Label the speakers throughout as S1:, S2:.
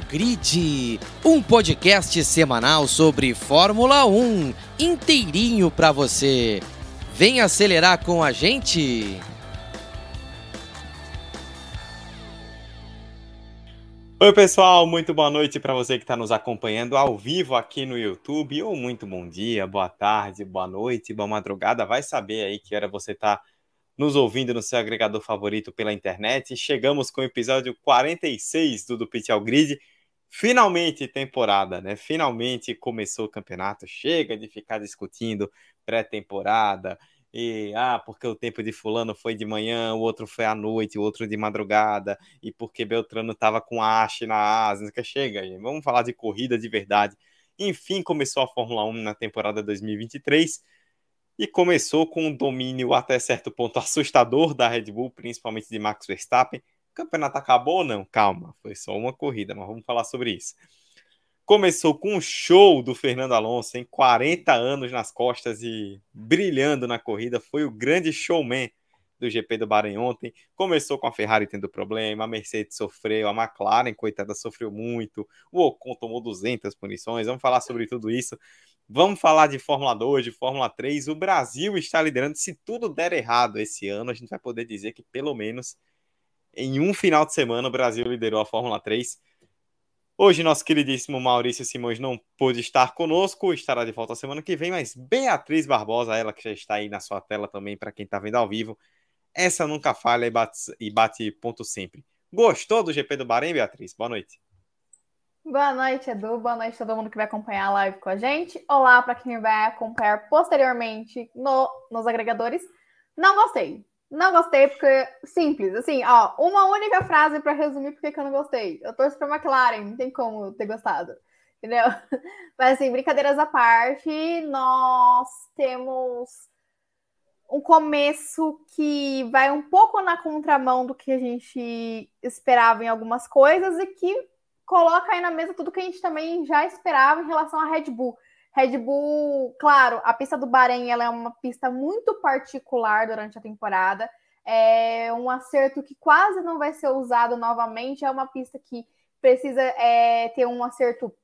S1: Pitch Grid, um podcast semanal sobre Fórmula 1, inteirinho para você. Vem acelerar com a gente.
S2: Oi, pessoal, muito boa noite para você que está nos acompanhando ao vivo aqui no YouTube, ou muito bom dia, boa tarde, boa noite, boa madrugada. Vai saber aí que hora você está nos ouvindo no seu agregador favorito pela internet. Chegamos com o episódio 46 do, do Pitch ao Grid. Finalmente temporada, né? Finalmente começou o campeonato. Chega de ficar discutindo pré-temporada e ah, porque o tempo de fulano foi de manhã, o outro foi à noite, o outro de madrugada, e porque Beltrano estava com haste na asa, que chega, gente. Vamos falar de corrida de verdade. Enfim, começou a Fórmula 1 na temporada 2023 e começou com um domínio até certo ponto assustador da Red Bull, principalmente de Max Verstappen. O campeonato acabou ou não? Calma, foi só uma corrida, mas vamos falar sobre isso. Começou com um show do Fernando Alonso, em 40 anos nas costas e brilhando na corrida. Foi o grande showman do GP do Bahrein ontem. Começou com a Ferrari tendo problema, a Mercedes sofreu, a McLaren, coitada, sofreu muito. O Ocon tomou 200 punições. Vamos falar sobre tudo isso. Vamos falar de Fórmula 2, de Fórmula 3. O Brasil está liderando. Se tudo der errado esse ano, a gente vai poder dizer que pelo menos em um final de semana o Brasil liderou a Fórmula 3. Hoje, nosso queridíssimo Maurício Simões não pôde estar conosco, estará de volta semana que vem, mas Beatriz Barbosa, ela que já está aí na sua tela também, para quem está vendo ao vivo, essa nunca falha e bate, e bate ponto sempre. Gostou do GP do Bahrein, Beatriz? Boa noite.
S3: Boa noite, Edu. Boa noite a todo mundo que vai acompanhar a live com a gente. Olá para quem vai acompanhar posteriormente no, nos agregadores. Não gostei. Não gostei porque, simples, assim, ó, uma única frase para resumir porque que eu não gostei. Eu torço para McLaren, não tem como ter gostado, entendeu? Mas, assim, brincadeiras à parte, nós temos um começo que vai um pouco na contramão do que a gente esperava em algumas coisas e que coloca aí na mesa tudo que a gente também já esperava em relação à Red Bull. Red Bull, claro, a pista do Bahrein ela é uma pista muito particular durante a temporada. É um acerto que quase não vai ser usado novamente. É uma pista que precisa é, ter um acerto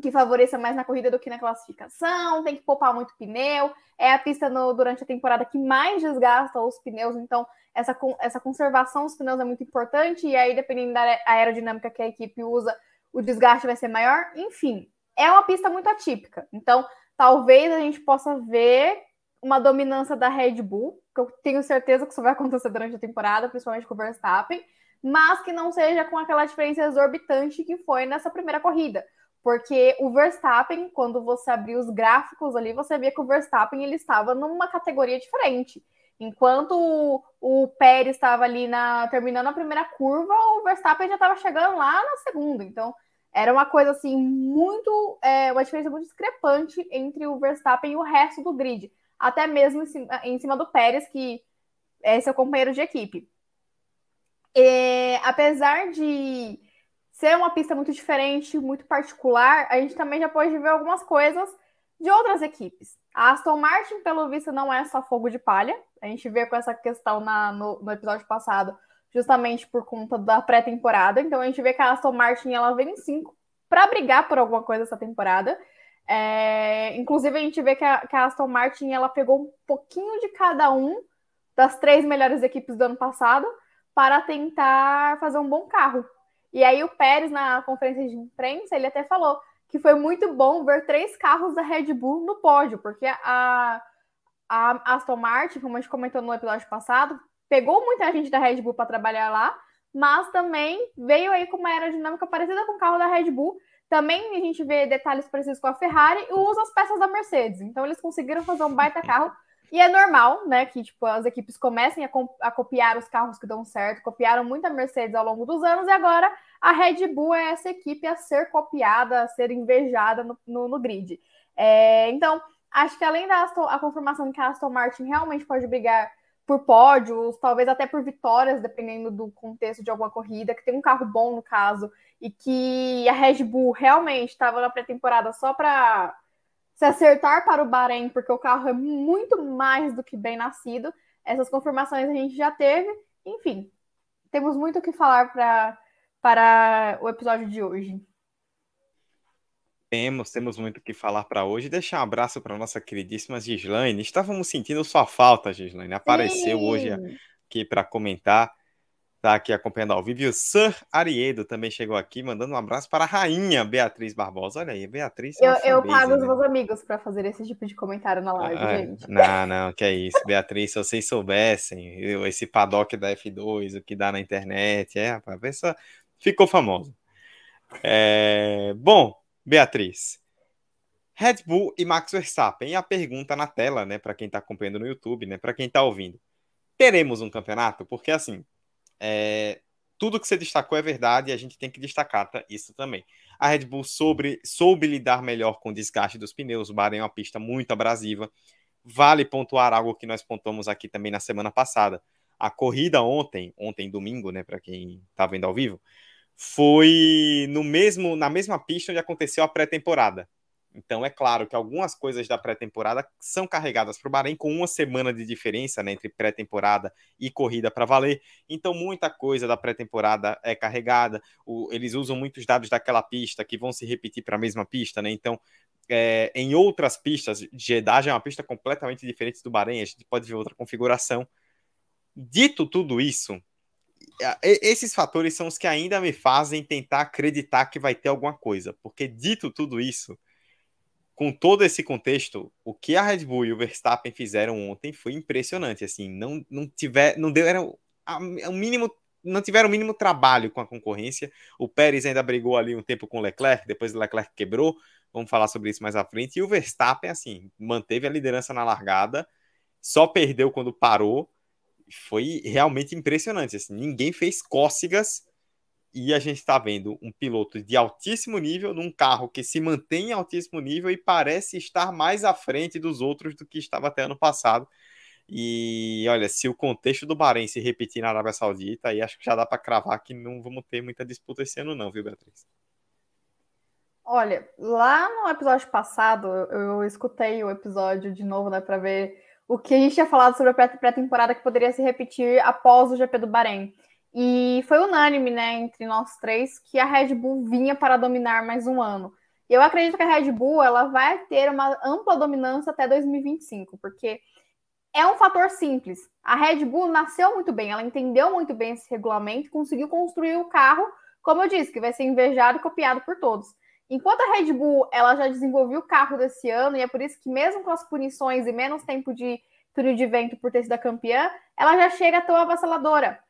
S3: que favoreça mais na corrida do que na classificação, tem que poupar muito pneu. É a pista no, durante a temporada que mais desgasta os pneus, então essa, essa conservação dos pneus é muito importante, e aí, dependendo da aerodinâmica que a equipe usa, o desgaste vai ser maior. Enfim, é uma pista muito atípica. Então, talvez a gente possa ver uma dominância da Red Bull, que eu tenho certeza que isso vai acontecer durante a temporada, principalmente com o Verstappen, mas que não seja com aquela diferença exorbitante que foi nessa primeira corrida. Porque o Verstappen, quando você abriu os gráficos ali, você via que o Verstappen ele estava numa categoria diferente. Enquanto o, o Pérez estava ali na, terminando a primeira curva, o Verstappen já estava chegando lá na segunda. Então, era uma coisa assim, muito. É, uma diferença muito discrepante entre o Verstappen e o resto do grid. Até mesmo em cima, em cima do Pérez, que é seu companheiro de equipe. E, apesar de ser uma pista muito diferente, muito particular, a gente também já pode ver algumas coisas de outras equipes. A Aston Martin, pelo visto, não é só fogo de palha. A gente vê com essa questão na, no, no episódio passado, justamente por conta da pré-temporada. Então a gente vê que a Aston Martin ela vem sim para brigar por alguma coisa essa temporada. É, inclusive a gente vê que a, que a Aston Martin ela pegou um pouquinho de cada um das três melhores equipes do ano passado para tentar fazer um bom carro. E aí o Pérez, na conferência de imprensa, ele até falou que foi muito bom ver três carros da Red Bull no pódio, porque a, a Aston Martin, como a gente comentou no episódio passado, pegou muita gente da Red Bull para trabalhar lá, mas também veio aí com uma aerodinâmica parecida com o carro da Red Bull. Também a gente vê detalhes parecidos com a Ferrari e usa as peças da Mercedes. Então eles conseguiram fazer um baita carro e é normal, né, que tipo, as equipes comecem a, a, copiar os carros que dão certo, copiaram muito a Mercedes ao longo dos anos, e agora a Red Bull é essa equipe a ser copiada, a ser invejada no, no, no grid. É, então, acho que além da Aston, a confirmação que a Aston Martin realmente pode brigar por pódios, talvez até por vitórias, dependendo do contexto de alguma corrida, que tem um carro bom no caso, e que a Red Bull realmente estava na pré-temporada só para se acertar para o Bahrein, porque o carro é muito mais do que bem nascido. Essas confirmações a gente já teve. Enfim, temos muito o que falar para para o episódio de hoje?
S2: Temos, temos muito o que falar para hoje. Deixar um abraço para nossa queridíssima Gislaine. Estávamos sentindo sua falta, Gislaine. Apareceu Sim. hoje aqui para comentar. Está aqui acompanhando ao vivo. E o Sir Ariedo também chegou aqui, mandando um abraço para a rainha Beatriz Barbosa. Olha aí, Beatriz.
S3: É eu, eu pago né? os meus amigos para fazer esse tipo de comentário na live, ah, gente.
S2: Não, não, que é isso. Beatriz, se vocês soubessem esse paddock da F2, o que dá na internet, é, a pessoa ficou famosa. É, bom, Beatriz. Red Bull e Max Verstappen. E a pergunta na tela, né, para quem está acompanhando no YouTube, né, para quem está ouvindo. Teremos um campeonato? Porque assim, é, tudo que você destacou é verdade e a gente tem que destacar tá, isso também. A Red Bull sobre, soube lidar melhor com o desgaste dos pneus. O Bahrein é uma pista muito abrasiva. Vale pontuar algo que nós pontuamos aqui também na semana passada. A corrida ontem, ontem domingo, né, para quem está vendo ao vivo, foi no mesmo na mesma pista onde aconteceu a pré-temporada. Então é claro que algumas coisas da pré-temporada são carregadas para o Bahrein com uma semana de diferença né, entre pré-temporada e corrida para valer. Então muita coisa da pré-temporada é carregada. O, eles usam muitos dados daquela pista que vão se repetir para a mesma pista, né? Então é, em outras pistas, Jeddah é uma pista completamente diferente do Bahrein. A gente pode ver outra configuração. Dito tudo isso, esses fatores são os que ainda me fazem tentar acreditar que vai ter alguma coisa, porque dito tudo isso com todo esse contexto, o que a Red Bull e o Verstappen fizeram ontem foi impressionante. Assim, não, não tiver, não deram o mínimo, não tiveram o mínimo trabalho com a concorrência. O Pérez ainda brigou ali um tempo com o Leclerc, depois o Leclerc quebrou. Vamos falar sobre isso mais à frente. E o Verstappen, assim, manteve a liderança na largada, só perdeu quando parou. Foi realmente impressionante. Assim, ninguém fez cócegas e a gente está vendo um piloto de altíssimo nível num carro que se mantém em altíssimo nível e parece estar mais à frente dos outros do que estava até ano passado. E olha, se o contexto do Bahrein se repetir na Arábia Saudita, aí acho que já dá para cravar que não vamos ter muita disputa esse ano, não, viu, Beatriz?
S3: Olha, lá no episódio passado, eu, escutei o episódio de novo, né, para ver o que a gente tinha falado sobre a pré-temporada que poderia se repetir após o GP do Bahrein. E foi unânime, né, entre nós três, que a Red Bull vinha para dominar mais um ano. E eu acredito que a Red Bull ela vai ter uma ampla dominância até 2025, porque é um fator simples. A Red Bull nasceu muito bem, ela entendeu muito bem esse regulamento, conseguiu construir o carro, como eu disse, que vai ser invejado e copiado por todos. Enquanto a Red Bull ela já desenvolveu o carro desse ano, e é por isso que, mesmo com as punições e menos tempo de túnel de vento por ter sido a campeã, ela já chega tão avassaladora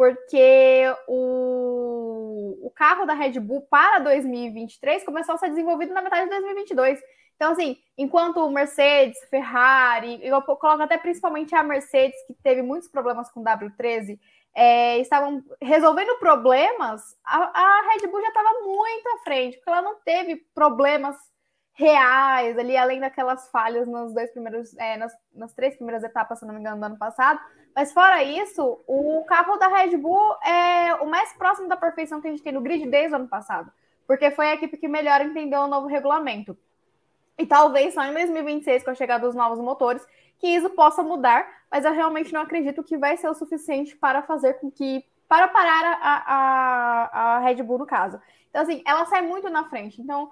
S3: porque o, o carro da Red Bull para 2023 começou a ser desenvolvido na metade de 2022. Então, assim, enquanto Mercedes, Ferrari, eu coloco até principalmente a Mercedes, que teve muitos problemas com o W13, é, estavam resolvendo problemas, a, a Red Bull já estava muito à frente, porque ela não teve problemas reais ali, além daquelas falhas nos dois primeiros, é, nas, nas três primeiras etapas, se não me engano, do ano passado. Mas fora isso, o carro da Red Bull é o mais próximo da perfeição que a gente tem no grid desde o ano passado, porque foi a equipe que melhor entendeu o novo regulamento. E talvez só em 2026, com a chegada dos novos motores, que isso possa mudar, mas eu realmente não acredito que vai ser o suficiente para fazer com que. para parar a, a, a Red Bull, no caso. Então, assim, ela sai muito na frente. Então,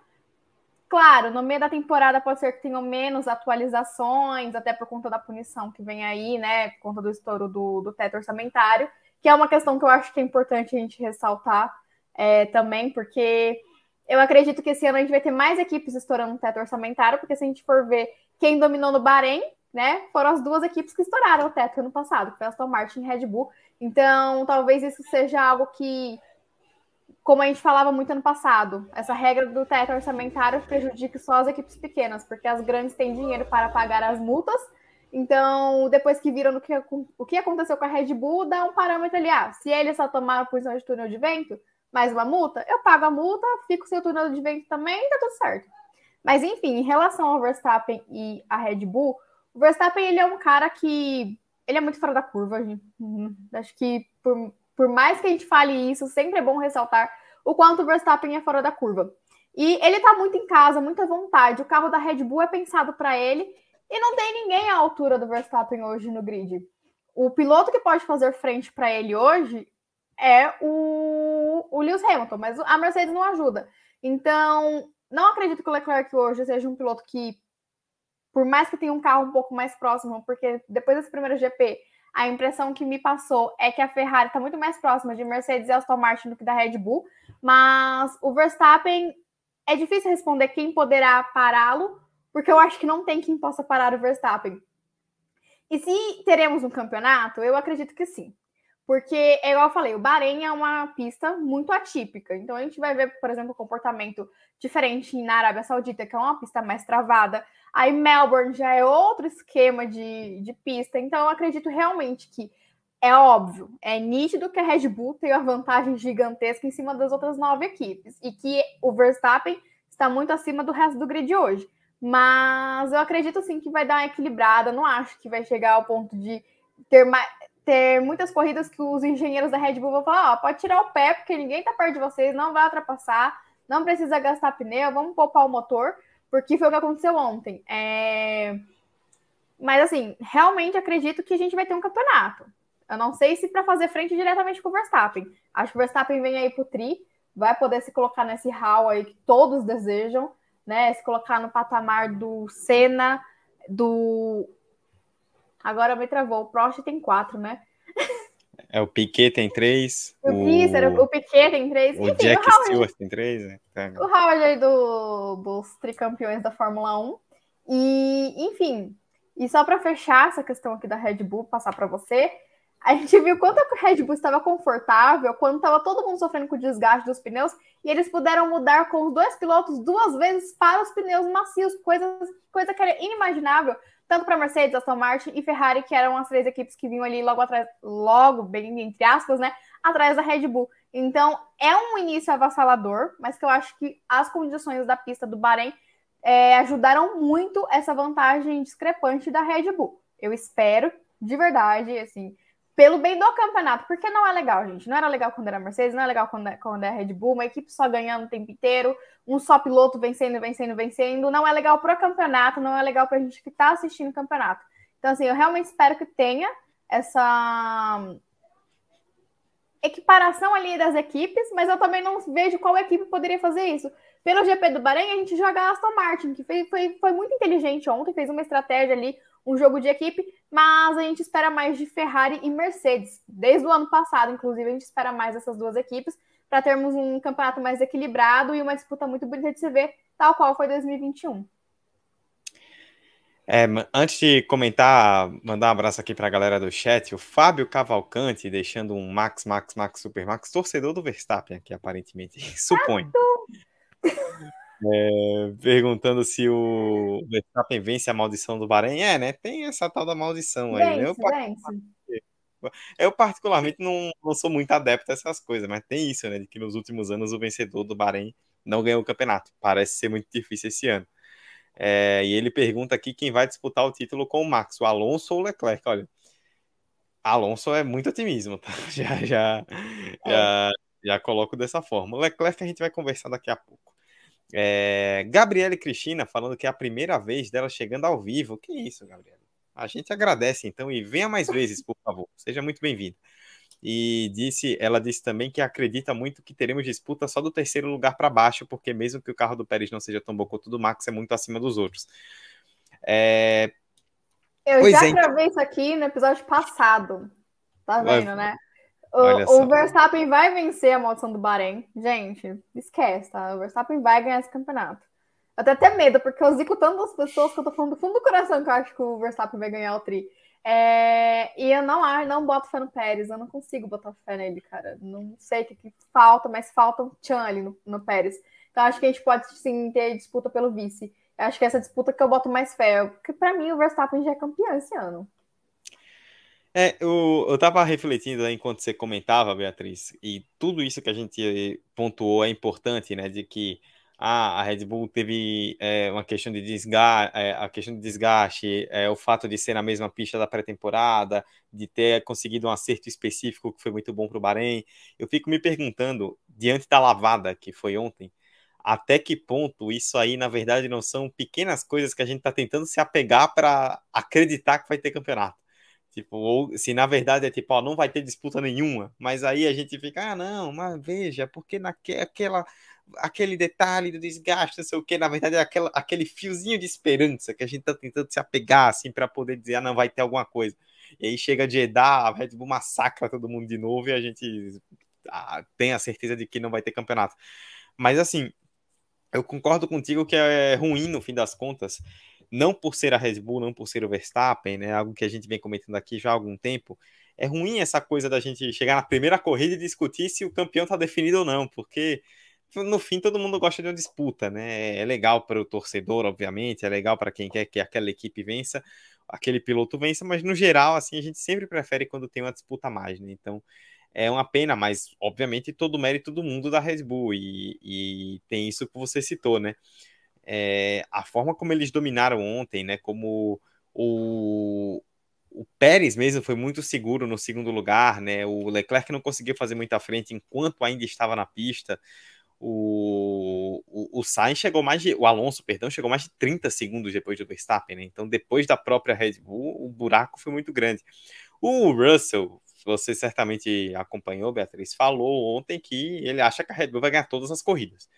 S3: Claro, no meio da temporada pode ser que tenham menos atualizações, até por conta da punição que vem aí, né? Por conta do estouro do, do teto orçamentário, que é uma questão que eu acho que é importante a gente ressaltar é, também, porque eu acredito que esse ano a gente vai ter mais equipes estourando o teto orçamentário, porque se a gente for ver quem dominou no Bahrein, né? Foram as duas equipes que estouraram o teto ano passado, que foi Aston Martin e Red Bull. Então, talvez isso seja algo que como a gente falava muito ano passado, essa regra do teto orçamentário prejudica só as equipes pequenas, porque as grandes têm dinheiro para pagar as multas. Então, depois que viram que, o que aconteceu com a Red Bull, dá um parâmetro ali. Ah, se eles só tomaram posição de túnel de vento, mais uma multa, eu pago a multa, fico sem o túnel de vento também tá tudo certo. Mas, enfim, em relação ao Verstappen e a Red Bull, o Verstappen ele é um cara que ele é muito fora da curva. Gente. Acho que por por mais que a gente fale isso, sempre é bom ressaltar o quanto o Verstappen é fora da curva. E ele tá muito em casa, muita vontade. O carro da Red Bull é pensado para ele e não tem ninguém à altura do Verstappen hoje no grid. O piloto que pode fazer frente para ele hoje é o o, o Lewis Hamilton, mas a Mercedes não ajuda. Então, não acredito que o Leclerc hoje seja um piloto que, por mais que tenha um carro um pouco mais próximo, porque depois desse primeiro GP, a impressão que me passou é que a Ferrari está muito mais próxima de Mercedes e Aston Martin do que da Red Bull, mas o Verstappen é difícil responder quem poderá pará-lo, porque eu acho que não tem quem possa parar o Verstappen. E se teremos um campeonato, eu acredito que sim. Porque, é igual eu falei, o Bahrein é uma pista muito atípica. Então, a gente vai ver, por exemplo, um comportamento diferente na Arábia Saudita, que é uma pista mais travada. Aí, Melbourne já é outro esquema de, de pista. Então, eu acredito realmente que é óbvio, é nítido que a Red Bull tem uma vantagem gigantesca em cima das outras nove equipes. E que o Verstappen está muito acima do resto do grid hoje. Mas eu acredito sim que vai dar uma equilibrada. Não acho que vai chegar ao ponto de ter, ter muitas corridas que os engenheiros da Red Bull vão falar: ó, pode tirar o pé, porque ninguém tá perto de vocês, não vai ultrapassar, não precisa gastar pneu, vamos poupar o motor, porque foi o que aconteceu ontem. É... Mas assim, realmente acredito que a gente vai ter um campeonato. Eu não sei se para fazer frente diretamente com o Verstappen. Acho que o Verstappen vem aí pro Tri, vai poder se colocar nesse hall aí que todos desejam né? Se colocar no patamar do Senna, do. Agora me travou. O Prost tem quatro, né?
S2: É, o Piquet tem três.
S3: O, o... o Piquet tem três.
S2: O Enfim, Jack o Howard, Stewart tem três, né?
S3: Tá. O Howard aí do, dos tricampeões da Fórmula 1. E, enfim, e só para fechar essa questão aqui da Red Bull, passar para você, a gente viu quanto a Red Bull estava confortável, quando estava todo mundo sofrendo com o desgaste dos pneus, e eles puderam mudar com os dois pilotos duas vezes para os pneus macios, coisa, coisa que era inimaginável, tanto para Mercedes, Aston Martin e Ferrari, que eram as três equipes que vinham ali logo atrás, logo, bem entre aspas, né, atrás da Red Bull. Então, é um início avassalador, mas que eu acho que as condições da pista do Bahrein é, ajudaram muito essa vantagem discrepante da Red Bull. Eu espero, de verdade, assim, pelo bem do campeonato, porque não é legal, gente. Não era legal quando era Mercedes, não é legal quando é, quando é Red Bull, uma equipe só ganhando o tempo inteiro, um só piloto vencendo, vencendo, vencendo. Não é legal para o campeonato, não é legal para a gente que está assistindo o campeonato. Então, assim, eu realmente espero que tenha essa equiparação ali das equipes, mas eu também não vejo qual equipe poderia fazer isso. Pelo GP do Bahrein, a gente joga Aston Martin, que foi, foi, foi muito inteligente ontem, fez uma estratégia ali, um jogo de equipe, mas a gente espera mais de Ferrari e Mercedes. Desde o ano passado, inclusive, a gente espera mais dessas duas equipes para termos um campeonato mais equilibrado e uma disputa muito bonita de se ver, tal qual foi 2021.
S2: É, antes de comentar, mandar um abraço aqui para a galera do chat, o Fábio Cavalcante deixando um Max, Max, Max, Super Max, torcedor do Verstappen aqui, aparentemente, suponho. É, perguntando se o Verstappen vence a maldição do Bahrein. É, né? Tem essa tal da maldição aí. Né?
S3: Vence, né? Eu,
S2: vence. eu, particularmente, não, não sou muito adepto a essas coisas, mas tem isso, né? De que nos últimos anos o vencedor do Bahrein não ganhou o campeonato. Parece ser muito difícil esse ano. É, e ele pergunta aqui quem vai disputar o título com o Max, o Alonso ou o Leclerc. Olha, Alonso é muito otimismo, tá? Já, já, é. já, já coloco dessa forma. O Leclerc a gente vai conversar daqui a pouco. É, Gabriele Cristina falando que é a primeira vez dela chegando ao vivo. Que isso, Gabriela? A gente agradece então e venha mais vezes, por favor. Seja muito bem-vinda. E disse, ela disse também que acredita muito que teremos disputa só do terceiro lugar para baixo, porque mesmo que o carro do Pérez não seja tão bom quanto o do Max, é muito acima dos outros. É...
S3: Eu pois já é, então. gravei então... isso aqui no episódio passado. Tá vendo, né? O, o, Verstappen vai vencer a maldição do Bahrein. Gente, esquece, tá? O Verstappen vai ganhar esse campeonato. Eu tenho até medo, porque eu zico tantas pessoas que eu tô falando do fundo do coração que eu acho que o Verstappen vai ganhar o tri. É... E eu não, não boto fé no Pérez, eu não consigo botar fé nele, cara. Não sei o que, que falta, mas falta um tchan ali no, no Pérez. Então acho que a gente pode sim ter disputa pelo vice. Eu acho que essa disputa que eu boto mais fé, porque para mim o Verstappen já é campeão esse ano.
S2: É, eu, eu tava refletindo né, enquanto você comentava, Beatriz, e tudo isso que a gente pontuou é importante, né? De que ah, a Red Bull teve é, uma questão de desgaste, é, a questão de desgaste, é, o fato de ser na mesma pista da pré-temporada, de ter conseguido um acerto específico que foi muito bom para o Bahrein. Eu fico me perguntando, diante da lavada que foi ontem, até que ponto isso aí, na verdade, não são pequenas coisas que a gente está tentando se apegar para acreditar que vai ter campeonato. Tipo, ou se na verdade é tipo, ó, não vai ter disputa nenhuma, mas aí a gente fica, ah, não, mas veja, porque naquela aquele detalhe do desgaste, não sei o que, na verdade é aquela, aquele fiozinho de esperança que a gente tá tentando se apegar, assim, para poder dizer, ah, não, vai ter alguma coisa. E aí chega de Edar, a Red Bull massacra todo mundo de novo e a gente ah, tem a certeza de que não vai ter campeonato. Mas assim, eu concordo contigo que é ruim no fim das contas, não por ser a Red Bull, não por ser o Verstappen, né? Algo que a gente vem comentando aqui já há algum tempo. É ruim essa coisa da gente chegar na primeira corrida e discutir se o campeão está definido ou não, porque no fim todo mundo gosta de uma disputa, né? É legal para o torcedor, obviamente, é legal para quem quer que aquela equipe vença, aquele piloto vença, mas no geral, assim, a gente sempre prefere quando tem uma disputa mais, né? Então é uma pena, mas obviamente todo o mérito do mundo da Red Bull e, e tem isso que você citou, né? É, a forma como eles dominaram ontem, né? Como o, o Pérez mesmo foi muito seguro no segundo lugar, né? O Leclerc não conseguiu fazer muita frente enquanto ainda estava na pista. O, o, o Sainz chegou mais de. O Alonso, perdão, chegou mais de 30 segundos depois do Verstappen, né? Então, depois da própria Red Bull, o buraco foi muito grande. O Russell, você certamente acompanhou, Beatriz, falou ontem que ele acha que a Red Bull vai ganhar todas as corridas.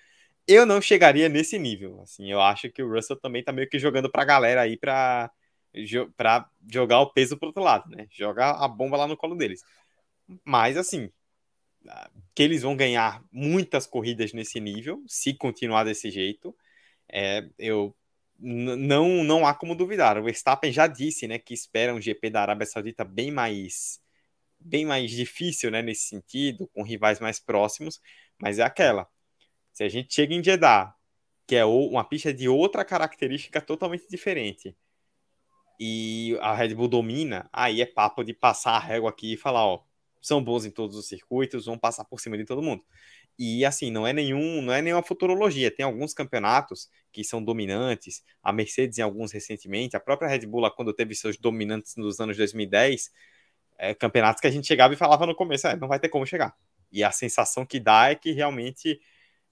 S2: Eu não chegaria nesse nível. Assim, eu acho que o Russell também tá meio que jogando pra galera aí pra, pra jogar o peso pro outro lado, né? Jogar a bomba lá no colo deles. Mas, assim, que eles vão ganhar muitas corridas nesse nível, se continuar desse jeito. É, eu não não há como duvidar. O Verstappen já disse, né, que espera um GP da Arábia Saudita bem mais bem mais difícil, né, nesse sentido, com rivais mais próximos, mas é aquela. Se a gente chega em Jeddah, que é uma pista de outra característica totalmente diferente, e a Red Bull domina, aí é papo de passar a régua aqui e falar, ó, são bons em todos os circuitos, vão passar por cima de todo mundo. E assim, não é nenhum, não é nenhuma futurologia. Tem alguns campeonatos que são dominantes, a Mercedes em alguns recentemente, a própria Red Bull quando teve seus dominantes nos anos 2010, é, campeonatos que a gente chegava e falava no começo, é, não vai ter como chegar. E a sensação que dá é que realmente,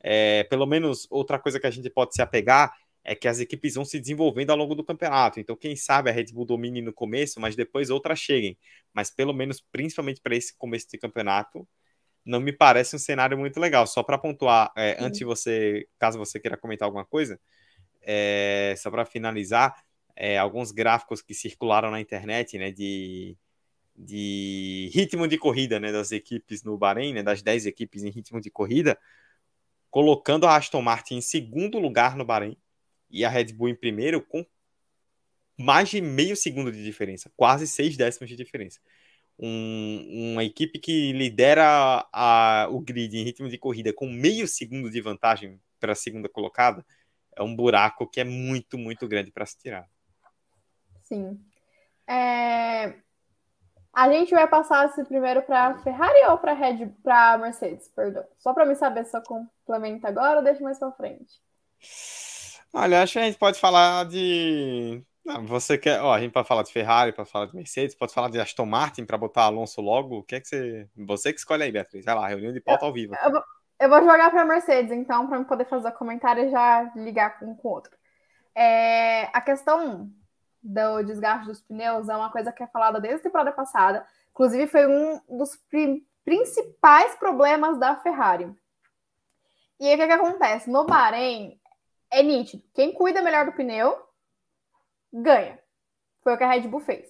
S2: é, pelo menos outra coisa que a gente pode se apegar é que as equipes vão se desenvolvendo ao longo do campeonato. Então, quem sabe a Red Bull domine no começo, mas depois outras cheguem. Mas pelo menos, principalmente para esse começo de campeonato, não me parece um cenário muito legal. Só para pontuar, é, antes de você, caso você queira comentar alguma coisa, é, só para finalizar, é, alguns gráficos que circularam na internet, né, de, de ritmo de corrida, né, das equipes no Bahrein, né, das 10 equipes em ritmo de corrida, colocando a Aston Martin em segundo lugar no Bahrein, e a Red Bull em primeiro com mais de meio segundo de diferença, quase seis décimos de diferença. Um, uma equipe que lidera a, o grid em ritmo de corrida com meio segundo de vantagem para a segunda colocada é um buraco que é muito, muito grande para se tirar.
S3: Sim. É... A gente vai passar esse primeiro para Ferrari ou para Red para Mercedes, perdão. Só para me saber se eu complemento agora ou deixo mais para frente.
S2: Olha, acho que a gente pode falar de. Não, você quer. Ó, a gente pode falar de Ferrari, pode falar de Mercedes, pode falar de Aston Martin para botar Alonso logo. O que é que você. Você que escolhe aí, Beatriz. Vai lá, reunião de pauta ao vivo.
S3: Eu, eu vou jogar para Mercedes, então, para poder fazer o comentário e já ligar com o outro. É, a questão do desgaste dos pneus é uma coisa que é falada desde a temporada passada. Inclusive, foi um dos pri principais problemas da Ferrari. E aí, o que, que acontece? No Bahrein, é nítido. Quem cuida melhor do pneu ganha. Foi o que a Red Bull fez.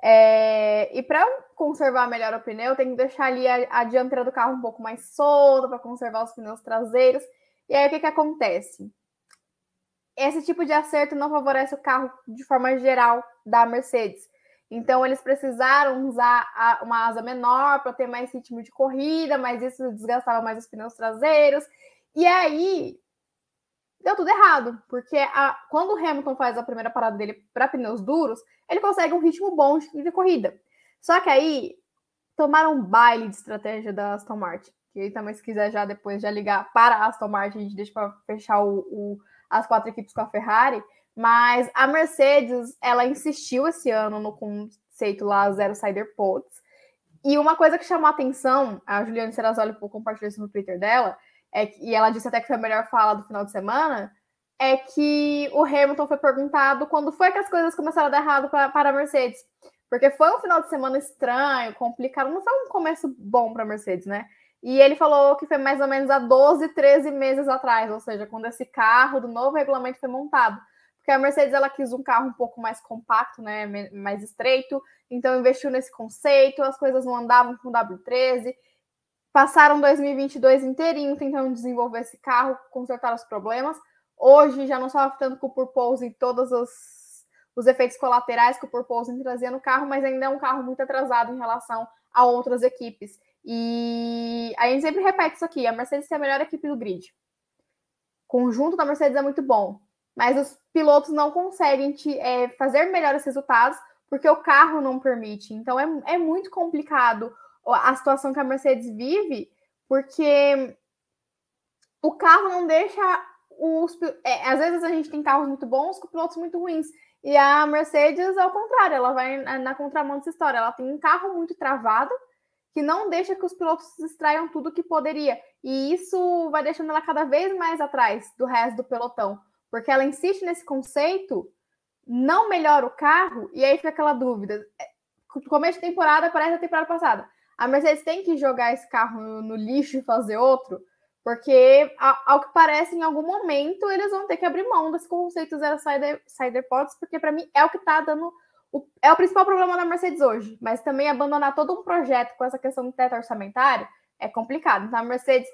S3: É, e para conservar melhor o pneu, tem que deixar ali a, a dianteira do carro um pouco mais solta para conservar os pneus traseiros. E aí o que, que acontece? Esse tipo de acerto não favorece o carro de forma geral da Mercedes. Então eles precisaram usar uma asa menor para ter mais ritmo de corrida, mas isso desgastava mais os pneus traseiros. E aí deu tudo errado, porque a, quando o Hamilton faz a primeira parada dele para pneus duros, ele consegue um ritmo bom de, de, corrida. Só que aí tomaram um baile de estratégia da Aston Martin. Que aí também, se quiser já depois já ligar para a Aston Martin, a gente deixa para fechar o, o, as quatro equipes com a Ferrari. Mas a Mercedes, ela insistiu esse ano no conceito lá Zero Sider Pods. E uma coisa que chamou a atenção, a Juliane Serrazoli compartilhou isso no Twitter dela, é, e ela disse até que foi a melhor fala do final de semana, é que o Hamilton foi perguntado quando foi que as coisas começaram a dar errado pra, para a Mercedes. Porque foi um final de semana estranho, complicado, não foi um começo bom para a Mercedes, né? E ele falou que foi mais ou menos há 12, 13 meses atrás, ou seja, quando esse carro do novo regulamento foi montado. Porque a Mercedes ela quis um carro um pouco mais compacto, né, mais estreito, então investiu nesse conceito, as coisas não andavam com o W13. Passaram 2022 inteirinho tentando desenvolver esse carro, consertar os problemas. Hoje já não sofre tanto com o purpose e todos os, os efeitos colaterais que o purpose trazia no carro, mas ainda é um carro muito atrasado em relação a outras equipes. E a gente sempre repete isso aqui: a Mercedes é a melhor equipe do grid. O conjunto da Mercedes é muito bom, mas os pilotos não conseguem te, é, fazer melhores resultados porque o carro não permite. Então é, é muito complicado a situação que a Mercedes vive, porque o carro não deixa os. É, às vezes a gente tem carros muito bons com pilotos muito ruins. E a Mercedes, ao contrário, ela vai na contramão dessa história. Ela tem um carro muito travado que não deixa que os pilotos extraiam tudo que poderia. E isso vai deixando ela cada vez mais atrás do resto do pelotão, porque ela insiste nesse conceito, não melhora o carro, e aí fica aquela dúvida. É, começo de temporada parece a temporada passada. A Mercedes tem que jogar esse carro no, lixo e fazer outro, porque, ao, que parece, em algum momento eles vão ter que abrir mão desse conceito zero cider pods, porque para mim é o que está dando o, é o principal problema da Mercedes hoje, mas também abandonar todo um projeto com essa questão do teto orçamentário é complicado. Então, a Mercedes,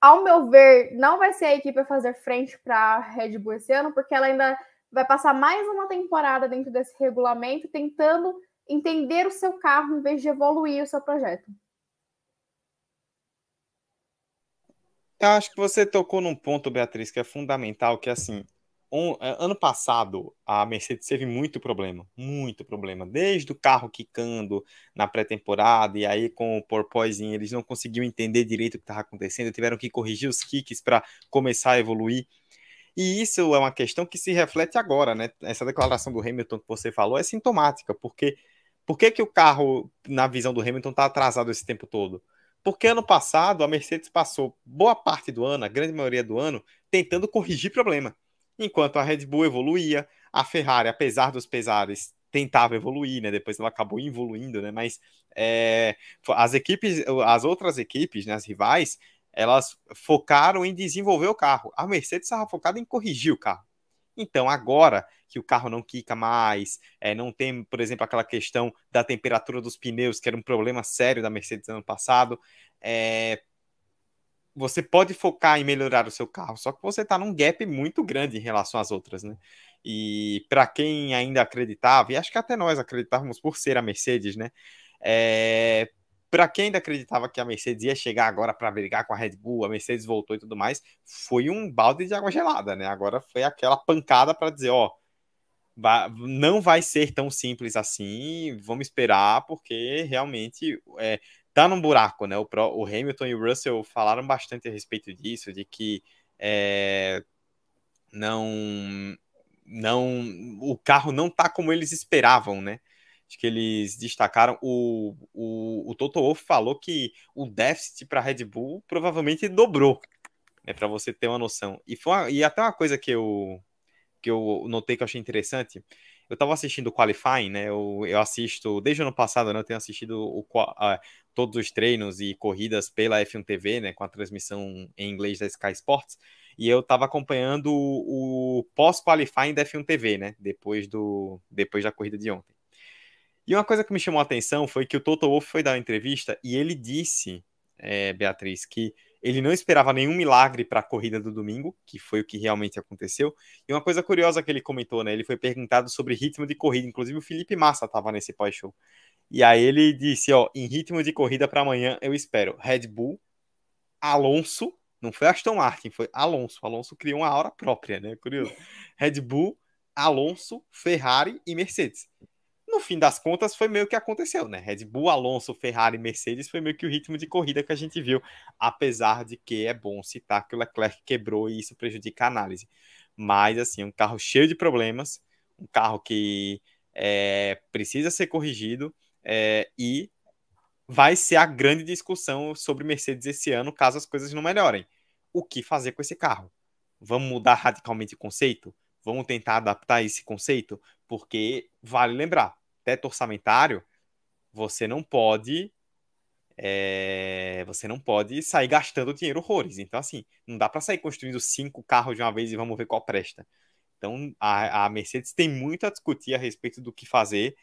S3: ao meu ver, não vai ser a equipe a fazer frente para a Red Bull esse ano, porque ela ainda vai passar mais uma temporada dentro desse regulamento, tentando entender o seu carro em vez de evoluir o seu projeto.
S2: Eu acho que você tocou num ponto, Beatriz, que é fundamental, que é assim, um, é, ano passado, a Mercedes teve muito problema, muito problema. Desde o carro quicando na pré-temporada, e aí com o porpoising eles não conseguiam entender direito o que estava acontecendo, tiveram que corrigir os kicks para começar a evoluir. E isso é uma questão que se reflete agora, né? Essa declaração do Hamilton que você falou é sintomática, porque por que, que o carro, na visão do Hamilton, está atrasado esse tempo todo? Porque ano passado a Mercedes passou boa parte do ano, a grande maioria do ano, tentando corrigir problema enquanto a Red Bull evoluía, a Ferrari, apesar dos pesares, tentava evoluir, né? Depois ela acabou evoluindo, né? Mas é, as equipes, as outras equipes, né, as rivais, elas focaram em desenvolver o carro. A Mercedes estava focada em corrigir o carro. Então, agora que o carro não quica mais, é, não tem, por exemplo, aquela questão da temperatura dos pneus, que era um problema sério da Mercedes ano passado, é, você pode focar em melhorar o seu carro, só que você está num gap muito grande em relação às outras, né? E para quem ainda acreditava, e acho que até nós acreditávamos por ser a Mercedes, né? É, para quem ainda acreditava que a Mercedes ia chegar agora para brigar com a Red Bull, a Mercedes voltou e tudo mais, foi um balde de água gelada, né? Agora foi aquela pancada para dizer, ó, não vai ser tão simples assim, vamos esperar, porque realmente é, tá num buraco, né? O, o Hamilton e o Russell falaram bastante a respeito disso, de que é, não, não, o carro não tá como eles esperavam, né? Acho que eles destacaram. O, o, o Toto Wolff falou que o déficit para Red Bull provavelmente dobrou, né? Para você ter uma noção. E, foi uma, e até uma coisa que eu, que eu notei que eu achei interessante eu estava assistindo o Qualifying, né? Eu, eu assisto, desde o ano passado, né, eu tenho assistido o, todos os treinos e corridas pela F1 TV, né? Com a transmissão em inglês da Sky Sports. E eu estava acompanhando o, o pós-qualifying da F1 TV, né? Depois, do, depois da corrida de ontem. E uma coisa que me chamou a atenção foi que o Toto Wolff foi dar uma entrevista e ele disse, é, Beatriz, que ele não esperava nenhum milagre para a corrida do domingo, que foi o que realmente aconteceu. E uma coisa curiosa que ele comentou, né? Ele foi perguntado sobre ritmo de corrida, inclusive o Felipe Massa estava nesse pós-show. E aí ele disse, ó, em ritmo de corrida para amanhã eu espero Red Bull, Alonso, não foi Aston Martin, foi Alonso. Alonso criou uma aura própria, né? Curioso. Red Bull, Alonso, Ferrari e Mercedes no fim das contas, foi meio que aconteceu, né? Red Bull, Alonso, Ferrari, Mercedes foi meio que o ritmo de corrida que a gente viu, apesar de que é bom citar que o Leclerc quebrou e isso prejudica a análise. Mas, assim, um carro cheio de problemas, um carro que é, precisa ser corrigido é, e vai ser a grande discussão sobre Mercedes esse ano, caso as coisas não melhorem. O que fazer com esse carro? Vamos mudar radicalmente o conceito? Vamos tentar adaptar esse conceito? Porque, vale lembrar, teto orçamentário, você não pode é, você não pode sair gastando dinheiro horrores. Então, assim, não dá para sair construindo cinco carros de uma vez e vamos ver qual presta. Então, a, a Mercedes tem muito a discutir a respeito do que fazer,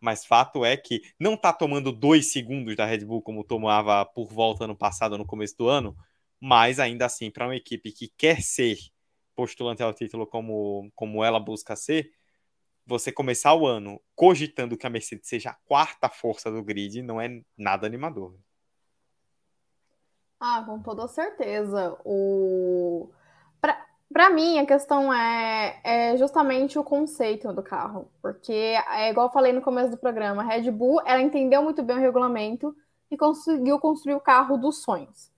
S2: mas fato é que não está tomando dois segundos da Red Bull como tomava por volta no passado, no começo do ano, mas ainda assim, para uma equipe que quer ser postulante ao título como, como ela busca ser, você começar o ano cogitando que a Mercedes seja a quarta força do grid não é nada animador.
S3: Ah, com toda certeza. O... Para mim, a questão é, é, justamente o conceito do carro. Porque, é igual eu falei no começo do programa, a Red Bull ela entendeu muito bem o regulamento e conseguiu construir o carro dos sonhos.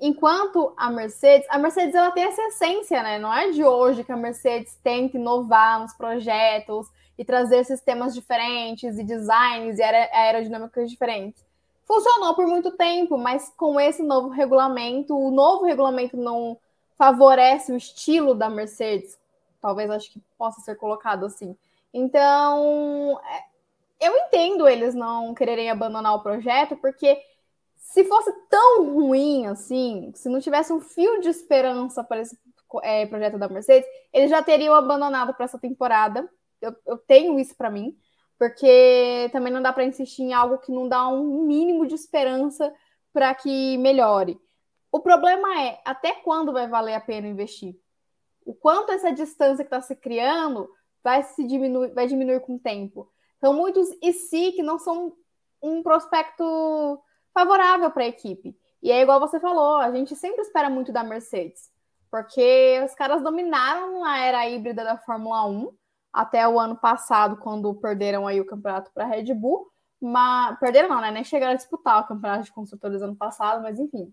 S3: Enquanto a Mercedes, a Mercedes ela tem essa essência, né? Não é de hoje que a Mercedes tenta inovar nos projetos e trazer sistemas diferentes e designs e aerodinâmicas diferentes. Funcionou por muito tempo, mas com esse novo regulamento, o novo regulamento não favorece o estilo da Mercedes. Talvez acho que possa ser colocado assim. Então, é, eu entendo eles não quererem abandonar o projeto, porque se fosse tão ruim assim, se não tivesse um fio de esperança para esse é, projeto da Mercedes, eles já teriam abandonado para essa temporada. Eu, eu tenho isso para mim, porque também não dá para insistir em algo que não dá um mínimo de esperança para que melhore. O problema é até quando vai valer a pena investir? O quanto essa distância que está se criando vai se diminuir, vai diminuir com o tempo. São muitos e se que não são um prospecto favorável para a equipe. E é igual você falou, a gente sempre espera muito da Mercedes, porque os caras dominaram a era híbrida da Fórmula 1 até o ano passado, quando perderam aí o campeonato para a Red Bull. Mas perderam não, né? Nem chegaram a disputar o campeonato de construtores ano passado, mas enfim.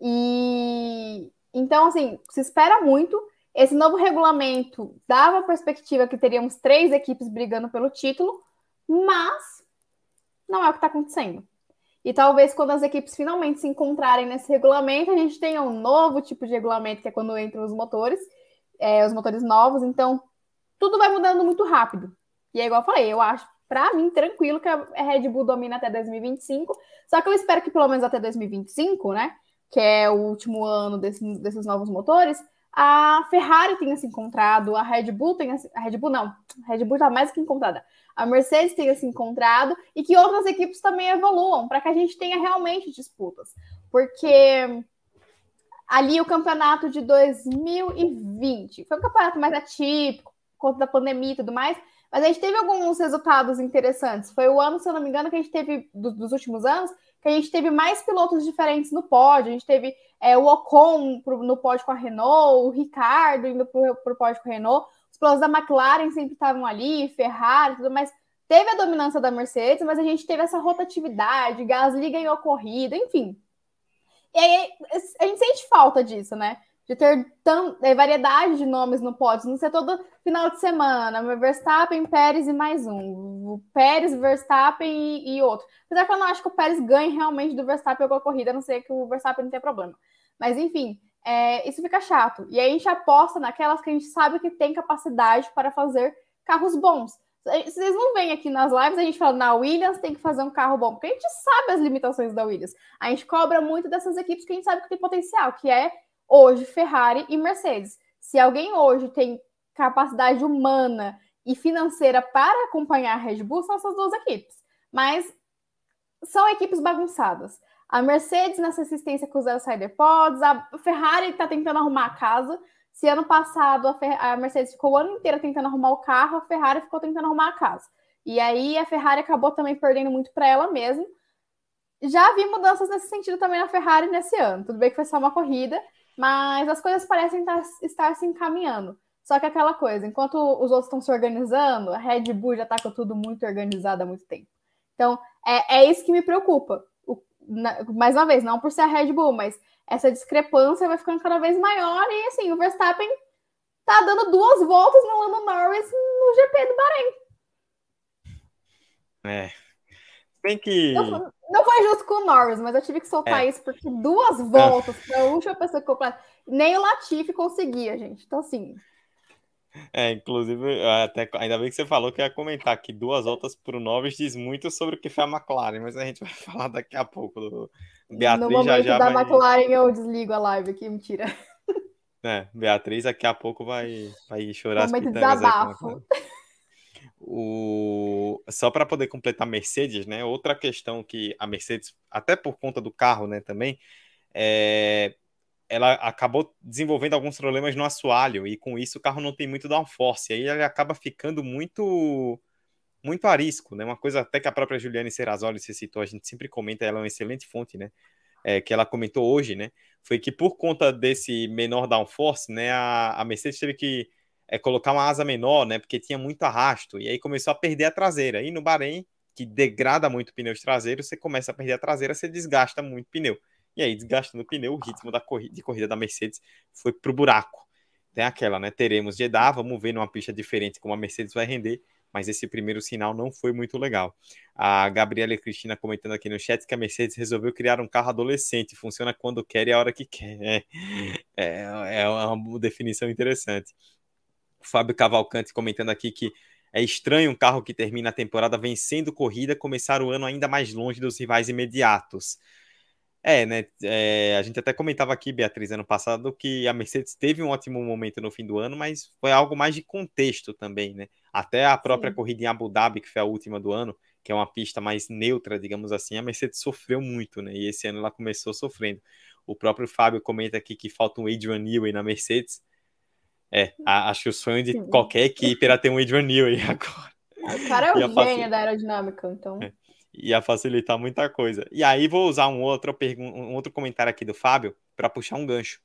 S3: E então, assim, se espera muito. Esse novo regulamento dava a perspectiva que teríamos três equipes brigando pelo título, mas não é o que está acontecendo. E talvez quando as equipes finalmente se encontrarem nesse regulamento, a gente tenha um novo tipo de regulamento, que é quando entram os motores, é, os motores novos. Então, tudo vai mudando muito rápido. E é igual eu falei, eu acho, para mim, tranquilo que a Red Bull domina até 2025. Só que eu espero que pelo menos até 2025, né? Que é o último ano desse, desses novos motores, a Ferrari tenha se encontrado, a Red Bull tenha se... a Red Bull não, a Red Bull está mais que encontrada, a Mercedes tenha se encontrado e que outras equipes também evoluam para que a gente tenha realmente disputas, porque ali o campeonato de 2020 foi um campeonato mais atípico, conta da pandemia e tudo mais, mas a gente teve alguns resultados interessantes. Foi o ano, se eu não me engano, que a gente teve dos últimos anos que a gente teve mais pilotos diferentes no pódio. A gente teve é, o Ocon pro, no pódio com a Renault, o Ricardo indo para o pódio com a Renault. Os pilotos da McLaren sempre estavam ali, Ferrari, tudo mais. Teve a dominância da Mercedes, mas a gente teve essa rotatividade, Gasly ganhou a corrida, enfim. E aí a gente sente falta disso, né? De ter tão, é, variedade de nomes no pódio, não ser todo final de semana, Verstappen, Pérez e mais um, Pérez, Verstappen e, e, outro. Apesar que eu não acho que o Pérez ganhe realmente do Verstappen alguma corrida, a não ser que o Verstappen não tenha problema. Mas enfim, é, isso fica chato. E aí a gente aposta naquelas que a gente sabe que tem capacidade para fazer carros bons. Vocês não veem aqui nas lives a gente fala, na Williams tem que fazer um carro bom, porque a gente sabe as limitações da Williams. A gente cobra muito dessas equipes que a gente sabe que tem potencial, que é hoje Ferrari e Mercedes. Se alguém hoje tem capacidade humana e financeira para acompanhar a Red Bull, são essas duas equipes. Mas são equipes bagunçadas. A Mercedes nessa assistência com os Cider Pods, a Ferrari está tentando arrumar a casa. Se ano passado a, a, Mercedes ficou o ano inteiro tentando arrumar o carro, a Ferrari ficou tentando arrumar a casa. E aí a Ferrari acabou também perdendo muito para ela mesma. Já vi mudanças nesse sentido também na Ferrari nesse ano. Tudo bem que foi só uma corrida, mas as coisas parecem estar, estar se encaminhando. Só que aquela coisa, enquanto os outros estão se organizando, a Red Bull já está com tudo muito organizado há muito tempo. Então, é, é isso que me preocupa. O, na, mais uma vez, não por ser a Red Bull, mas essa discrepância vai ficando cada vez maior e, assim, o Verstappen tá dando duas voltas no Lando Norris no GP do Bahrein.
S2: É. Tem que...
S3: Não, não foi justo com o Norris, mas eu tive que soltar é. isso porque duas voltas para a última pessoa que completa. Nem o Latifi conseguia, gente. Então, assim.
S2: É, inclusive, até, ainda bem que você falou que ia comentar que duas voltas para o Norris diz muito sobre o que foi a McLaren, mas a gente vai falar daqui a pouco. Do...
S3: Beatriz no momento já, já da vai... McLaren eu desligo a live aqui, mentira.
S2: É, Beatriz daqui a pouco vai, vai chorar
S3: momento as desabafo.
S2: O... Só para poder completar Mercedes, né? Outra questão que a Mercedes, até por conta do carro, né, também, é ela acabou desenvolvendo alguns problemas no assoalho e com isso o carro não tem muito downforce. Aí ele acaba ficando muito muito arisco, né? Uma coisa até que a própria Juliane Serrazoli se citou, a gente sempre comenta, ela é uma excelente fonte, né? É, que ela comentou hoje, né? Foi que por conta desse menor downforce, né? A, a Mercedes teve que é, colocar uma asa menor, né? Porque tinha muito arrasto e aí começou a perder a traseira. E no Bahrein, que degrada muito pneus traseiros, você começa a perder a traseira, você desgasta muito pneu. E aí, desgastando o pneu, o ritmo da corrida, de corrida da Mercedes foi pro buraco. Tem aquela, né? Teremos Jeddah, vamos ver numa pista diferente como a Mercedes vai render, mas esse primeiro sinal não foi muito legal. A Gabriela e Cristina comentando aqui no chat que a Mercedes resolveu criar um carro adolescente, funciona quando quer e a hora que quer. É, é uma definição interessante. O Fábio Cavalcante comentando aqui que é estranho um carro que termina a temporada vencendo corrida começar o ano ainda mais longe dos rivais imediatos. É, né? É, a gente até comentava aqui, Beatriz, ano passado, que a Mercedes teve um ótimo momento no fim do ano, mas foi algo mais de contexto também, né? Até a própria Sim. corrida em Abu Dhabi, que foi a última do ano, que é uma pista mais neutra, digamos assim, a Mercedes sofreu muito, né? E esse ano ela começou sofrendo. O próprio Fábio comenta aqui que falta um Adrian Newey na Mercedes. É, a, acho que o sonho de qualquer equipe era ter um Adrian Newey agora.
S3: O cara é o gênio da aerodinâmica, então. É
S2: ia facilitar muita coisa. E aí vou usar um outro, um outro comentário aqui do Fábio para puxar um gancho.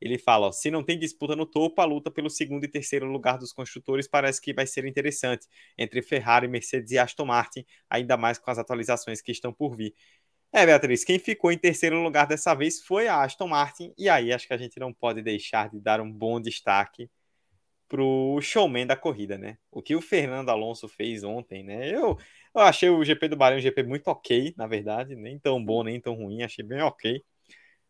S2: Ele fala: ó, se não tem disputa no topo, a luta pelo segundo e terceiro lugar dos construtores parece que vai ser interessante entre Ferrari, Mercedes e Aston Martin, ainda mais com as atualizações que estão por vir. É, Beatriz, quem ficou em terceiro lugar dessa vez foi a Aston Martin, e aí acho que a gente não pode deixar de dar um bom destaque pro showman da corrida, né? O que o Fernando Alonso fez ontem, né? Eu, eu achei o GP do Bahrein um GP muito ok, na verdade, nem tão bom, nem tão ruim, achei bem ok.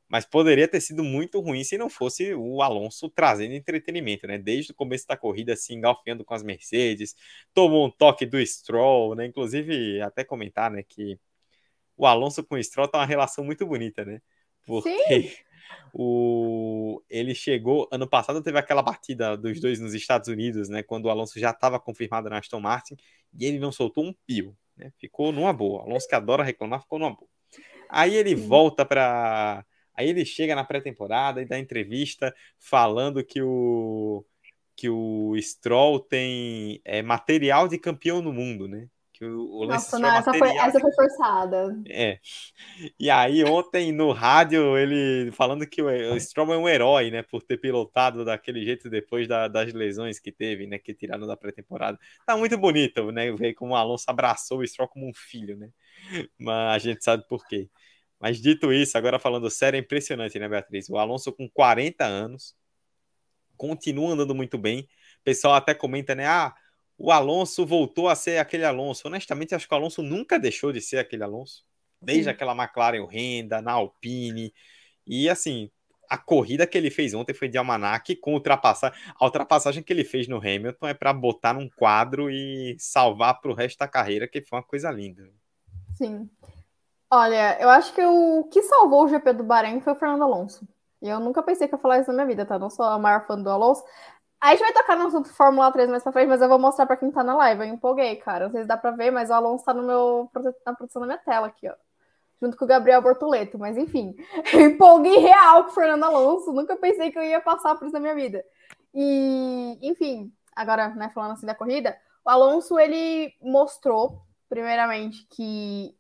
S2: Mas poderia ter sido muito ruim se não fosse o Alonso trazendo entretenimento, né? Desde o começo da corrida, assim, engalfinhando com as Mercedes, tomou um toque do Stroll, né? Inclusive, até comentar, né, que o Alonso com o Stroll tá uma relação muito bonita, né? Porque Sim. o ele chegou ano passado teve aquela batida dos dois nos Estados Unidos, né, quando o Alonso já estava confirmado na Aston Martin e ele não soltou um pio, né? Ficou numa boa. Alonso que adora reclamar ficou numa boa. Aí ele volta para aí ele chega na pré-temporada e dá entrevista falando que o que o Stroll tem é, material de campeão no mundo, né?
S3: Que o, o Nossa, não, essa, foi, essa foi forçada.
S2: É. E aí, ontem no rádio, ele falando que o, o Stroll é um herói, né? Por ter pilotado daquele jeito depois da, das lesões que teve, né? Que tiraram da pré-temporada. Tá muito bonito, né? Ver como o Alonso abraçou o Stroll como um filho, né? Mas a gente sabe por quê. Mas dito isso, agora falando sério, é impressionante, né, Beatriz? O Alonso com 40 anos continua andando muito bem. O pessoal até comenta, né? Ah, o Alonso voltou a ser aquele Alonso. Honestamente, acho que o Alonso nunca deixou de ser aquele Alonso. Desde Sim. aquela McLaren renda, na Alpine. E assim, a corrida que ele fez ontem foi de Almanac com ultrapassagem. A ultrapassagem que ele fez no Hamilton é para botar num quadro e salvar para o resto da carreira, que foi uma coisa linda.
S3: Sim. Olha, eu acho que o que salvou o GP do Bahrein foi o Fernando Alonso. E eu nunca pensei que ia falar isso na minha vida, tá? Não sou a maior fã do Alonso, a gente vai tocar no assunto Fórmula 3 mais pra frente, mas eu vou mostrar pra quem tá na live. Eu empolguei, cara. Não sei se dá pra ver, mas o Alonso tá no meu, na produção da minha tela aqui, ó. Junto com o Gabriel Bortoleto. Mas enfim, empolguei real com o Fernando Alonso. Nunca pensei que eu ia passar por isso na minha vida. E, enfim, agora, né, falando assim da corrida, o Alonso, ele mostrou, primeiramente, que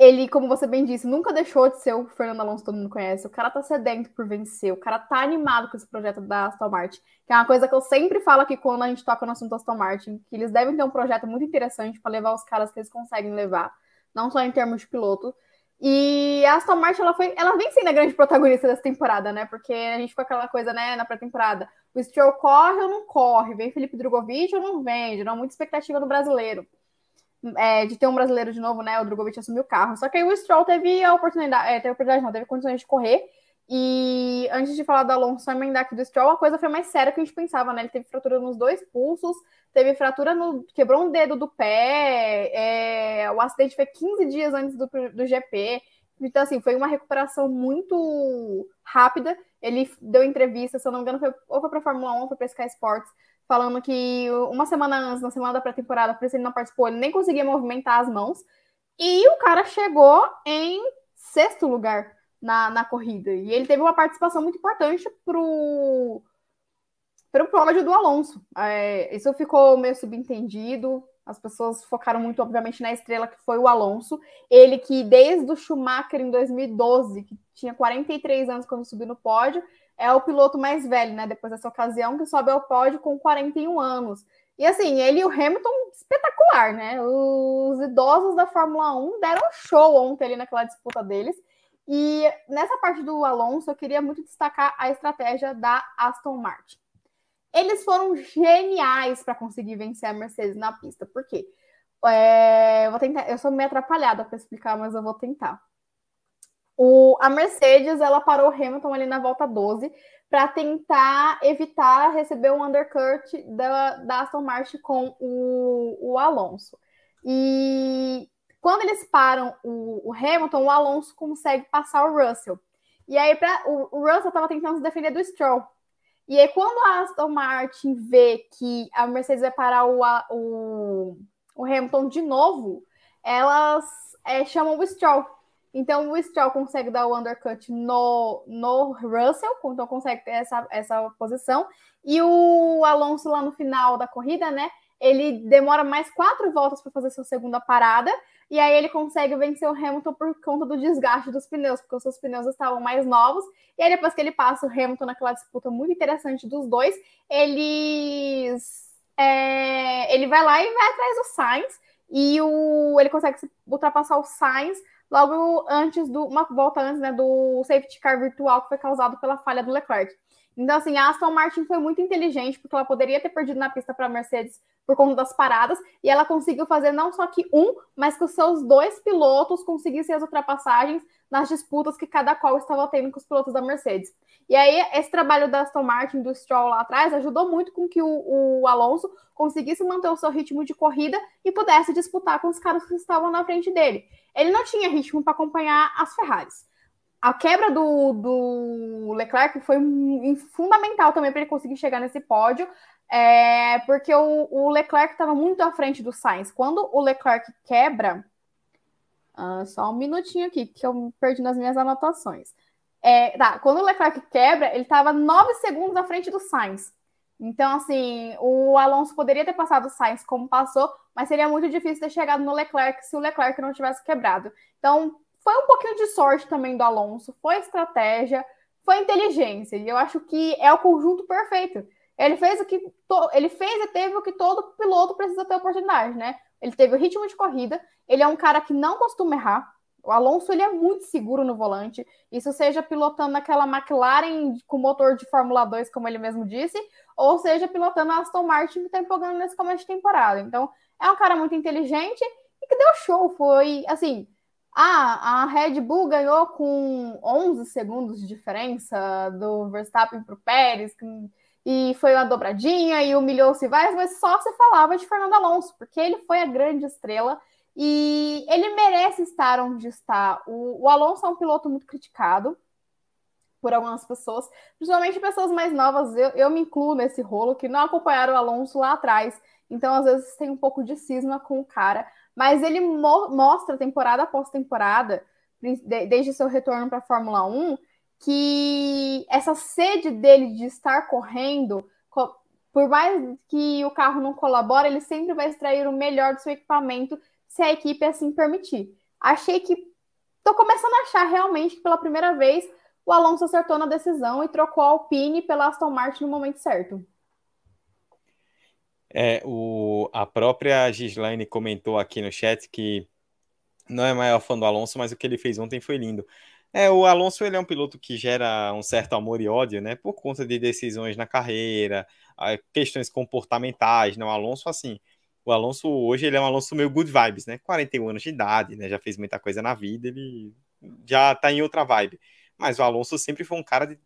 S3: ele, como você bem disse, nunca deixou de ser o Fernando Alonso todo mundo conhece. O cara tá sedento por vencer, o cara tá animado com esse projeto da Aston Martin, que é uma coisa que eu sempre falo aqui quando a gente toca no assunto Aston Martin, que eles devem ter um projeto muito interessante para levar os caras que eles conseguem levar, não só em termos de piloto. E a Aston Martin, ela, foi, ela vem sendo a grande protagonista dessa temporada, né? Porque a gente ficou aquela coisa, né, na pré-temporada. O Stroll corre ou não corre? Vem Felipe Drogovic ou não vem? Gerou muita expectativa no brasileiro é, de ter um brasileiro de novo, né? O Drogovic assumiu o carro. Só que aí o Stroll teve a oportunidade, é, teve a oportunidade, não, teve condições de correr. E antes de falar do Alonso, só emendar aqui do Stroll, a coisa foi mais séria que a gente pensava, né? Ele teve fratura nos dois pulsos, teve fratura no. quebrou um dedo do pé, é, o acidente foi 15 dias antes do, do GP. Então, assim, foi uma recuperação muito rápida. Ele deu entrevista, se eu não me engano, foi, ou foi para Fórmula 1 ou foi para Sky Sports, falando que uma semana antes, na semana da pré-temporada, por isso ele não participou, ele nem conseguia movimentar as mãos. E o cara chegou em sexto lugar na, na corrida. E ele teve uma participação muito importante pro para o pódio do Alonso. É, isso ficou meio subentendido. As pessoas focaram muito, obviamente, na estrela que foi o Alonso. Ele que, desde o Schumacher em 2012, que tinha 43 anos quando subiu no pódio, é o piloto mais velho, né? Depois dessa ocasião, que sobe ao pódio com 41 anos. E assim, ele e o Hamilton, espetacular, né? Os idosos da Fórmula 1 deram show ontem ali naquela disputa deles. E nessa parte do Alonso, eu queria muito destacar a estratégia da Aston Martin. Eles foram geniais para conseguir vencer a Mercedes na pista. Por quê? É, eu vou tentar, eu sou meio atrapalhada para explicar, mas eu vou tentar. O, a Mercedes ela parou o Hamilton ali na volta 12 para tentar evitar receber um undercut da, da Aston Martin com o, o Alonso. E quando eles param o, o Hamilton, o Alonso consegue passar o Russell. E aí pra, o, o Russell estava tentando se defender do Stroll. E aí, quando a Aston Martin vê que a Mercedes vai parar o, o, o Hamilton de novo, elas é, chamam o Stroll. Então, o Stroll consegue dar o undercut no, no Russell, então consegue ter essa, essa posição. E o Alonso, lá no final da corrida, né? Ele demora mais quatro voltas para fazer sua segunda parada. E aí ele consegue vencer o Hamilton por conta do desgaste dos pneus, porque os seus pneus estavam mais novos. E aí depois que ele passa o Hamilton naquela disputa muito interessante dos dois, eles é, ele vai lá e vai atrás do Sainz e o, ele consegue ultrapassar o Sainz logo antes do uma volta antes né, do safety car virtual que foi causado pela falha do Leclerc. Então, assim, a Aston Martin foi muito inteligente, porque ela poderia ter perdido na pista para a Mercedes por conta das paradas, e ela conseguiu fazer não só que um, mas que os seus dois pilotos conseguissem as ultrapassagens nas disputas que cada qual estava tendo com os pilotos da Mercedes. E aí, esse trabalho da Aston Martin, do Stroll lá atrás, ajudou muito com que o, o Alonso conseguisse manter o seu ritmo de corrida e pudesse disputar com os caras que estavam na frente dele. Ele não tinha ritmo para acompanhar as Ferraris a quebra do, do Leclerc foi fundamental também para ele conseguir chegar nesse pódio, é, porque o, o Leclerc estava muito à frente do Sainz. Quando o Leclerc quebra, uh, só um minutinho aqui, que eu perdi nas minhas anotações. É, tá, quando o Leclerc quebra, ele estava nove segundos à frente do Sainz. Então, assim, o Alonso poderia ter passado o Sainz como passou, mas seria muito difícil ter chegado no Leclerc se o Leclerc não tivesse quebrado. Então, foi um pouquinho de sorte também do Alonso, foi estratégia, foi inteligência. E eu acho que é o conjunto perfeito. Ele fez o que to... ele fez e teve o que todo piloto precisa ter oportunidade, né? Ele teve o ritmo de corrida, ele é um cara que não costuma errar. O Alonso ele é muito seguro no volante. Isso seja pilotando aquela McLaren com motor de Fórmula 2, como ele mesmo disse, ou seja pilotando a Aston Martin que está empolgando nesse começo de temporada. Então, é um cara muito inteligente e que deu show. Foi assim, ah, a Red Bull ganhou com 11 segundos de diferença do Verstappen para o Pérez, e foi uma dobradinha e humilhou-se várias, mas só se falava de Fernando Alonso, porque ele foi a grande estrela e ele merece estar onde está. O, o Alonso é um piloto muito criticado por algumas pessoas, principalmente pessoas mais novas. Eu, eu me incluo nesse rolo que não acompanharam o Alonso lá atrás, então às vezes tem um pouco de cisma com o cara mas ele mo mostra temporada após temporada, desde seu retorno para a Fórmula 1, que essa sede dele de estar correndo, por mais que o carro não colabore, ele sempre vai extrair o melhor do seu equipamento, se a equipe assim permitir. Achei que estou começando a achar realmente que pela primeira vez o Alonso acertou na decisão e trocou a Alpine pela Aston Martin no momento certo.
S2: É, o, a própria Gislaine comentou aqui no chat que não é maior fã do Alonso, mas o que ele fez ontem foi lindo. É, o Alonso ele é um piloto que gera um certo amor e ódio, né? Por conta de decisões na carreira, questões comportamentais, né? O Alonso, assim, o Alonso hoje ele é um Alonso meio good vibes, né? 41 anos de idade, né? Já fez muita coisa na vida, ele já tá em outra vibe. mas o Alonso sempre foi um cara de,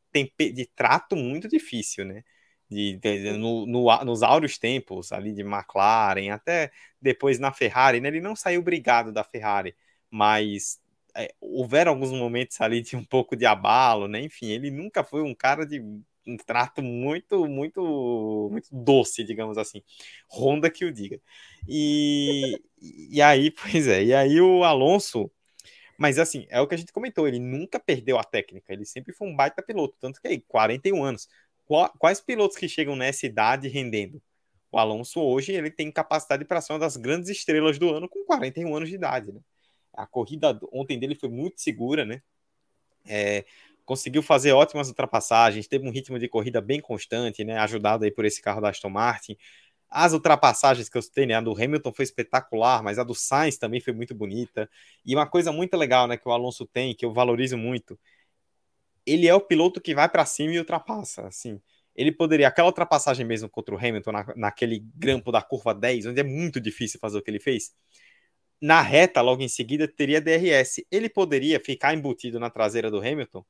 S2: de trato muito difícil, né? De, de, no, no, nos áureos tempos ali de McLaren, até depois na Ferrari, né? Ele não saiu brigado da Ferrari, mas é, houveram alguns momentos ali de um pouco de abalo, né? Enfim, ele nunca foi um cara de um trato muito, muito, muito doce, digamos assim. Honda que o diga. E, e aí, pois é, e aí o Alonso mas assim, é o que a gente comentou, ele nunca perdeu a técnica, ele sempre foi um baita piloto, tanto que aí, 41 anos. Quais pilotos que chegam nessa idade rendendo? O Alonso hoje ele tem capacidade para ser uma das grandes estrelas do ano com 41 anos de idade, né? A corrida ontem dele foi muito segura, né? É, conseguiu fazer ótimas ultrapassagens, teve um ritmo de corrida bem constante, né? Ajudado aí por esse carro da Aston Martin. As ultrapassagens que eu citei, né? A do Hamilton foi espetacular, mas a do Sainz também foi muito bonita. E uma coisa muito legal, né, que o Alonso tem, que eu valorizo muito, ele é o piloto que vai para cima e ultrapassa, assim. Ele poderia, aquela ultrapassagem mesmo contra o Hamilton, na, naquele grampo da curva 10, onde é muito difícil fazer o que ele fez, na reta, logo em seguida, teria DRS. Ele poderia ficar embutido na traseira do Hamilton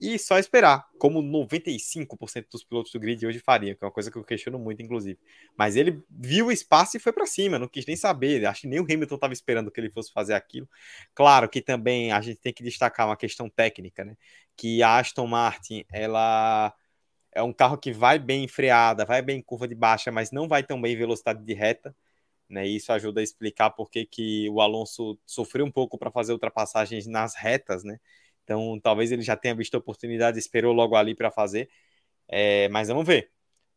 S2: e só esperar, como 95% dos pilotos do grid hoje fariam, que é uma coisa que eu questiono muito, inclusive. Mas ele viu o espaço e foi para cima, não quis nem saber. Acho que nem o Hamilton estava esperando que ele fosse fazer aquilo. Claro que também a gente tem que destacar uma questão técnica, né? Que a Aston Martin, ela é um carro que vai bem freada, vai bem em curva de baixa, mas não vai tão bem em velocidade de reta. Né, isso ajuda a explicar por que o Alonso sofreu um pouco para fazer ultrapassagens nas retas, né? Então, talvez ele já tenha visto a oportunidade, esperou logo ali para fazer. É, mas vamos ver.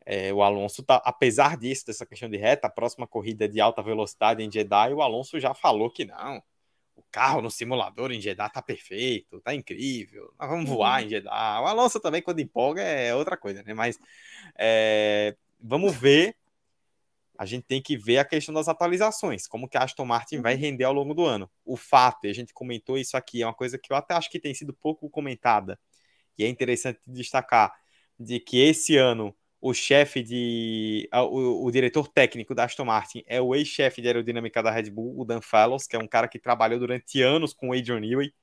S2: É, o Alonso tá, apesar disso, dessa questão de reta, a próxima corrida de alta velocidade em Jeddah, o Alonso já falou que não. O carro no simulador em Jeddah tá perfeito, tá incrível. Nós vamos voar uhum. em Jeddah. O Alonso também, quando empolga, é outra coisa, né? Mas é, vamos ver a gente tem que ver a questão das atualizações, como que a Aston Martin vai uhum. render ao longo do ano. O fato, e a gente comentou isso aqui, é uma coisa que eu até acho que tem sido pouco comentada, e é interessante destacar, de que esse ano o chefe de. O, o, diretor técnico da Aston Martin é o ex-chefe de aerodinâmica da Red Bull, o Dan Fallows, que é um cara que trabalhou durante anos com o Adrian Newey.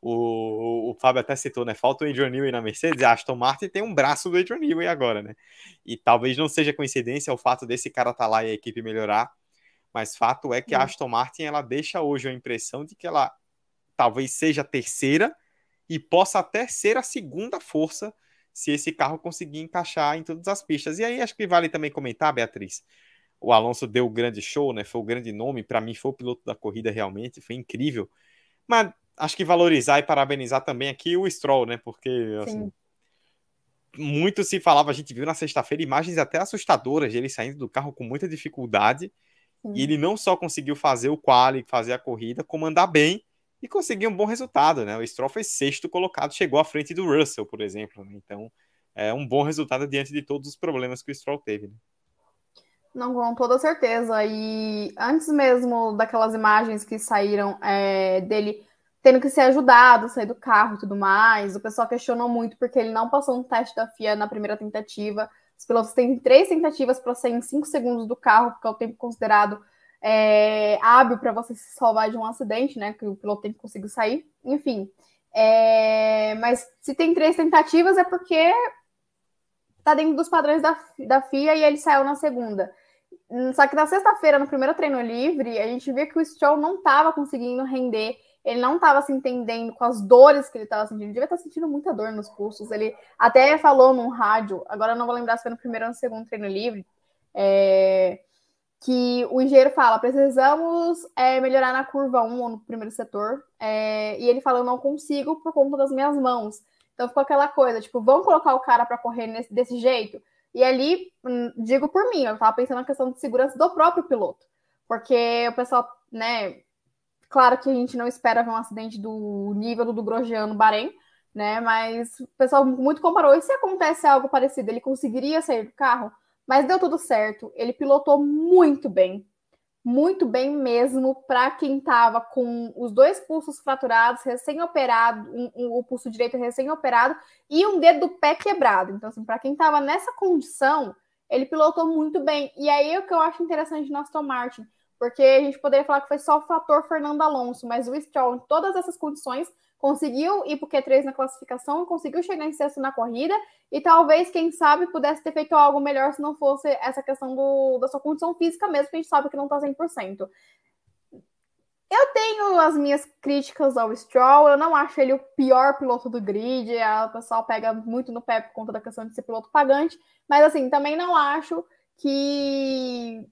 S2: O, o Fábio até citou, né? Falta o Adrian Newey na Mercedes, a Aston Martin tem um braço do Adrian Newey agora, né? E talvez não seja coincidência o fato desse cara estar tá lá e a equipe melhorar, mas fato é que a Aston Martin ela deixa hoje a impressão de que ela talvez seja a terceira e possa até ser a segunda força se esse carro conseguir encaixar em todas as pistas. E aí acho que vale também comentar, Beatriz. O Alonso deu o grande show, né? Foi o grande nome, para mim foi o piloto da corrida realmente, foi incrível. Mas acho que valorizar e parabenizar também aqui o Stroll, né? Porque assim, muito se falava, a gente viu na sexta-feira imagens até assustadoras de ele saindo do carro com muita dificuldade. Sim. E ele não só conseguiu fazer o quali, fazer a corrida, como andar bem e conseguir um bom resultado, né? O Stroll foi sexto colocado, chegou à frente do Russell, por exemplo. Né? Então, é um bom resultado diante de todos os problemas que o Stroll teve. Né?
S3: Não, com toda certeza. E antes mesmo daquelas imagens que saíram é, dele tendo que ser ajudado, sair do carro e tudo mais. O pessoal questionou muito porque ele não passou um teste da FIA na primeira tentativa. Os pilotos têm três tentativas para sair em cinco segundos do carro, porque é o tempo considerado é, hábil para você se salvar de um acidente, né? Que o piloto tem que conseguir sair. Enfim. É, mas se tem três tentativas é porque tá dentro dos padrões da, da FIA e ele saiu na segunda. Só que na sexta-feira, no primeiro treino livre, a gente vê que o Stroll não estava conseguindo render ele não estava se entendendo com as dores que ele estava sentindo. Ele devia estar tá sentindo muita dor nos pulsos. Ele até falou num rádio, agora não vou lembrar se foi no primeiro ou no segundo treino livre, é, que o engenheiro fala: precisamos é, melhorar na curva 1 ou no primeiro setor. É, e ele fala: eu não consigo por conta das minhas mãos. Então ficou aquela coisa, tipo, vamos colocar o cara para correr nesse, desse jeito? E ali, hum, digo por mim, eu estava pensando na questão de segurança do próprio piloto. Porque o pessoal, né, Claro que a gente não espera ver um acidente do nível do, Grosjean no Bahrein, né? Mas o pessoal muito comparou. E se acontece algo parecido, ele conseguiria sair do carro? Mas deu tudo certo. Ele pilotou muito bem. Muito bem mesmo para quem estava com os dois pulsos fraturados, recém-operado, um, um, o pulso direito recém-operado e um dedo do pé quebrado. Então, assim, para quem estava nessa condição, ele pilotou muito bem. E aí é o que eu acho interessante no Aston Martin porque a gente poderia falar que foi só o fator Fernando Alonso, mas o Stroll, em todas essas condições, conseguiu ir para o Q3 na classificação, conseguiu chegar em sexto na corrida, e talvez, quem sabe, pudesse ter feito algo melhor se não fosse essa questão do, da sua condição física mesmo, que a gente sabe que não está 100%. Eu tenho as minhas críticas ao Stroll, eu não acho ele o pior piloto do grid, o pessoal pega muito no pé por conta da questão de ser piloto pagante, mas assim, também não acho que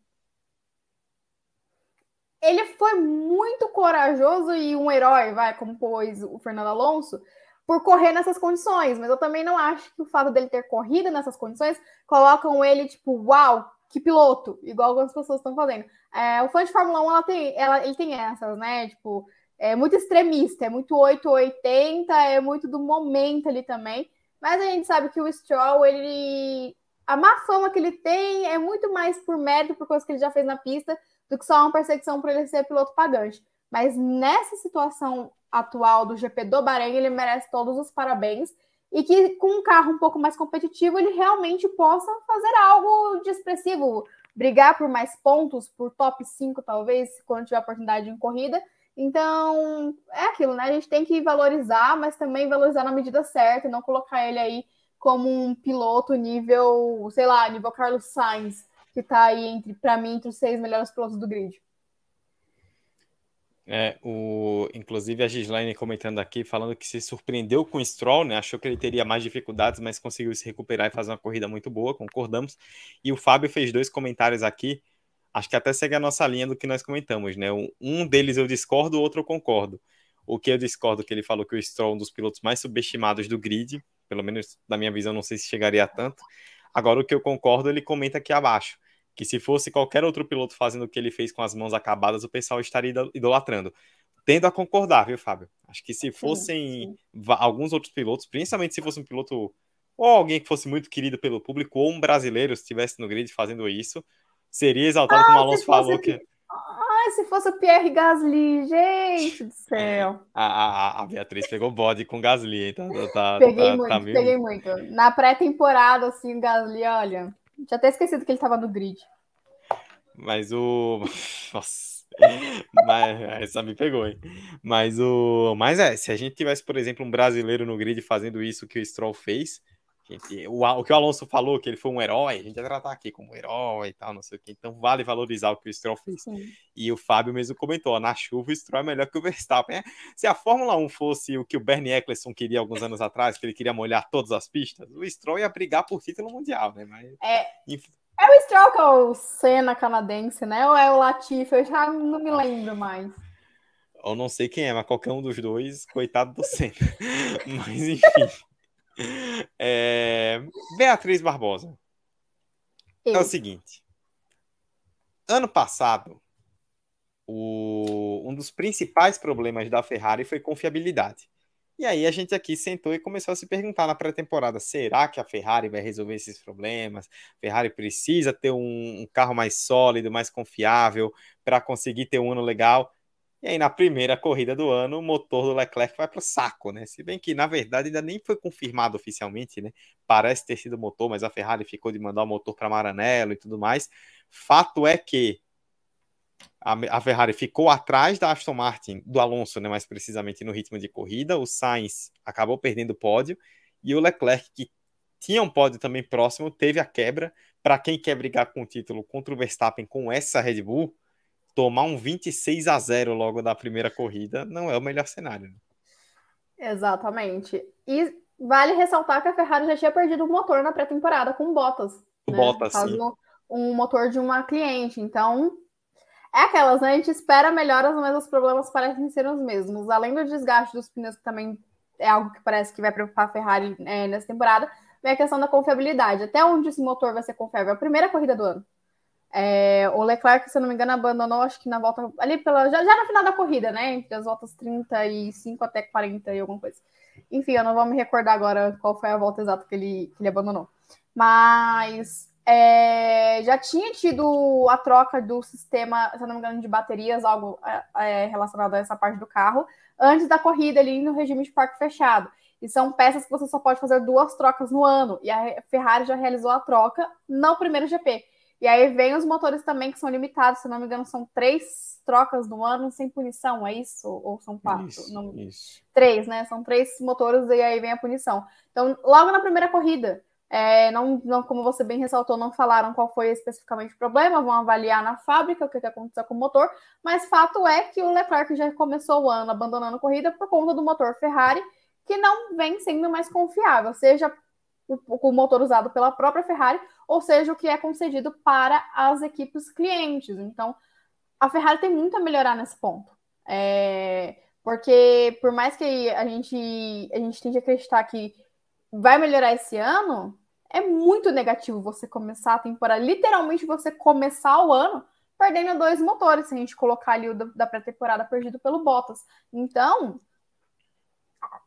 S3: ele foi muito corajoso e um herói, vai, como pôs o Fernando Alonso, por correr nessas condições, mas eu também não acho que o fato dele ter corrido nessas condições colocam ele tipo, uau, que piloto, igual algumas pessoas estão fazendo. É, o fã de Fórmula 1, ela tem, ela, ele tem essas, né? Tipo, é muito extremista, é muito 880, é muito do momento ali também. Mas a gente sabe que o Stroll, ele. A má fama que ele tem é muito mais por mérito, por coisa que ele já fez na pista, do que só uma perseguição para ele ser piloto pagante. Mas nessa situação atual do GP do Bahrein, ele merece todos os parabéns. E que com um carro um pouco mais competitivo, ele realmente possa fazer algo de expressivo brigar por mais pontos, por top 5, talvez, quando tiver oportunidade em corrida. Então, é aquilo, né? A gente tem que valorizar, mas também valorizar na medida certa, não colocar ele aí como um piloto nível, sei lá, nível Carlos Sainz, que tá aí entre, para mim, entre os seis melhores pilotos do grid.
S2: É, o, inclusive a Gislaine comentando aqui, falando que se surpreendeu com o Stroll, né? Achou que ele teria mais dificuldades, mas conseguiu se recuperar e fazer uma corrida muito boa, concordamos. E o Fábio fez dois comentários aqui, acho que até segue a nossa linha do que nós comentamos, né? Um deles eu discordo, o outro eu concordo. O que eu discordo que ele falou que o Stroll é um dos pilotos mais subestimados do grid, pelo menos na minha visão, não sei se chegaria a tanto. Agora, o que eu concordo, ele comenta aqui abaixo que se fosse qualquer outro piloto fazendo o que ele fez com as mãos acabadas, o pessoal estaria idolatrando. Tendo a concordar, viu, Fábio? Acho que se fossem sim, sim. alguns outros pilotos, principalmente se fosse um piloto ou alguém que fosse muito querido pelo público, ou um brasileiro estivesse no grid fazendo isso, seria exaltado, ah, como o Alonso falou. Que...
S3: Ai, se fosse o Pierre Gasly, gente do céu.
S2: A, a, a Beatriz pegou bode com Gasly, tá, tá,
S3: peguei tá, muito, tá meio... peguei muito. Na pré-temporada, assim, o Gasly, olha, já até esquecido que ele estava no grid.
S2: Mas o. Nossa. Mas essa me pegou, hein? Mas o. Mas é, se a gente tivesse, por exemplo, um brasileiro no grid fazendo isso que o Stroll fez, gente, o, o que o Alonso falou, que ele foi um herói, a gente ia tratar aqui como herói e tal, não sei o que. Então vale valorizar o que o Stroll fez. Sim. E o Fábio mesmo comentou: na chuva o Stroll é melhor que o Verstappen. É, se a Fórmula 1 fosse o que o Bernie Eccleston queria alguns anos atrás, que ele queria molhar todas as pistas, o Stroll ia brigar por título mundial, né? Mas,
S3: é. É o Stroll que é o Senna canadense, né? Ou é o Latifi? Eu já não me lembro mais.
S2: Eu não sei quem é, mas qualquer um dos dois, coitado do Senna. mas enfim. É... Beatriz Barbosa. Eu. É o seguinte. Ano passado, o... um dos principais problemas da Ferrari foi confiabilidade. E aí a gente aqui sentou e começou a se perguntar na pré-temporada: será que a Ferrari vai resolver esses problemas? A Ferrari precisa ter um, um carro mais sólido, mais confiável para conseguir ter um ano legal. E aí, na primeira corrida do ano, o motor do Leclerc vai para o saco, né? Se bem que, na verdade, ainda nem foi confirmado oficialmente, né? Parece ter sido motor, mas a Ferrari ficou de mandar o motor para Maranello e tudo mais. Fato é que a, Ferrari ficou atrás da Aston Martin, do Alonso, né, mais precisamente no ritmo de corrida. O Sainz acabou perdendo o pódio e o Leclerc, que tinha um pódio também próximo, teve a quebra. Para quem quer brigar com o título contra o Verstappen com essa Red Bull, tomar um 26 a 0 logo da primeira corrida não é o melhor cenário. Né?
S3: Exatamente. E vale ressaltar que a Ferrari já tinha perdido o motor na pré-temporada com Bottas. Né?
S2: Bottas, sim.
S3: Um motor de uma cliente. Então, é aquelas, né? A gente espera melhoras, mas os problemas parecem ser os mesmos. Além do desgaste dos pneus, que também é algo que parece que vai preocupar a Ferrari é, nessa temporada, vem a questão da confiabilidade. Até onde esse motor vai ser confiável? A primeira corrida do ano. É, o Leclerc, se eu não me engano, abandonou, acho que na volta ali pela. Já, já no final da corrida, né? Entre as voltas 35 até 40 e alguma coisa. Enfim, eu não vou me recordar agora qual foi a volta exata que ele, que ele abandonou. Mas é, já tinha tido a troca do sistema, se não me engano, de baterias, algo é, é, relacionado a essa parte do carro, antes da corrida ali no regime de parque fechado. E são peças que você só pode fazer duas trocas no ano. E a Ferrari já realizou a troca no primeiro GP. E aí vem os motores também que são limitados, se não me engano, são três trocas no ano sem punição, é isso? Ou são quatro?
S2: Isso,
S3: não...
S2: isso.
S3: Três, né? São três motores e aí vem a punição. Então, logo na primeira corrida, é, não, não, como você bem ressaltou, não falaram qual foi especificamente o problema, vão avaliar na fábrica o que, que aconteceu com o motor, mas fato é que o Leclerc já começou o ano abandonando a corrida por conta do motor Ferrari, que não vem sendo mais confiável, seja o, o motor usado pela própria Ferrari, ou seja, o que é concedido para as equipes clientes. Então, a Ferrari tem muito a melhorar nesse ponto. É, porque por mais que a gente, a gente tente acreditar que vai melhorar esse ano, é muito negativo você começar a temporada, literalmente você começar o ano perdendo dois motores, se a gente colocar ali o da pré-temporada perdido pelo Bottas. Então,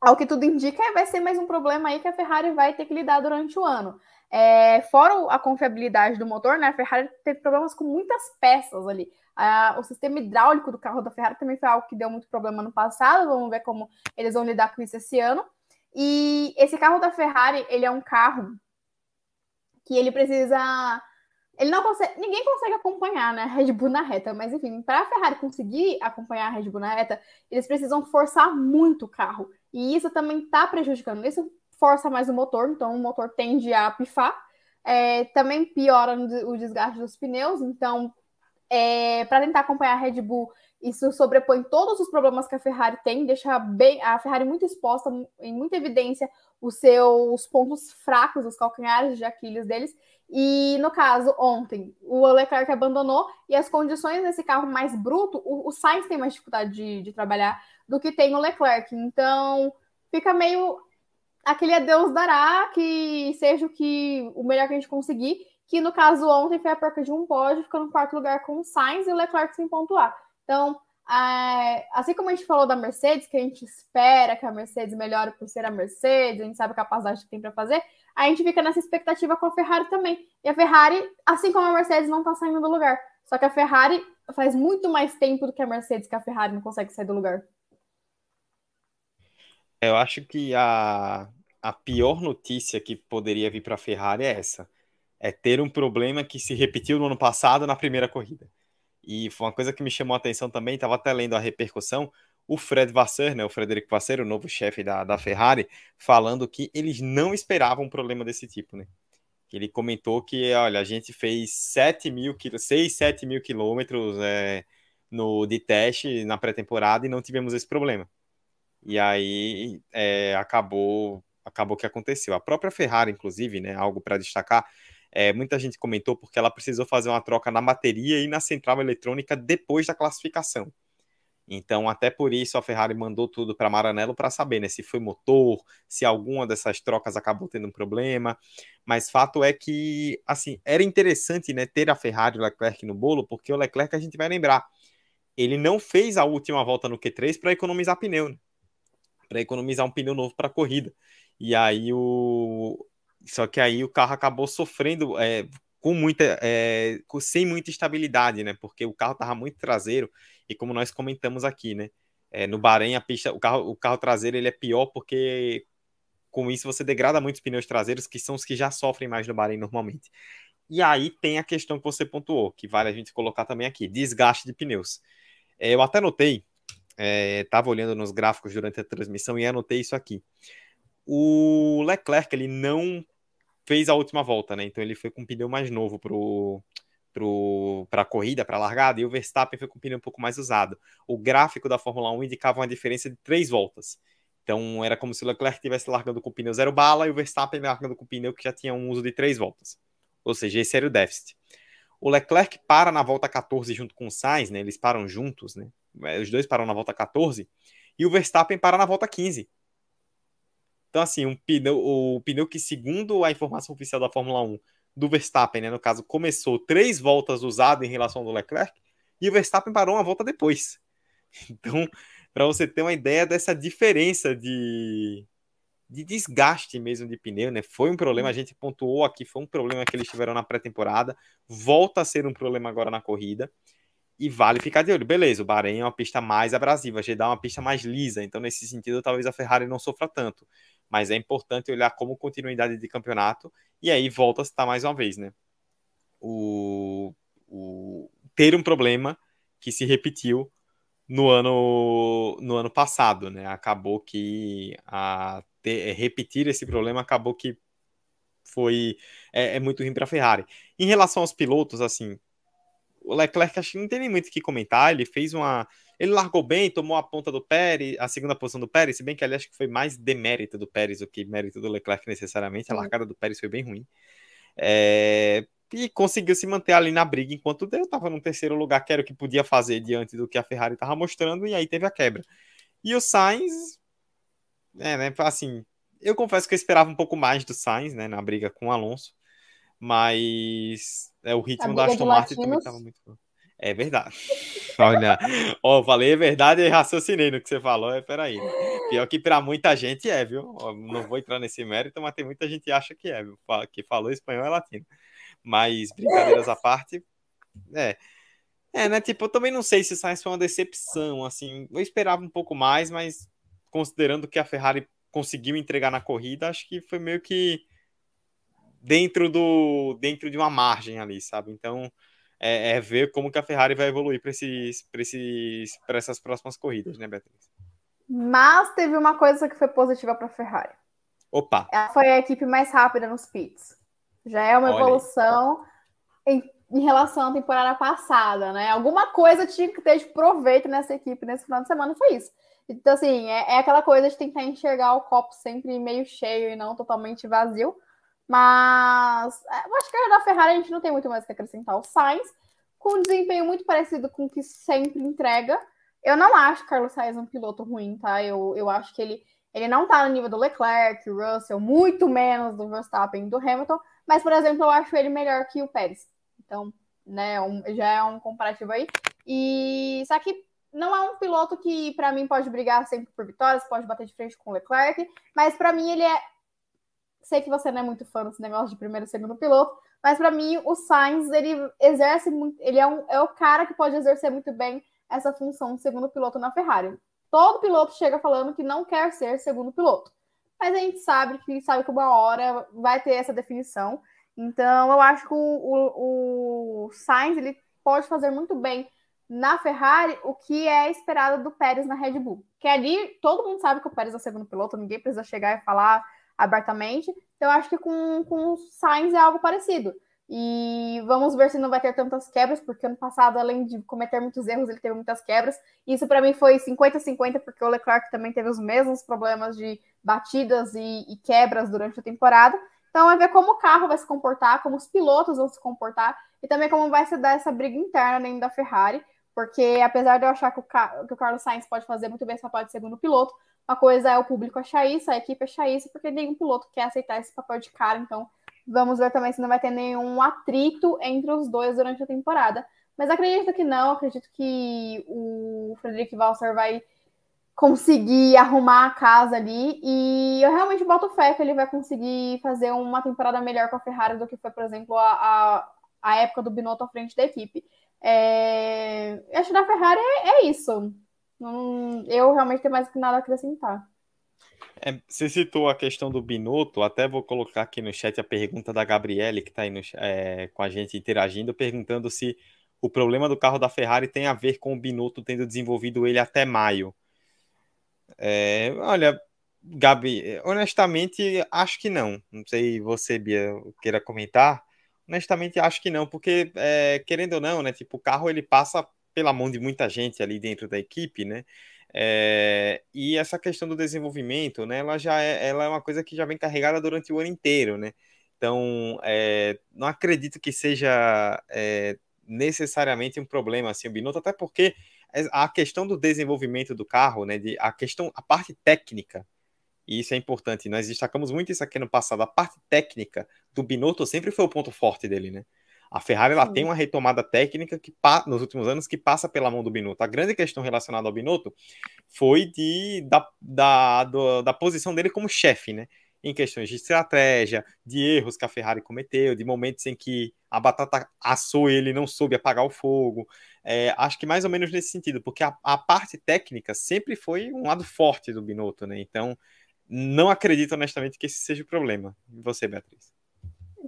S3: ao que tudo indica, vai ser mais um problema aí que a Ferrari vai ter que lidar durante o ano. É, fora a confiabilidade do motor, né? A Ferrari teve problemas com muitas peças ali. o sistema hidráulico do carro da Ferrari também foi algo que deu muito problema no passado. Vamos ver como eles vão lidar com isso esse ano. E esse carro da Ferrari, ele é um carro que ele precisa. Ele não consegue. Ninguém consegue acompanhar, né? A Red Bull na reta. Mas enfim, para a Ferrari conseguir acompanhar a Red Bull na reta, eles precisam forçar muito o carro. E isso também está prejudicando. Isso força mais o motor, então o motor tende a pifar. É, também piora o desgaste dos pneus, então é, para tentar acompanhar a Red Bull, isso sobrepõe todos os problemas que a Ferrari tem, deixa bem a Ferrari muito exposta, em muita evidência, os seus pontos fracos, os calcanhares de Aquiles deles. E no caso, ontem, o Leclerc abandonou e as condições desse carro mais bruto, o, o Sainz tem mais dificuldade de, de trabalhar do que tem o Leclerc. Então, fica meio aquele adeus dará, que seja o que o melhor que a gente conseguir. Que no caso ontem foi a perca de um pódio, ficando no quarto lugar com o Sainz e o Leclerc sem pontuar. Então, é, assim como a gente falou da Mercedes, que a gente espera que a Mercedes melhore por ser a Mercedes, a gente sabe a capacidade que tem para fazer, a gente fica nessa expectativa com a Ferrari também. E a Ferrari, assim como a Mercedes, não está saindo do lugar. Só que a Ferrari faz muito mais tempo do que a Mercedes que a Ferrari não consegue sair do lugar.
S2: Eu acho que a, a pior notícia que poderia vir para a Ferrari é essa: é ter um problema que se repetiu no ano passado na primeira corrida. E foi uma coisa que me chamou a atenção também, estava até lendo a repercussão, o Fred Vasseur, né, o Frederico Vasseur, o novo chefe da, da Ferrari, falando que eles não esperavam um problema desse tipo, né? Ele comentou que, olha, a gente fez 7 mil, 6, 7 mil quilômetros é, no, de teste na pré-temporada e não tivemos esse problema. E aí é, acabou acabou que aconteceu. A própria Ferrari, inclusive, né, algo para destacar, é, muita gente comentou porque ela precisou fazer uma troca na bateria e na central eletrônica depois da classificação. Então, até por isso, a Ferrari mandou tudo para Maranello para saber né, se foi motor, se alguma dessas trocas acabou tendo um problema. Mas fato é que, assim, era interessante né, ter a Ferrari e o Leclerc no bolo, porque o Leclerc a gente vai lembrar, ele não fez a última volta no Q3 para economizar pneu, né? Para economizar um pneu novo para a corrida. E aí o, só que aí o carro acabou sofrendo é, com muita, é, com, sem muita estabilidade, né? Porque o carro estava muito traseiro e como nós comentamos aqui, né? É, no Bahrein a pista, o carro, o carro traseiro ele é pior porque com isso você degrada muitos pneus traseiros que são os que já sofrem mais no Bahrein normalmente. E aí tem a questão que você pontuou, que vale a gente colocar também aqui, desgaste de pneus. É, eu até notei, estava é, olhando nos gráficos durante a transmissão e anotei isso aqui. O Leclerc ele não fez a última volta, né? Então ele foi com um pneu mais novo pro para a corrida, para a largada, e o Verstappen foi com um pneu um pouco mais usado. O gráfico da Fórmula 1 indicava uma diferença de três voltas. Então era como se o Leclerc estivesse largando com o pneu zero bala e o Verstappen largando com o pneu que já tinha um uso de três voltas. Ou seja, esse era o déficit. O Leclerc para na volta 14 junto com o Sainz, né? Eles param juntos, né? Os dois param na volta 14 e o Verstappen para na volta 15. Então, assim, um pneu, o pneu que, segundo a informação oficial da Fórmula 1, do Verstappen, né, no caso, começou três voltas usado em relação ao do Leclerc, e o Verstappen parou uma volta depois. Então, para você ter uma ideia dessa diferença de, de desgaste mesmo de pneu, né? Foi um problema, a gente pontuou aqui, foi um problema que eles tiveram na pré-temporada, volta a ser um problema agora na corrida. E vale ficar de olho. Beleza, o Bahrein é uma pista mais abrasiva, a Jeddah é uma pista mais lisa, então nesse sentido talvez a Ferrari não sofra tanto mas é importante olhar como continuidade de campeonato e aí volta a citar mais uma vez, né? O ter um problema que se repetiu no ano, no ano passado, né? Acabou que a ter, repetir esse problema acabou que foi é, é muito ruim para a Ferrari. Em relação aos pilotos, assim, o Leclerc acho que não tem nem muito o que comentar. Ele fez uma. Ele largou bem, tomou a ponta do Pérez, a segunda posição do Pérez, se bem que ali acho que foi mais demérito do Pérez do que mérito do Leclerc necessariamente. A largada do Pérez foi bem ruim. É, e conseguiu se manter ali na briga enquanto eu estava no terceiro lugar, que era o que podia fazer diante do que a Ferrari estava mostrando, e aí teve a quebra. E o Sainz, é, né, assim, eu confesso que eu esperava um pouco mais do Sainz, né, na briga com o Alonso, mas é, o ritmo da Aston Martin também estava muito bom. É verdade. Olha, ó, falei a verdade e raciocinei no que você falou. É, peraí. Pior que para muita gente é, viu? Não vou entrar nesse mérito, mas tem muita gente que acha que é, viu? Que falou espanhol é latino. Mas, brincadeiras à parte, é. É, né? Tipo, eu também não sei se o Sainz foi uma decepção, assim. Eu esperava um pouco mais, mas considerando que a Ferrari conseguiu entregar na corrida, acho que foi meio que dentro do dentro de uma margem ali, sabe? Então é, é ver como que a Ferrari vai evoluir para esses, esses, essas próximas corridas, né, Beatriz?
S3: Mas teve uma coisa que foi positiva para a Ferrari.
S2: Opa!
S3: Ela foi a equipe mais rápida nos pits. Já é uma Olha evolução em, em, relação à temporada passada, né? Alguma coisa tinha que ter de proveito nessa equipe nesse final de semana, foi isso. Então, assim, é, é aquela coisa de tentar enxergar o copo sempre meio cheio e não totalmente vazio. Mas é, eu acho que da Ferrari a gente não tem muito mais que acrescentar. O Sainz, com um desempenho muito parecido com o que sempre entrega. Eu não acho que Carlos Sainz um piloto ruim, tá? Eu, eu acho que ele, ele não tá no nível do Leclerc, Russell, muito menos do Verstappen e do Hamilton. Mas, por exemplo, eu acho ele melhor que o Pérez. Então, né, um, já é um comparativo aí. E só que não é um piloto que, para mim, pode brigar sempre por vitórias, pode bater de frente com o Leclerc, mas para mim ele é sei que você não é muito fã desse negócio de primeiro e segundo piloto, mas para mim o Sainz ele exerce muito, ele é, um, é o cara que pode exercer muito bem essa função de segundo piloto na Ferrari. Todo piloto chega falando que não quer ser segundo piloto, mas a gente sabe que sabe que uma hora vai ter essa definição. Então eu acho que o, o, o Sainz ele pode fazer muito bem na Ferrari o que é esperado do Pérez na Red Bull. Que ali todo mundo sabe que o Pérez é o segundo piloto, ninguém precisa chegar e falar abertamente. Então, acho que com, com o Sainz é algo parecido. E vamos ver se não vai ter tantas quebras, porque ano passado, além de cometer muitos erros, ele teve muitas quebras. Isso para mim foi 50-50, porque o Leclerc também teve os mesmos problemas de batidas e, e quebras durante a temporada. Então, é ver como o carro vai se comportar, como os pilotos vão se comportar e também como vai se dar essa briga interna dentro da Ferrari, porque apesar de eu achar que o, que o Carlos Sainz pode fazer muito bem esse papel de segundo piloto, uma coisa é o público achar isso, a equipe achar isso, porque nenhum piloto quer aceitar esse papel de cara. Então, vamos ver também se não vai ter nenhum atrito entre os dois durante a temporada. Mas acredito que não, acredito que o Frederic Valser vai conseguir arrumar a casa ali. E eu realmente boto fé que ele vai conseguir fazer uma temporada melhor com a Ferrari do que foi, por exemplo, a, a, a época do Binotto à frente da equipe. É... Acho que da Ferrari é, é isso. Não, eu realmente tenho mais que nada a acrescentar.
S2: É, você citou a questão do Binotto, até vou colocar aqui no chat a pergunta da Gabriele, que está aí no, é, com a gente interagindo, perguntando se o problema do carro da Ferrari tem a ver com o Binotto tendo desenvolvido ele até maio. É, olha, Gabi, honestamente, acho que não. Não sei você, Bia, queira comentar. Honestamente, acho que não, porque, é, querendo ou não, né, tipo, o carro ele passa pela mão de muita gente ali dentro da equipe, né? É, e essa questão do desenvolvimento, né? Ela já é, ela é uma coisa que já vem carregada durante o ano inteiro, né? Então, é, não acredito que seja é, necessariamente um problema assim o Binotto, até porque a questão do desenvolvimento do carro, né? De, a questão, a parte técnica, e isso é importante. Nós destacamos muito isso aqui no passado. A parte técnica do Binotto sempre foi o ponto forte dele, né? A Ferrari ela tem uma retomada técnica que nos últimos anos que passa pela mão do Binotto. A grande questão relacionada ao Binotto foi de, da, da, do, da posição dele como chefe, né? Em questões de estratégia, de erros que a Ferrari cometeu, de momentos em que a batata assou e ele não soube apagar o fogo. É, acho que mais ou menos nesse sentido, porque a, a parte técnica sempre foi um lado forte do Binotto, né? Então, não acredito honestamente que esse seja o problema. E você, Beatriz?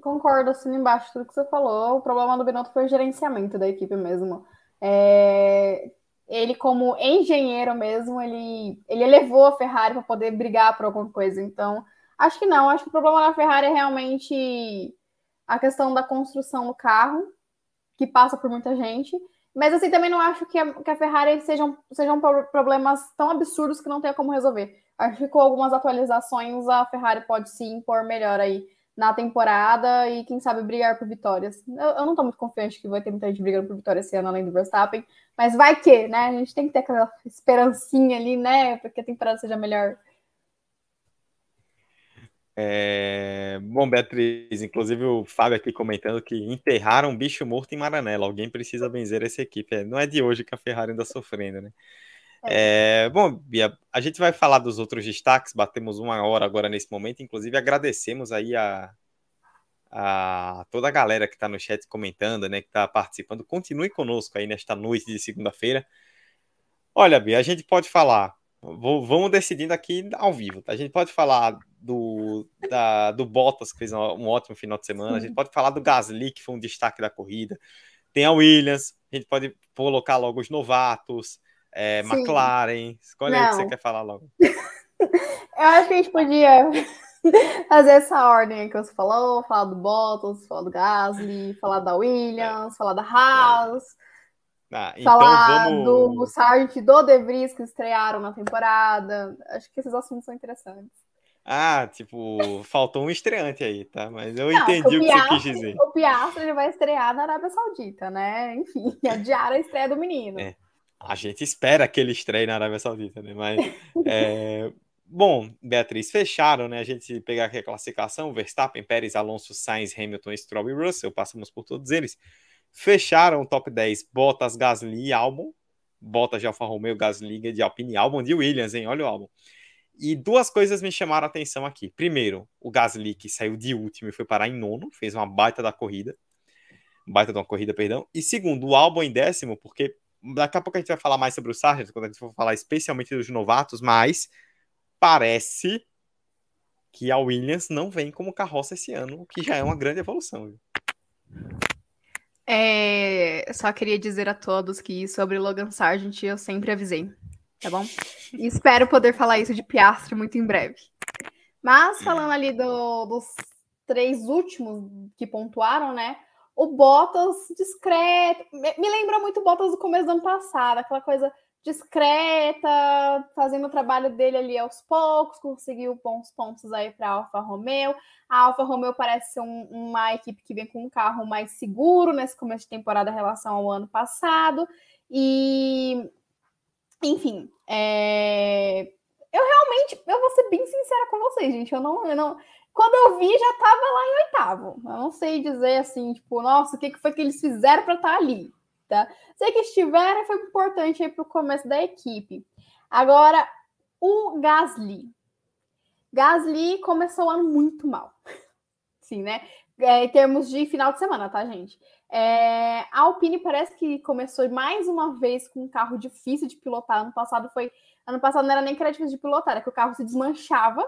S3: Concordo, assim, embaixo tudo que você falou. O problema do Binotto foi o gerenciamento da equipe mesmo. É... Ele, como engenheiro mesmo, ele, ele elevou a Ferrari para poder brigar por alguma coisa. Então, acho que não. Acho que o problema da Ferrari é realmente a questão da construção do carro, que passa por muita gente. Mas assim, também não acho que a, que a Ferrari sejam, sejam problemas tão absurdos que não tenha como resolver. Acho que com algumas atualizações a Ferrari pode se impor melhor aí na temporada e, quem sabe, brigar por vitórias. Eu, eu não tô muito confiante que vai ter muita gente brigando por vitória esse ano, além do Verstappen, mas vai que, né? A gente tem que ter aquela esperancinha ali, né? Para que a temporada seja melhor.
S2: É... Bom, Beatriz, inclusive o Fábio aqui comentando que enterraram um bicho morto em Maranello. Alguém precisa benzer essa equipe. É, não é de hoje que a Ferrari anda sofrendo, né? É. É, bom, Bia, a gente vai falar dos outros destaques. Batemos uma hora agora nesse momento. Inclusive, agradecemos aí a, a toda a galera que está no chat comentando, né? Que está participando. Continue conosco aí nesta noite de segunda-feira. Olha, Bia, a gente pode falar. Vou, vamos decidindo aqui ao vivo. Tá? A gente pode falar do, da, do Bottas, que fez um, ótimo final de semana. A gente pode falar do Gasly, que foi um destaque da corrida. Tem a Williams, a gente pode colocar logo os novatos, é, McLaren. Escolhe Não. aí o que você quer falar logo.
S3: Eu acho que a gente podia fazer essa ordem que você falou, falar do Bottas, falar do Gasly, falar da Williams, é. falar da Haas. Ah, então falar vamos... do Sargent do De Vries que estrearam na temporada. Acho que esses assuntos são interessantes.
S2: Ah, tipo, faltou um estreante aí, tá? Mas eu não, entendi o, que você quis dizer.
S3: O Piastri vai estrear na Arábia Saudita, né? Enfim, adiar a estreia do menino.
S2: É, a gente espera que ele estreie na Arábia Saudita, né? Mas, é... bom, Beatriz, fecharam, né? A gente pegar aqui a classificação, Verstappen, Pérez, Alonso, Sainz, Hamilton, Stroll e Russell, passamos por todos eles. Fecharam o top 10, Bottas, Gasly e Albon. Bottas de Alfa Romeo, Gasly de Alpine, Albon de Williams, hein? Olha o Albon. E duas coisas me chamaram a atenção aqui. Primeiro, o Gasly, que saiu de último e foi parar em nono, fez uma baita da corrida. Baita de uma corrida, perdão. E segundo, o Albon em décimo, porque daqui a pouco a gente vai falar mais sobre o Sargent, quando a gente for falar especialmente dos novatos, mas parece que a Williams não vem como carroça esse ano, o que já é uma grande evolução.
S3: É, só queria dizer a todos que sobre Logan Sargent eu sempre avisei tá bom? E espero poder falar isso de Piastri muito em breve. Mas falando ali do, dos três últimos que pontuaram, né? O Bottas discreto, me lembra muito Bottas do começo do ano passado, aquela coisa discreta, fazendo o trabalho dele ali aos poucos, conseguiu bons pontos aí para a Alfa Romeo. A Alfa Romeo parece ser um, uma equipe que vem com um carro mais seguro nesse começo de temporada em relação ao ano passado. E enfim, é... eu realmente, eu vou ser bem sincera com vocês, gente. Eu não, eu não. Quando eu vi, já estava lá em oitavo. Eu não sei dizer assim, tipo, nossa, o que foi que eles fizeram para estar tá ali, tá? Sei que estiveram foi importante aí para o começo da equipe. Agora, o Gasly. Gasly começou o ano muito mal. Sim, né? É, em termos de final de semana, tá, gente? É, a Alpine parece que começou mais uma vez com um carro difícil de pilotar. Ano passado foi. Ano passado não era nem que era difícil de pilotar, era que o carro se desmanchava.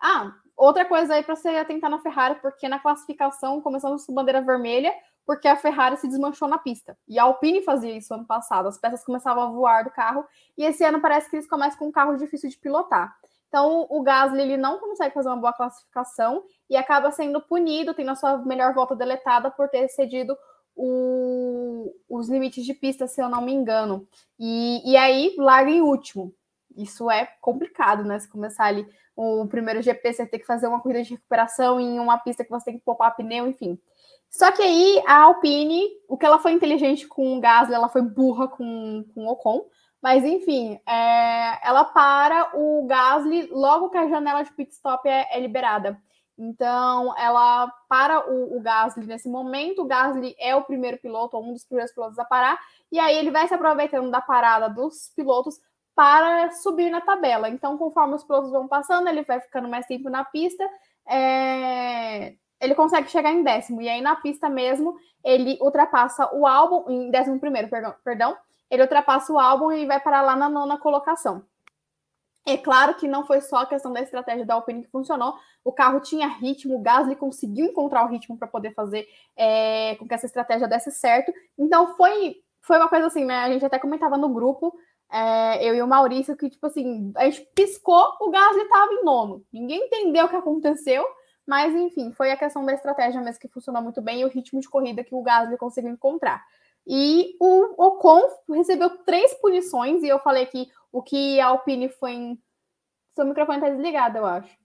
S3: Ah, outra coisa aí para você atentar na Ferrari, porque na classificação começamos com bandeira vermelha, porque a Ferrari se desmanchou na pista. E a Alpine fazia isso ano passado, as peças começavam a voar do carro, e esse ano parece que eles começam com um carro difícil de pilotar. Então, o Gasly ele não consegue fazer uma boa classificação e acaba sendo punido, tendo a sua melhor volta deletada por ter cedido o, os limites de pista, se eu não me engano. E, e aí larga em último. Isso é complicado, né? Se começar ali o primeiro GP, você tem que fazer uma corrida de recuperação em uma pista que você tem que poupar pneu, enfim. Só que aí a Alpine, o que ela foi inteligente com o Gasly, ela foi burra com, com o Ocon. Mas enfim, é, ela para o Gasly logo que a janela de pit stop é, é liberada. Então, ela para o, o, Gasly nesse momento. O Gasly é o primeiro piloto, um dos primeiros pilotos a parar, e aí ele vai se aproveitando da parada dos pilotos para subir na tabela. Então, conforme os pilotos vão passando, ele vai ficando mais tempo na pista. É... Ele consegue chegar em décimo, e aí na pista mesmo ele ultrapassa o álbum, em décimo primeiro, perdão, ele ultrapassa o álbum e vai parar lá na nona colocação. É claro que não foi só a questão da estratégia da Alpine que funcionou. O carro tinha ritmo, o Gasly conseguiu encontrar o ritmo para poder fazer é, com que essa estratégia desse certo. Então foi, foi uma coisa assim, né? A gente até comentava no grupo, é, eu e o Maurício, que tipo assim, a gente piscou, o Gasly estava em nono. Ninguém entendeu o que aconteceu, mas enfim, foi a questão da estratégia mesmo que funcionou muito bem e o ritmo de corrida que o Gasly conseguiu encontrar. E o Ocon recebeu três punições, e eu falei que o que a Alpine foi em. Seu microfone tá desligado, eu acho.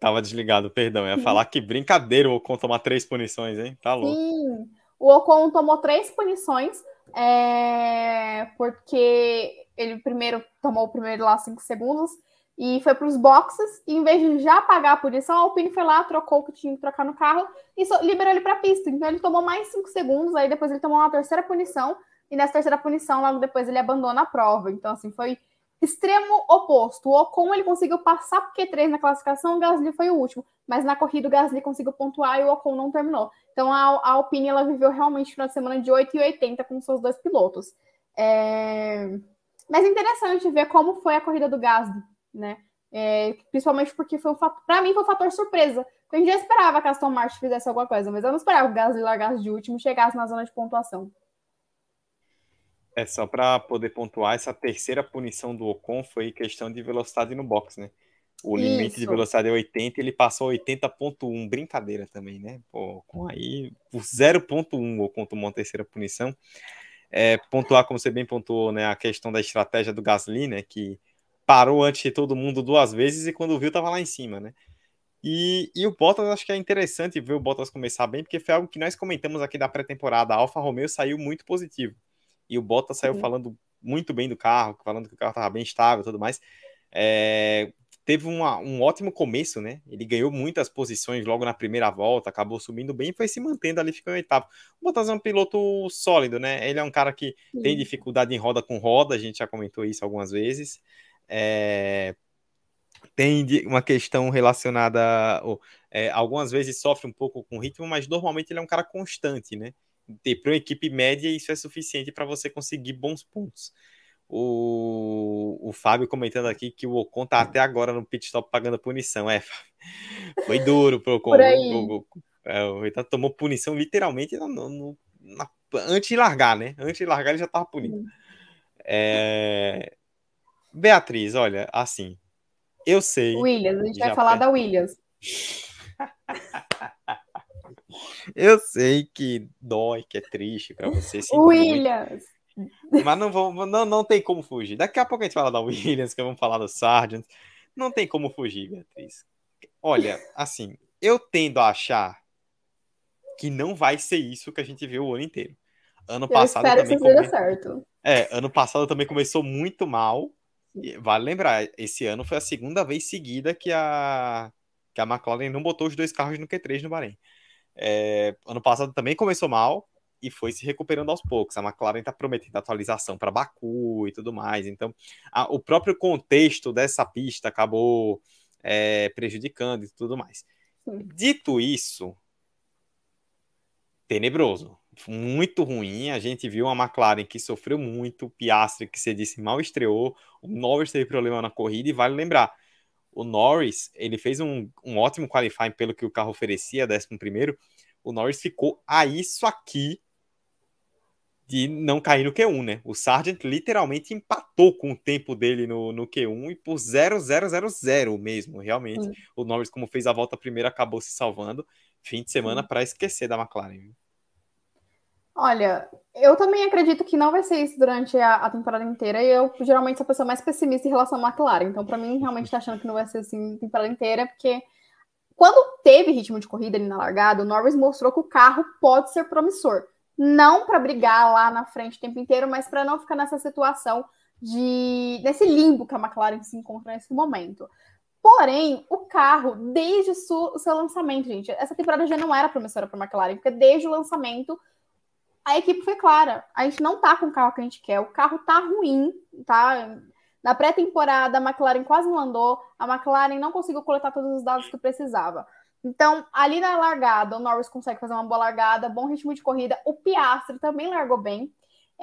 S2: Tava desligado, perdão. Eu ia falar que brincadeira o Ocon tomar três punições, hein? Tá louco.
S3: Sim, o Ocon tomou três punições, é... porque ele primeiro tomou o primeiro lá cinco segundos, e foi para os boxes, e em vez de já pagar a punição, a Alpine foi lá, trocou o que tinha que trocar no carro e liberou ele para a pista. Então ele tomou mais cinco segundos, aí depois ele tomou uma terceira punição, e nessa terceira punição, logo depois ele abandona a prova. Então, assim, foi extremo oposto. O Ocon ele conseguiu passar por Q3 na classificação, o Gasly foi o último, mas na corrida o Gasly conseguiu pontuar e o Ocon não terminou. Então a, a Alpine ela viveu realmente de semana de 8 e 80 com seus dois pilotos. É... Mas é interessante ver como foi a corrida do Gasly né? É, principalmente porque foi um para mim foi um fator surpresa. Gente já esperava que a Aston Martin fizesse alguma coisa, mas eu não esperava que o Gasly largasse de último e chegasse na zona de pontuação.
S2: É só para poder pontuar essa terceira punição do Ocon foi questão de velocidade no box, né? O Isso. limite de velocidade é 80, ele passou 80.1, brincadeira também, né? Pô, com aí por 0.1 o Ocon tomou uma terceira punição. É, pontuar, como você bem pontuou, né, a questão da estratégia do Gasly, né, que parou antes de todo mundo duas vezes e quando viu tava lá em cima, né? E, e o Bottas, acho que é interessante ver o Bottas começar bem, porque foi algo que nós comentamos aqui da pré-temporada. A Alfa Romeo saiu muito positivo. E o Bottas saiu uhum. falando muito bem do carro, falando que o carro estava bem estável e tudo mais. É, teve uma, um ótimo começo, né? Ele ganhou muitas posições logo na primeira volta, acabou subindo bem e foi se mantendo ali, ficou em oitavo. O Bottas é um piloto sólido, né? Ele é um cara que tem dificuldade em roda com roda, a gente já comentou isso algumas vezes. É, tem uma questão relacionada. É, algumas vezes sofre um pouco com ritmo, mas normalmente ele é um cara constante, né? Para uma equipe média, isso é suficiente para você conseguir bons pontos. O, o Fábio comentando aqui que o Ocon tá até agora no pit stop pagando punição. É, foi duro pro Ocon. O, o, é, o, ele tomou punição literalmente no, no, na, antes de largar, né? Antes de largar ele já tava punido. É, Beatriz, olha, assim, eu sei.
S3: Williams, a gente vai falar da Williams.
S2: eu sei que dói, que é triste para você.
S3: Williams.
S2: Muito, mas não, vou, não, não tem como fugir. Daqui a pouco a gente fala da Williams, que vamos falar do Sargent. Não tem como fugir, Beatriz. Olha, assim, eu tendo a achar que não vai ser isso que a gente viu o ano inteiro. Ano eu passado também.
S3: Come... certo.
S2: É, ano passado também começou muito mal. Vale lembrar, esse ano foi a segunda vez seguida que a, que a McLaren não botou os dois carros no Q3 no Bahrein. É, ano passado também começou mal e foi se recuperando aos poucos. A McLaren está prometendo atualização para Baku e tudo mais. Então, a, o próprio contexto dessa pista acabou é, prejudicando e tudo mais. Dito isso, tenebroso muito ruim. A gente viu uma McLaren que sofreu muito, o Piastri, que você disse, mal estreou, o Norris teve problema na corrida, e vale lembrar, o Norris, ele fez um, um ótimo qualifying pelo que o carro oferecia, 11 primeiro, o Norris ficou a isso aqui de não cair no Q1, né? O Sargent literalmente empatou com o tempo dele no, no Q1 e por 0,000 mesmo, realmente. O Norris, como fez a volta primeira, acabou se salvando. Fim de semana para esquecer da McLaren.
S3: Olha, eu também acredito que não vai ser isso durante a, a, temporada inteira. E eu geralmente sou a pessoa mais pessimista em relação à McLaren. Então, para mim, realmente tá achando que não vai ser assim a temporada inteira, porque quando teve ritmo de corrida ali na largada, o Norris mostrou que o carro pode ser promissor. Não para brigar lá na frente o tempo inteiro, mas para não ficar nessa situação de nesse limbo que a McLaren se encontra nesse momento. Porém, o carro, desde o seu lançamento, gente, essa temporada já não era promissora para a McLaren, porque desde o lançamento a equipe foi clara. A gente não tá com o carro que a gente quer. O carro tá ruim, tá? Na pré-temporada, a McLaren quase não andou. A McLaren não conseguiu coletar todos os dados que precisava. Então, ali na largada, o Norris consegue fazer uma boa largada, bom ritmo de corrida. O Piastri também largou bem.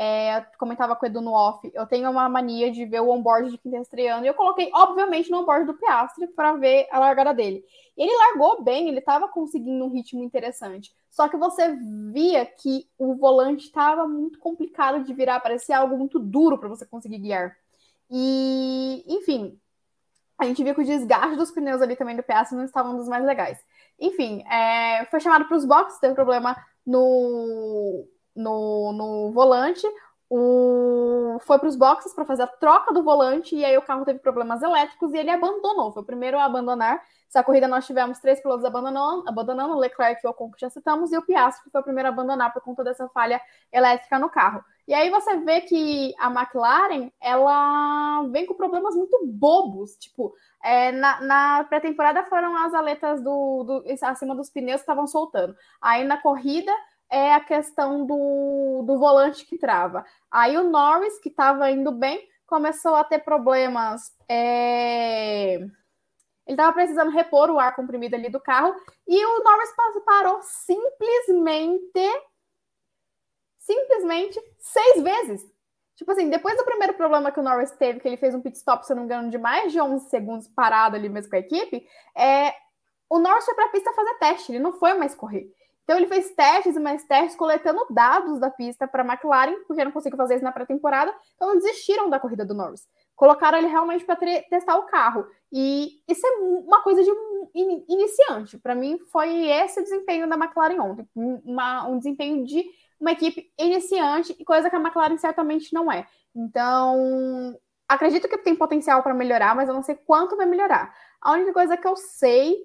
S3: é, comentava com o Edu no off, eu tenho uma mania de ver o onboard de quem está estreando, e eu coloquei, obviamente, no onboard do Piastri para ver a largada dele. Ele largou bem, ele estava conseguindo um ritmo interessante. Só que você via que o volante estava muito complicado de virar, parecia algo muito duro para você conseguir guiar. E, enfim, a gente viu que o desgaste dos pneus ali também do Piastri não estavam dos mais legais. Enfim, é, foi chamado para os boxes, teve problema no, no, no volante. O... Foi para os boxes para fazer a troca do volante e aí o carro teve problemas elétricos e ele abandonou. Foi o primeiro a abandonar. Essa corrida nós tivemos três pilotos abandonando, abandonando Leclerc e Ocon, que já citamos, e o Piastri, que foi o primeiro a abandonar por conta dessa falha elétrica no carro. E aí você vê que a McLaren, ela vem com problemas muito bobos. Tipo, é, na, na pré-temporada foram as aletas do, do, acima dos pneus que estavam soltando. Aí na corrida é a questão do, do volante que trava. Aí o Norris, que estava indo bem, começou a ter problemas. É... Ele estava precisando repor o ar comprimido ali do carro e o Norris parou simplesmente simplesmente seis vezes. Tipo assim, depois do primeiro problema que o Norris teve, que ele fez um pit stop, se não me engano, de mais de 11 segundos parado ali mesmo com a equipe, é, o Norris foi para a pista fazer teste, ele não foi mais correr. Então ele fez testes e mais testes, coletando dados da pista para a McLaren, porque não conseguiu fazer isso na pré-temporada, então desistiram da corrida do Norris. Colocaram ele realmente para testar o carro. E isso é uma coisa de in iniciante. Para mim, foi esse desempenho da McLaren ontem. Uma, um desempenho de uma equipe iniciante, e coisa que a McLaren certamente não é. Então, acredito que tem potencial para melhorar, mas eu não sei quanto vai melhorar. A única coisa que eu sei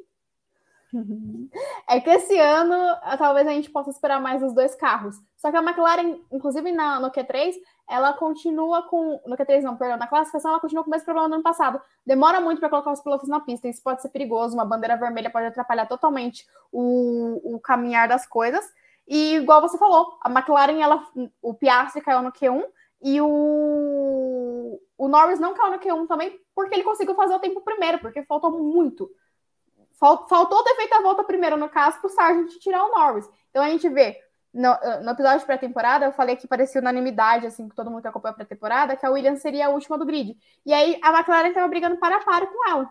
S3: é que esse ano talvez a gente possa esperar mais os dois carros. Só que a McLaren, inclusive na, no Q3, ela continua com. No Q3, não, perdão, na classificação, ela continua com o mesmo problema do ano passado. Demora muito para colocar os pilotos na pista. Isso pode ser perigoso. Uma bandeira vermelha pode atrapalhar totalmente o, o caminhar das coisas. E igual você falou, a McLaren, ela, o Piastri caiu no Q1 e o, o Norris não caiu no Q1 também porque ele conseguiu fazer o tempo primeiro, porque faltou muito. Faltou ter feito a volta primeiro, no caso, para o Sargent tirar o Norris. Então a gente vê, no, no episódio de pré-temporada, eu falei que parecia unanimidade, assim, que todo mundo que acompanha a pré-temporada, que a Williams seria a última do grid. E aí a McLaren estava brigando para a para com ela.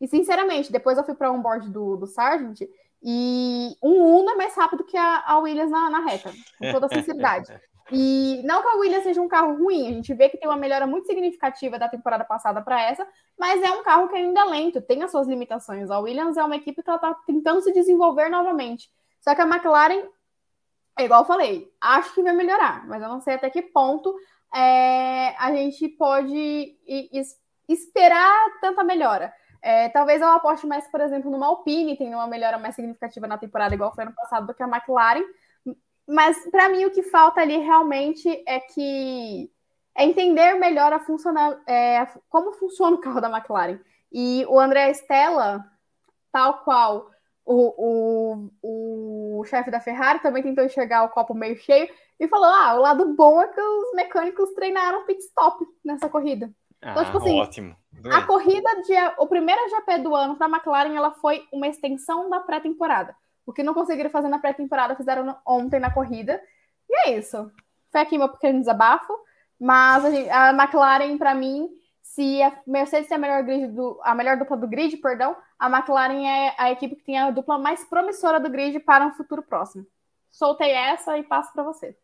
S3: E sinceramente, depois eu fui para o onboard do, do Sargent e um Uno é mais rápido que a, a Williams na, na reta, com toda sinceridade. E não que a Williams seja um carro ruim, a gente vê que tem uma melhora muito significativa da temporada passada para essa, mas é um carro que ainda é lento, tem as suas limitações. A Williams é uma equipe que está tentando se desenvolver novamente. Só que a McLaren, é igual eu falei, acho que vai melhorar, mas eu não sei até que ponto é, a gente pode esperar tanta melhora. É, talvez eu aposte mais, por exemplo, numa Alpine, tem uma melhora mais significativa na temporada, igual foi ano passado, do que a McLaren. Mas para mim o que falta ali realmente é que é entender melhor a funcionar, é, como funciona o carro da McLaren. E o André Stella, tal qual o, o, o chefe da Ferrari, também tentou enxergar o copo meio cheio e falou: ah, o lado bom é que os mecânicos treinaram pit stop nessa corrida.
S2: Então, ah, tipo assim, ótimo.
S3: A corrida de o primeiro GP do ano para a McLaren, ela foi uma extensão da pré-temporada. O que não conseguiram fazer na pré-temporada, fizeram ontem na corrida. E é isso. Foi aqui meu pequeno desabafo. Mas a, gente, a McLaren, para mim, se a Mercedes tem a melhor, grid do, a melhor dupla do grid, perdão, a McLaren é a equipe que tem a dupla mais promissora do grid para um futuro próximo. Soltei essa e passo para você.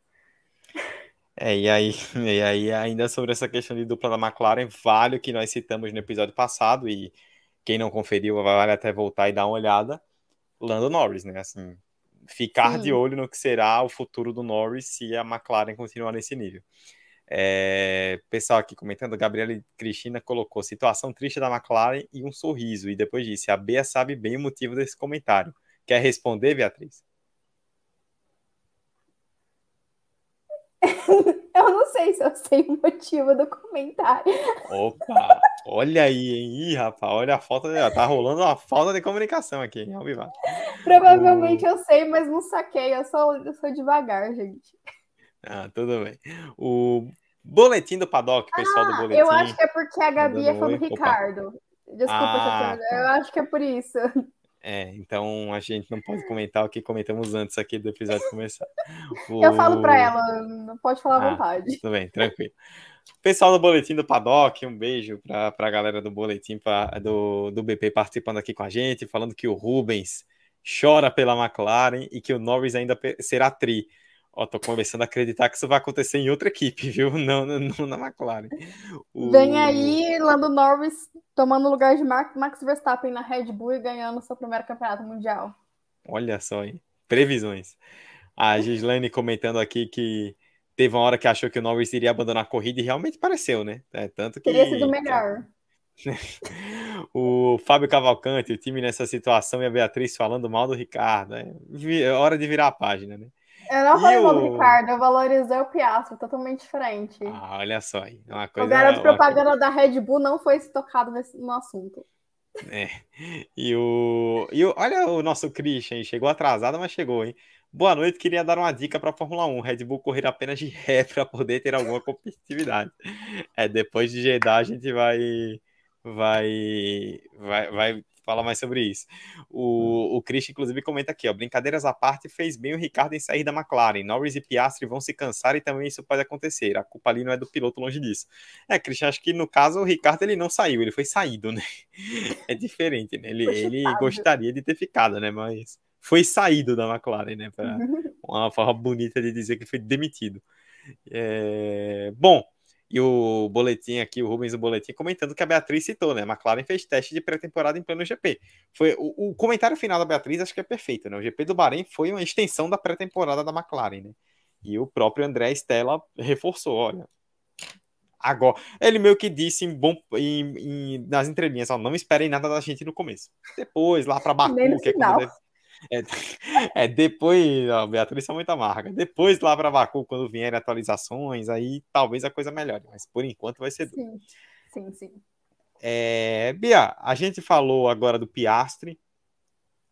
S2: É, e aí, e aí, ainda sobre essa questão de dupla da McLaren, vale o que nós citamos no episódio passado, e quem não conferiu, vale até voltar e dar uma olhada. Lando Norris, né? Assim, ficar Sim. de olho no que será o futuro do Norris se a McLaren continuar nesse nível. É, pessoal aqui comentando, Gabriela e Cristina colocou situação triste da McLaren e um sorriso, e depois disse: a Bea sabe bem o motivo desse comentário. Quer responder, Beatriz?
S3: eu não sei se eu sei o motivo do comentário.
S2: Opa, olha aí, hein? Ih, rapaz, olha a falta de... Tá rolando uma falta de comunicação aqui, hein?
S3: Provavelmente o... eu sei, mas não saquei. Eu sou, eu sou devagar, gente.
S2: Ah, tudo bem. O boletim do paddock, pessoal ah, do boletim.
S3: Eu acho que é porque a Gabi é fã do Ricardo. Desculpa, ah, tá. eu acho que é por isso.
S2: É, então a gente não pode comentar o que comentamos antes aqui do episódio começar.
S3: O... Eu falo para ela, não pode falar à ah, vontade.
S2: Tudo bem, tranquilo. Pessoal do Boletim do Paddock, um beijo para a galera do Boletim pra, do, do BP participando aqui com a gente, falando que o Rubens chora pela McLaren e que o Norris ainda será tri. Ó, tô começando a acreditar que isso vai acontecer em outra equipe, viu? Não, não, não na McLaren.
S3: O... Vem aí Lando Norris tomando o lugar de Max Verstappen na Red Bull e ganhando seu primeiro campeonato mundial.
S2: Olha só, hein? Previsões. A Gislaine comentando aqui que teve uma hora que achou que o Norris iria abandonar a corrida e realmente pareceu, né? É, tanto que.
S3: Teria sido melhor.
S2: o Fábio Cavalcante, o time nessa situação e a Beatriz falando mal do Ricardo. É, é hora de virar a página, né?
S3: Eu não falei mal do Ricardo, eu valorizei o Piastri, totalmente diferente.
S2: Ah, olha só aí. Uma coisa,
S3: o garoto propaganda coisa... da Red Bull não foi tocado nesse, no assunto.
S2: É. E o, e o. Olha o nosso Christian, chegou atrasado, mas chegou, hein? Boa noite, queria dar uma dica para a Fórmula 1. Red Bull correr apenas de ré para poder ter alguma competitividade. É, depois de Jeddah a gente vai vai vai, vai falar mais sobre isso. O, o Chris, inclusive, comenta aqui, ó, brincadeiras à parte, fez bem o Ricardo em sair da McLaren. Norris e Piastri vão se cansar e também isso pode acontecer. A culpa ali não é do piloto, longe disso. É, Christian, acho que no caso o Ricardo ele não saiu, ele foi saído, né? É diferente, né? Ele, ele gostaria de ter ficado, né? Mas foi saído da McLaren, né? Pra uma forma bonita de dizer que foi demitido. É... Bom, e o boletim aqui, o Rubens do boletim, comentando que a Beatriz citou, né? A McLaren fez teste de pré-temporada em pleno GP. Foi o, o, comentário final da Beatriz acho que é perfeito, né? O GP do Bahrein foi uma extensão da pré-temporada da McLaren, né? E o próprio André Stella reforçou, olha. Agora, ele meio que disse em bom, em, em, nas entrelinhas, ó, não esperem nada da gente no começo. Depois, lá para Baku, que é quando deve, é, é depois, ó, Beatriz é muito amarga. Depois lá para Baku, quando vierem atualizações, aí talvez a coisa melhore. Mas por enquanto vai ser.
S3: Sim, sim, sim.
S2: É, Bia, a gente falou agora do Piastre.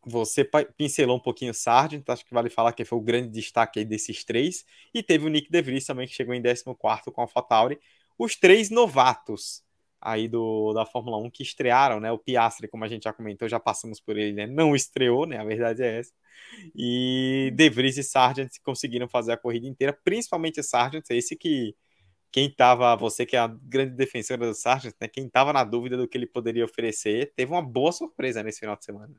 S2: Você pincelou um pouquinho o Sargent, acho que vale falar que foi o grande destaque aí desses três. E teve o Nick DeVries também, que chegou em 14 com a AlphaTauri. Os três novatos aí do, da Fórmula 1 que estrearam, né? O Piastri, como a gente já comentou, já passamos por ele, né? Não estreou, né? A verdade é essa. E De Vries e Sargent conseguiram fazer a corrida inteira, principalmente Sargent, esse que quem estava, você que é a grande defensora do Sargent, né? Quem estava na dúvida do que ele poderia oferecer, teve uma boa surpresa nesse final de semana.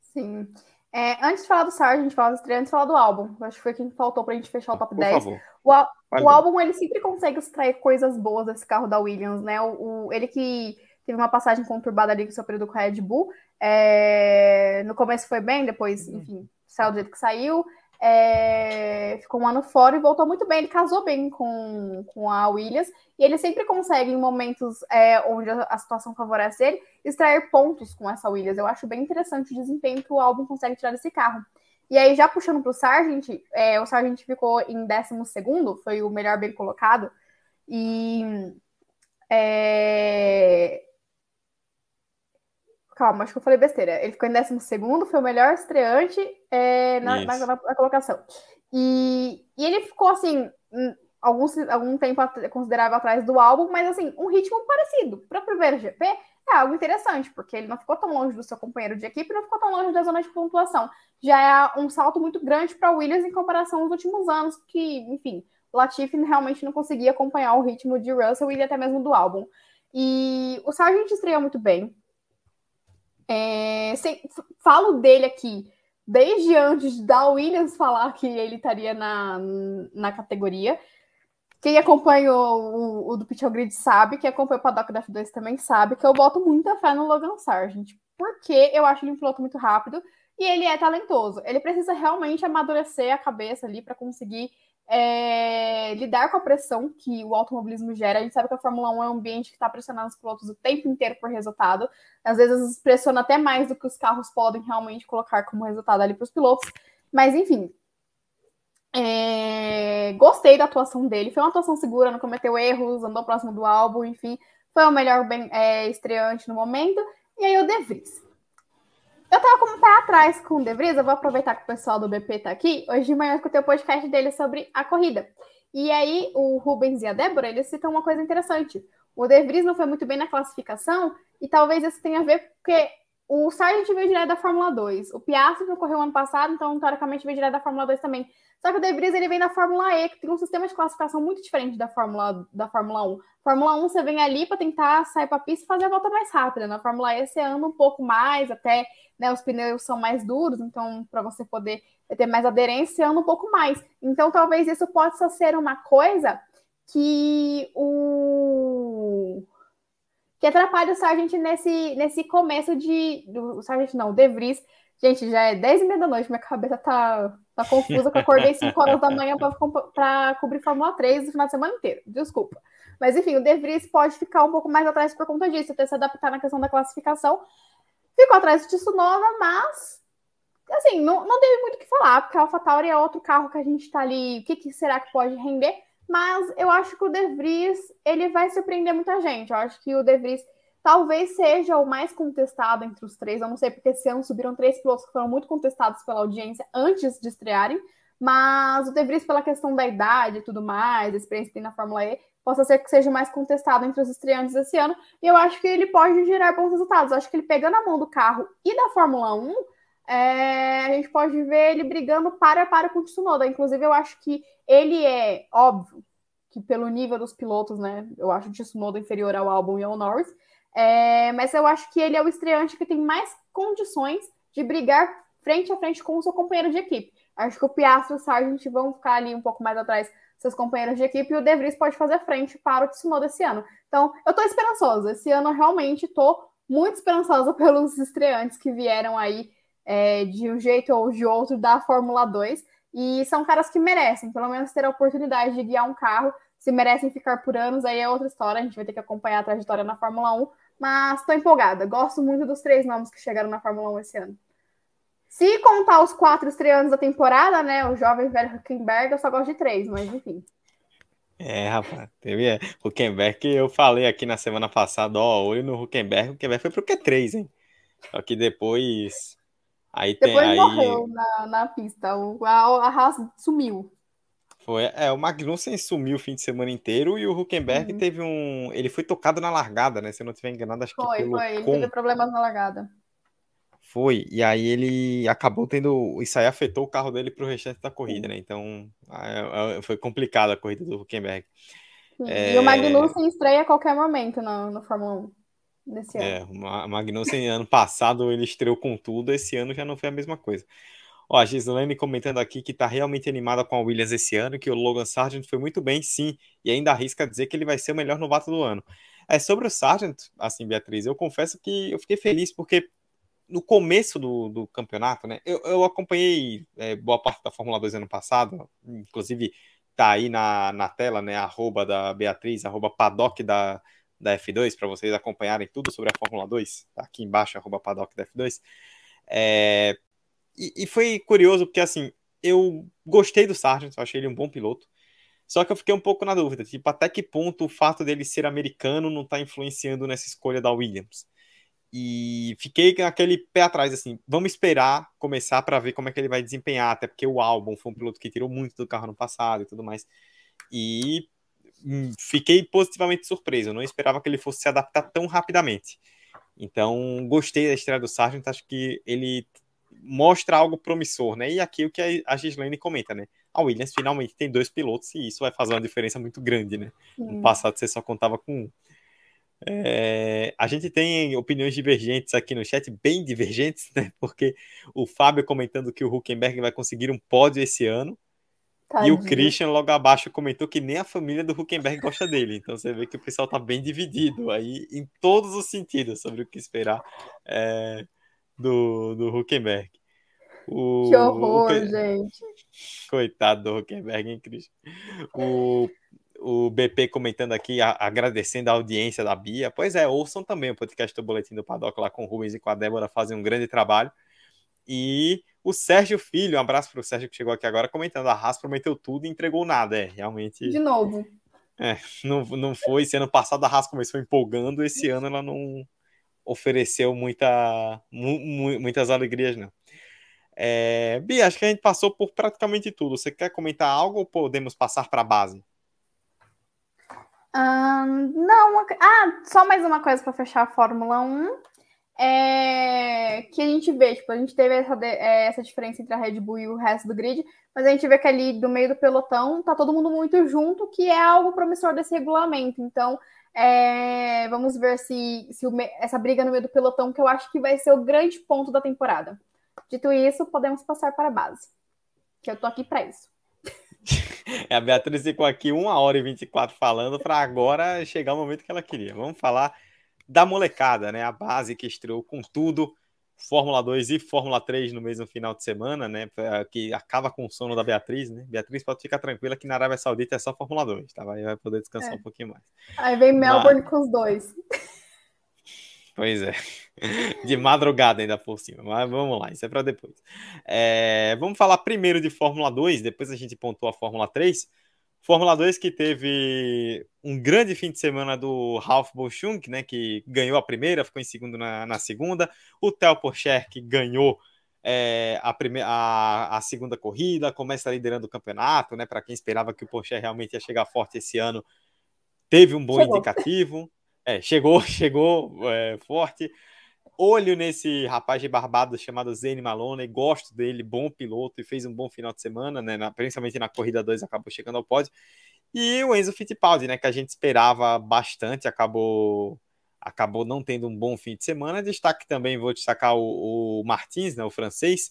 S3: Sim. É, antes de falar do Sargent, falar do estreia, antes de falar do álbum. Acho que foi quem faltou pra gente fechar o top Por 10. Favor. O, o álbum, ele sempre consegue extrair coisas boas desse carro da Williams, né? O, o ele que teve uma passagem conturbada ali com o seu período com a Red Bull. É, no começo foi bem, depois, enfim, saiu do jeito que saiu é, ficou um ano fora e voltou muito bem. Ele casou bem com, com a Williams e ele sempre consegue, em momentos é, onde a, a, situação favorece ele, extrair pontos com essa Williams. Eu acho bem interessante o desempenho que o álbum consegue tirar desse carro. E aí, já puxando para o Sargent, é, o Sargent ficou em 12, foi o melhor bem colocado. E é, Calma, acho que eu falei besteira. Ele ficou em 12, foi o melhor estreante é, na, na, na, na, colocação. E, e ele ficou assim, algum, algum tempo considerável atrás do álbum, mas assim, um ritmo parecido. Para o primeiro GP, é algo interessante, porque ele não ficou tão longe do seu companheiro de equipe, não ficou tão longe da zona de pontuação. Já é um salto muito grande para o Williams em comparação aos últimos anos, que, enfim, Latifi realmente não conseguia acompanhar o ritmo de Russell e até mesmo do álbum. E o Sargent estreou muito bem. É, falo dele aqui desde antes da Williams falar que ele estaria na, na categoria. Quem acompanha o, o, o do Pitch Grid sabe, quem acompanha o Paddock da F2 também sabe, que eu boto muita fé no Logan Sargent, porque eu acho ele um piloto muito rápido e ele é talentoso. Ele precisa realmente amadurecer a cabeça ali para conseguir é, lidar com a pressão que o automobilismo gera. A gente sabe que a Fórmula 1 é um ambiente que está pressionando os pilotos o tempo inteiro por resultado. Às vezes pressiona até mais do que os carros podem realmente colocar como resultado ali para os pilotos. Mas enfim. É, gostei da atuação dele. Foi uma atuação segura, não cometeu erros, andou próximo do álbum, enfim. Foi o melhor bem, é, estreante no momento. E aí o De Vries. Eu tava com o pé atrás com o De Vries, eu vou aproveitar que o pessoal do BP tá aqui. Hoje de manhã eu escutei o podcast dele sobre a corrida. E aí o Rubens e a Débora, eles citam uma coisa interessante. O De Vries não foi muito bem na classificação e talvez isso tenha a ver porque o Sargent veio direto da Fórmula 2. O Piastri correu ano passado, então teoricamente veio direto da Fórmula 2 também. Só que o De Vries ele vem da Fórmula E, que tem um sistema de classificação muito diferente da Fórmula, da Fórmula 1. Fórmula 1 você vem ali para tentar sair para a pista e fazer a volta mais rápida. Na Fórmula E você anda um pouco mais, até né, os pneus são mais duros, então para você poder ter mais aderência, você anda um pouco mais. Então talvez isso possa ser uma coisa que o que atrapalha o Sargent nesse, nesse começo de. O Sargent não, o De Vries. Gente, já é 10 e meia da noite, minha cabeça tá, tá confusa, que eu acordei 5 horas da manhã para cobrir Fórmula 3 o final de semana inteiro. Desculpa. Mas enfim, o De Vries pode ficar um pouco mais atrás por conta disso, até se adaptar na questão da classificação. Ficou atrás do Tsunoda, mas assim, não, não teve muito o que falar, porque a AlphaTauri é outro carro que a gente tá ali. O que, que será que pode render? Mas eu acho que o De Vries, ele vai surpreender muita gente. Eu acho que o De Vries talvez seja o mais contestado entre os três. Eu não sei porque esse ano subiram três pilotos que foram muito contestados pela audiência antes de estrearem. Mas o De Vries, pela questão da idade e tudo mais, a experiência que tem na Fórmula E, possa ser que seja mais contestado entre os estreantes esse ano. E eu acho que ele pode gerar bons resultados. Eu acho que ele pegando a mão do carro e da Fórmula 1, é, a gente pode ver ele brigando para a para com o Tsunoda. Inclusive, eu acho que ele é óbvio que pelo nível dos pilotos, né? Eu acho o Tsunoda inferior ao Albon e ao Norris. É, mas eu acho que ele é o estreante que tem mais condições de brigar frente a frente com o seu companheiro de equipe. Acho que o Piastri e o Sargent vão ficar ali um pouco mais atrás seus companheiros de equipe e o De Vries pode fazer frente para o Tsunoda esse ano. Então, eu estou esperançosa. Esse ano eu realmente estou muito esperançosa pelos estreantes que vieram aí é, de um jeito ou de outro da Fórmula 2. E são caras que merecem, pelo menos, ter a oportunidade de guiar um carro. Se merecem ficar por anos, aí é outra história. A gente vai ter que acompanhar a trajetória na Fórmula 1. Mas estou empolgada. Gosto muito dos três nomes que chegaram na Fórmula 1 esse ano. Se contar os quatro estreantes da temporada, né? O jovem velho Huckenberg, eu só gosto de três, mas enfim.
S2: É, rapaz, teve é, Huckenberg que eu falei aqui na semana passada, ó, olho no Huckenberg, o Huckenberg foi pro Q3, hein? Só que depois Aí
S3: Depois
S2: tem, aí...
S3: morreu na, na pista, o, a, a Haas sumiu.
S2: Foi, é, o Magnussen sumiu o fim de semana inteiro e o Huckenberg uhum. teve um. Ele foi tocado na largada, né? Se eu não estiver enganado, acho
S3: foi,
S2: que pelo.
S3: Foi, ele teve problemas na largada.
S2: Foi, e aí ele acabou tendo. Isso aí afetou o carro dele para o restante da corrida, né? Então foi complicada a corrida do Huckenberg.
S3: É... E o Magnussen estreia a qualquer momento no, no Fórmula 1
S2: nesse ano. É, o Magnussen ano passado ele estreou com tudo, esse ano já não foi a mesma coisa. Ó, a Gislaine comentando aqui que tá realmente animada com a Williams esse ano, que o Logan Sargent foi muito bem, sim, e ainda arrisca dizer que ele vai ser o melhor novato do ano. É sobre o Sargent, assim, Beatriz, eu confesso que eu fiquei feliz porque no começo do, do campeonato, né, eu, eu acompanhei é, boa parte da Fórmula 2 ano passado, inclusive tá aí na, na tela, né, arroba da Beatriz, arroba paddock da, da F2 para vocês acompanharem tudo sobre a Fórmula 2, tá aqui embaixo, arroba paddock da F2. É, e, e, foi curioso porque assim, eu gostei do Sargent, eu achei ele um bom piloto. Só que eu fiquei um pouco na dúvida, tipo, até que ponto o fato dele ser americano não está influenciando nessa escolha da Williams. E fiquei com aquele pé atrás, assim, vamos esperar começar para ver como é que ele vai desempenhar, até porque o Albon foi um piloto que tirou muito do carro no passado e tudo mais. E fiquei positivamente surpreso. Eu não esperava que ele fosse se adaptar tão rapidamente. Então, gostei da estreia do Sargent. Acho que ele mostra algo promissor, né? E aqui o que a Gislaine comenta, né? A Williams finalmente tem dois pilotos e isso vai fazer uma diferença muito grande, né? No passado você só contava com um. É, a gente tem opiniões divergentes aqui no chat, bem divergentes, né? Porque o Fábio comentando que o Huckenberg vai conseguir um pódio esse ano. Tadinho. E o Christian logo abaixo comentou que nem a família do Huckenberg gosta dele. Então você vê que o pessoal tá bem dividido aí em todos os sentidos sobre o que esperar é, do, do Huckenberg.
S3: O, que horror, o, gente.
S2: Coitado do Huckenberg, hein, Christian? O, o BP comentando aqui, a, agradecendo a audiência da Bia. Pois é, ouçam também o podcast do Boletim do Paddock lá com o Rubens e com a Débora, fazem um grande trabalho. E o Sérgio Filho, um abraço para o Sérgio que chegou aqui agora, comentando: a Haas prometeu tudo e entregou nada. É, realmente.
S3: De novo.
S2: É, não, não foi. Esse ano passado a Haas começou empolgando, esse ano ela não ofereceu muita, mu, muitas alegrias, não. É, Bia, acho que a gente passou por praticamente tudo. Você quer comentar algo ou podemos passar para a base?
S3: Um, não, ah, só mais uma coisa para fechar a Fórmula 1. É, que a gente vê, tipo, a gente teve essa, é, essa diferença entre a Red Bull e o resto do grid, mas a gente vê que ali do meio do pelotão tá todo mundo muito junto, que é algo promissor desse regulamento. Então, é, vamos ver se, se o, essa briga no meio do pelotão, que eu acho que vai ser o grande ponto da temporada. Dito isso, podemos passar para a base, que eu tô aqui para isso.
S2: É, a Beatriz ficou aqui uma hora e 24 falando para agora chegar o momento que ela queria. Vamos falar da molecada, né? A base que estreou com tudo, Fórmula 2 e Fórmula 3 no mesmo final de semana, né? Que acaba com o sono da Beatriz, né? Beatriz pode ficar tranquila que na Arábia Saudita é só Fórmula 2, tá? Aí vai poder descansar é. um pouquinho mais.
S3: Aí vem Melbourne Mas... com os dois.
S2: Pois é. De madrugada ainda por cima. Mas vamos lá, isso é para depois. É... Vamos falar primeiro de Fórmula 2, depois a gente pontua a Fórmula 3. Fórmula 2 que teve um grande fim de semana do Ralf Boschung, né, que ganhou a primeira, ficou em segundo na, na segunda. O Theo Porcher, que ganhou é, a, primeira, a, a, segunda corrida, começa liderando o campeonato, né, para quem esperava que o Porcher realmente ia chegar forte esse ano, teve um bom chegou. indicativo. É, chegou, chegou é, forte olho nesse rapaz de barbado chamado Zane Maloney, gosto dele, bom piloto e fez um bom final de semana, né? Na, principalmente na corrida 2 acabou chegando ao pódio. E o Enzo Fittipaldi, né, que a gente esperava bastante, acabou acabou não tendo um bom fim de semana. Destaque também, vou destacar o, o Martins, né, o francês,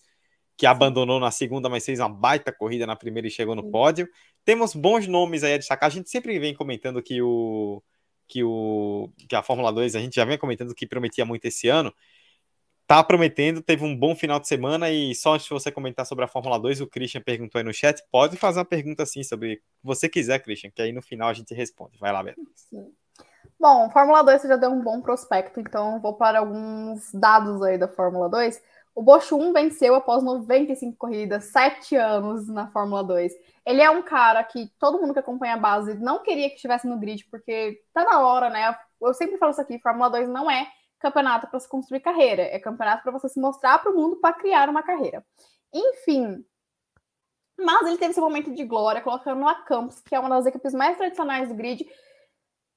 S2: que abandonou na segunda, mas fez uma baita corrida na primeira e chegou no pódio. Temos bons nomes aí a destacar. A gente sempre vem comentando que o que, o, que a Fórmula 2, a gente já vem comentando que prometia muito esse ano, tá prometendo, teve um bom final de semana e só antes de você comentar sobre a Fórmula 2, o Christian perguntou aí no chat, pode fazer uma pergunta assim sobre você quiser, Christian, que aí no final a gente responde. Vai lá, Beto.
S3: Bom, Fórmula 2 você já deu um bom prospecto, então vou para alguns dados aí da Fórmula 2. O Bosch 1 venceu após 95 corridas, 7 anos na Fórmula 2. Ele é um cara que todo mundo que acompanha a base não queria que estivesse no grid, porque tá na hora, né? Eu sempre falo isso aqui: Fórmula 2 não é campeonato para se construir carreira, é campeonato para você se mostrar para o mundo para criar uma carreira. Enfim. Mas ele teve seu momento de glória colocando a Campos, que é uma das equipes mais tradicionais do grid,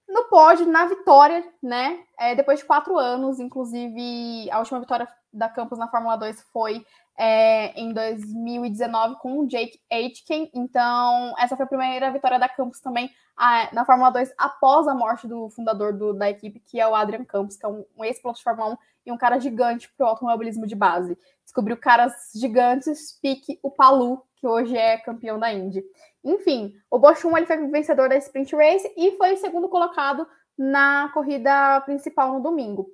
S3: no pódio, na vitória, né? É, depois de quatro anos, inclusive a última vitória da Campos na Fórmula 2 foi é, em 2019 com o Jake Aitken. Então, essa foi a primeira vitória da Campos também a, na Fórmula 2 após a morte do fundador do, da equipe, que é o Adrian Campos, que é um, um ex-piloto de Fórmula 1 e um cara gigante para o automobilismo de base. Descobriu caras gigantes, pique o Palu, que hoje é campeão da Indy. Enfim, o Bosch 1 ele foi vencedor da Sprint Race e foi segundo colocado na corrida principal no domingo.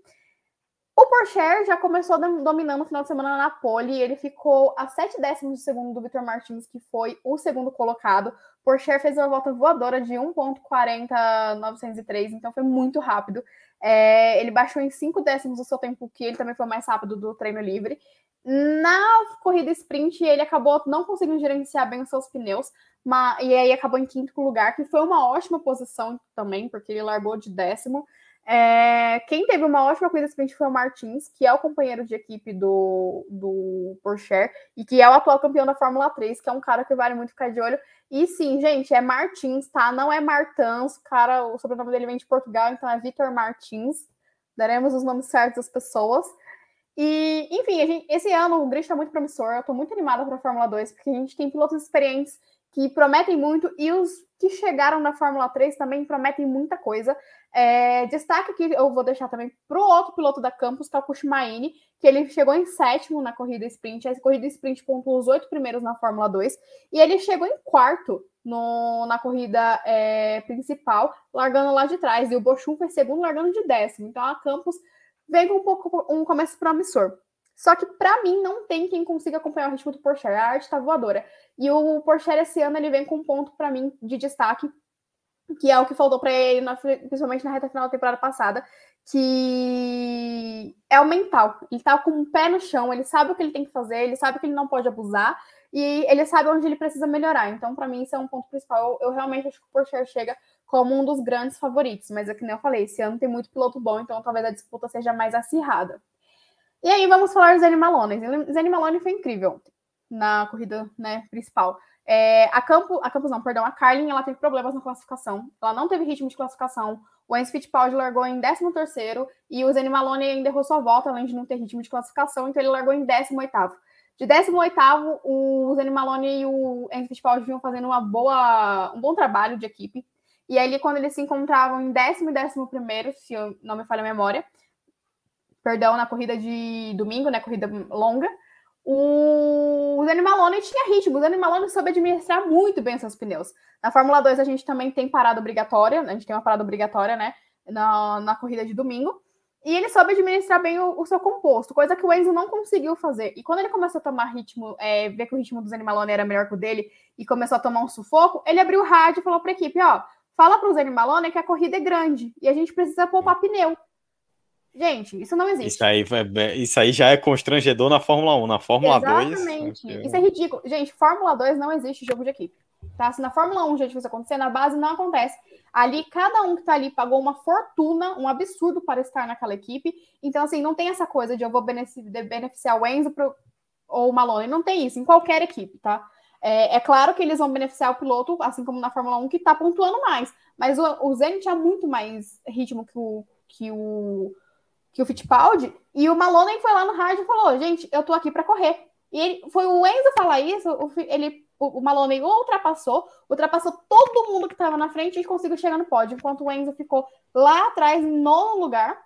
S3: O Porsche já começou dominando o final de semana na pole, ele ficou a 7 décimos do segundo do Vitor Martins, que foi o segundo colocado. Porsche fez uma volta voadora de 1.40903, então foi muito rápido. É, ele baixou em 5 décimos o seu tempo, que ele também foi mais rápido do treino livre. Na corrida sprint, ele acabou não conseguindo gerenciar bem os seus pneus, mas, e aí acabou em quinto lugar, que foi uma ótima posição também, porque ele largou de décimo. É, quem teve uma ótima corrida sprint foi o Martins, que é o companheiro de equipe do, do Porsche e que é o atual campeão da Fórmula 3, que é um cara que vale muito ficar de olho. E sim, gente, é Martins, tá? Não é Martins, o cara, o sobrenome dele vem de Portugal, então é Vitor Martins. Daremos os nomes certos das pessoas. E, enfim, gente, esse ano o grid está muito promissor. Eu tô muito animada para a Fórmula 2, porque a gente tem pilotos experientes que prometem muito e os que chegaram na Fórmula 3 também prometem muita coisa. É, destaque aqui, eu vou deixar também para o outro piloto da Campus, que é o Kushmaini, que ele chegou em sétimo na corrida sprint. A corrida sprint pontuou os oito primeiros na Fórmula 2 e ele chegou em quarto no, na corrida é, principal, largando lá de trás. E o Bochum foi segundo, largando de décimo. Então a Campus vem com um pouco um começo promissor. Só que para mim não tem quem consiga acompanhar o ritmo do Porsche. A arte tá voadora. E o Porsche esse ano ele vem com um ponto para mim de destaque, que é o que faltou para ele, principalmente na reta final da temporada passada, que é o mental. Ele tá com o pé no chão, ele sabe o que ele tem que fazer, ele sabe que ele não pode abusar e ele sabe onde ele precisa melhorar. Então, para mim, isso é um ponto principal. Eu, eu, realmente acho que o Porsche chega como um dos grandes favoritos, mas é que nem eu falei, esse ano tem muito piloto bom, então talvez a disputa seja mais acirrada. E aí vamos falar do Zane Malone. Zane Malone foi incrível na corrida né, principal. É, a, Campo, a Campos não, perdão, a Carlin, ela teve problemas na classificação. Ela não teve ritmo de classificação. O Enzo Fittipaldi largou em 13º e o Zeni Malone ainda errou sua volta, além de não ter ritmo de classificação, então ele largou em 18º. De 18º, o Zeni Malone e o Enzo Fittipaldi vinham fazendo uma boa, um bom trabalho de equipe. E aí, quando eles se encontravam em décimo e décimo primeiro, se não me falha a memória, perdão, na corrida de domingo, né, corrida longa, o Dani Malone tinha ritmo, o Dani Malone soube administrar muito bem seus pneus. Na Fórmula 2 a gente também tem parada obrigatória, a gente tem uma parada obrigatória, né, na, na corrida de domingo, e ele soube administrar bem o, o, seu composto, coisa que o Enzo não conseguiu fazer. E quando ele começou a tomar ritmo, é, ver que o ritmo do Dani Malone era melhor que o dele, e começou a tomar um sufoco, ele abriu o rádio e falou para a equipe, ó, fala para o Dani Malone que a corrida é grande, e a gente precisa poupar pneu. Gente, isso não existe.
S2: Isso aí, isso aí já é constrangedor na Fórmula 1. Na Fórmula
S3: Exatamente. 2. Exatamente. Isso é ridículo. Gente, Fórmula 2 não existe jogo de equipe. Tá? Se na Fórmula 1 já isso acontecer, na base não acontece. Ali, cada um que tá ali pagou uma fortuna, um absurdo para estar naquela equipe. Então, assim, não tem essa coisa de eu vou beneficiar o Enzo pro, ou o Malone. Não tem isso em qualquer equipe, tá? É, é, claro que eles vão beneficiar o piloto, assim como na Fórmula 1, que tá pontuando mais. Mas o, o Zenit tinha muito mais ritmo que o, que o que o Fittipaldi, e o Maloney foi lá no rádio e falou: gente, eu tô aqui para correr. E ele, foi o Enzo falar isso, ele, o, Maloney ultrapassou, ultrapassou todo mundo que estava na frente e conseguiu chegar no pódio, enquanto o Enzo ficou lá atrás, em nono lugar.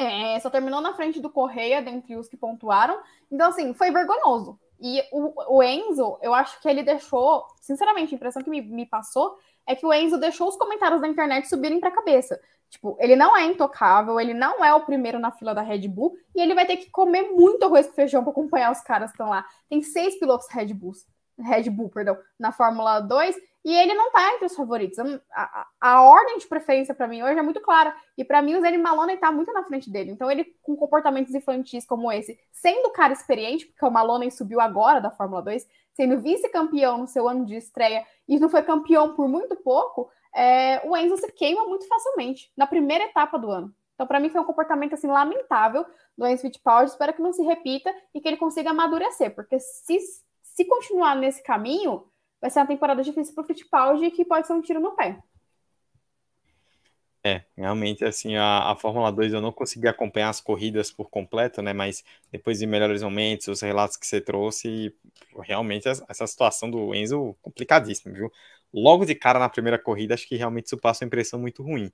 S3: É, só terminou na frente do Correia, dentre os que pontuaram. Então, assim, foi vergonhoso. E o, o Enzo, eu acho que ele deixou, sinceramente, a impressão que me, me passou é que o Enzo deixou os comentários da internet subirem para a cabeça. Tipo, ele não é intocável, ele não é o primeiro na fila da Red Bull e ele vai ter que comer muito arroz com feijão para acompanhar os caras que estão lá. Tem seis pilotos Red Bulls, Red Bull, perdão, na Fórmula 2 e ele não tá entre os favoritos. A, a, a ordem de preferência para mim hoje é muito clara. E para mim o Zé Malone tá muito na frente dele. Então ele com comportamentos infantis como esse, sendo cara experiente, porque o Malone subiu agora da Fórmula 2, sendo vice-campeão no seu ano de estreia e não foi campeão por muito pouco, é, o Enzo se queima muito facilmente na primeira etapa do ano. Então, para mim, foi um comportamento assim lamentável do Enzo Fittipaldi. Espero que não se repita e que ele consiga amadurecer, porque se, se continuar nesse caminho, vai ser uma temporada difícil para o Fittipaldi que pode ser um tiro no pé.
S2: É, realmente, assim, a, a Fórmula 2 eu não consegui acompanhar as corridas por completo, né? Mas depois de melhores momentos, os relatos que você trouxe, realmente essa situação do Enzo complicadíssima, viu? logo de cara na primeira corrida, acho que realmente isso passa uma impressão muito ruim.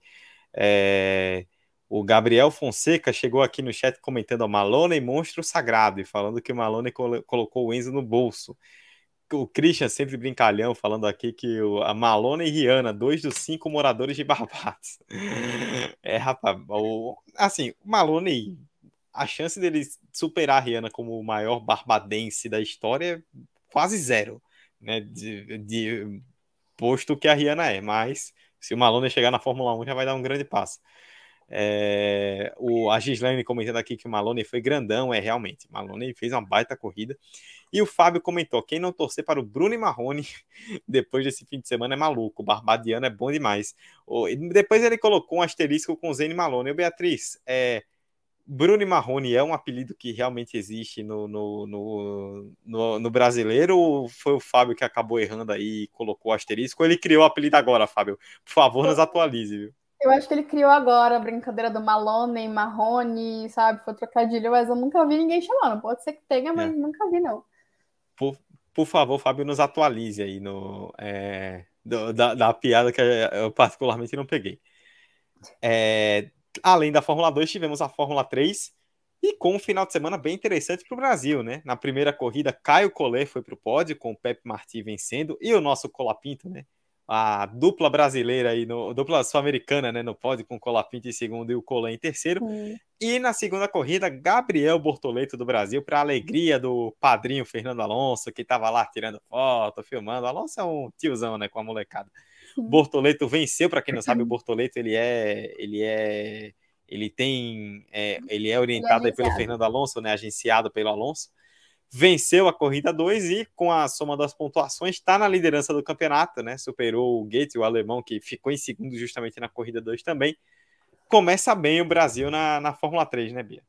S2: É... O Gabriel Fonseca chegou aqui no chat comentando a Malone monstro sagrado e falando que o Malone col colocou o Enzo no bolso. O Christian sempre brincalhão falando aqui que o, a Malone e Rihanna, dois dos cinco moradores de Barbados. É, rapaz, o, assim, o Malone, a chance dele superar a Rihanna como o maior barbadense da história é quase zero, né? De, de posto que a Rihanna é, mas se o Malone chegar na Fórmula 1 já vai dar um grande passo. É, o, a Gislaine comentando aqui que o Malone foi grandão, é realmente. Malone fez uma baita corrida. E o Fábio comentou: quem não torcer para o Bruno e Marrone depois desse fim de semana é maluco. O Barbadiano é bom demais. Depois ele colocou um asterisco com o Zene Malone. Eu, Beatriz, é, Bruno e Marrone é um apelido que realmente existe no, no, no, no, no brasileiro ou foi o Fábio que acabou errando aí e colocou o asterisco? Ou ele criou o apelido agora, Fábio? Por favor, nos atualize, viu?
S3: Eu acho que ele criou agora a brincadeira do Malone, Marrone, sabe? Foi trocadilho, mas eu nunca vi ninguém chamando. Pode ser que tenha, mas é. nunca vi, não.
S2: Por, por favor, Fábio, nos atualize aí no, é, do, da, da piada que eu particularmente não peguei. É, além da Fórmula 2, tivemos a Fórmula 3 e com um final de semana bem interessante para o Brasil, né? Na primeira corrida, Caio Collet foi para o pódio, com o Pepe Martins vencendo, e o nosso Colapinto, né? A dupla brasileira aí, no, dupla sul-americana, né? No pódio, com o Colapinto em segundo e o Collet em terceiro. E na segunda corrida, Gabriel Bortoleto do Brasil, para alegria do padrinho Fernando Alonso, que estava lá tirando foto, filmando. Alonso é um tiozão, né? Com a molecada. Bortoleto venceu, para quem não sabe, o Bortoleto ele é, ele é, ele tem, é, ele é orientado é pelo Fernando Alonso, né, agenciado pelo Alonso. Venceu a corrida 2 e com a soma das pontuações está na liderança do campeonato, né? Superou o Gates, o alemão que ficou em segundo justamente na corrida 2 também. Começa bem o Brasil na, na Fórmula 3, né, Bia?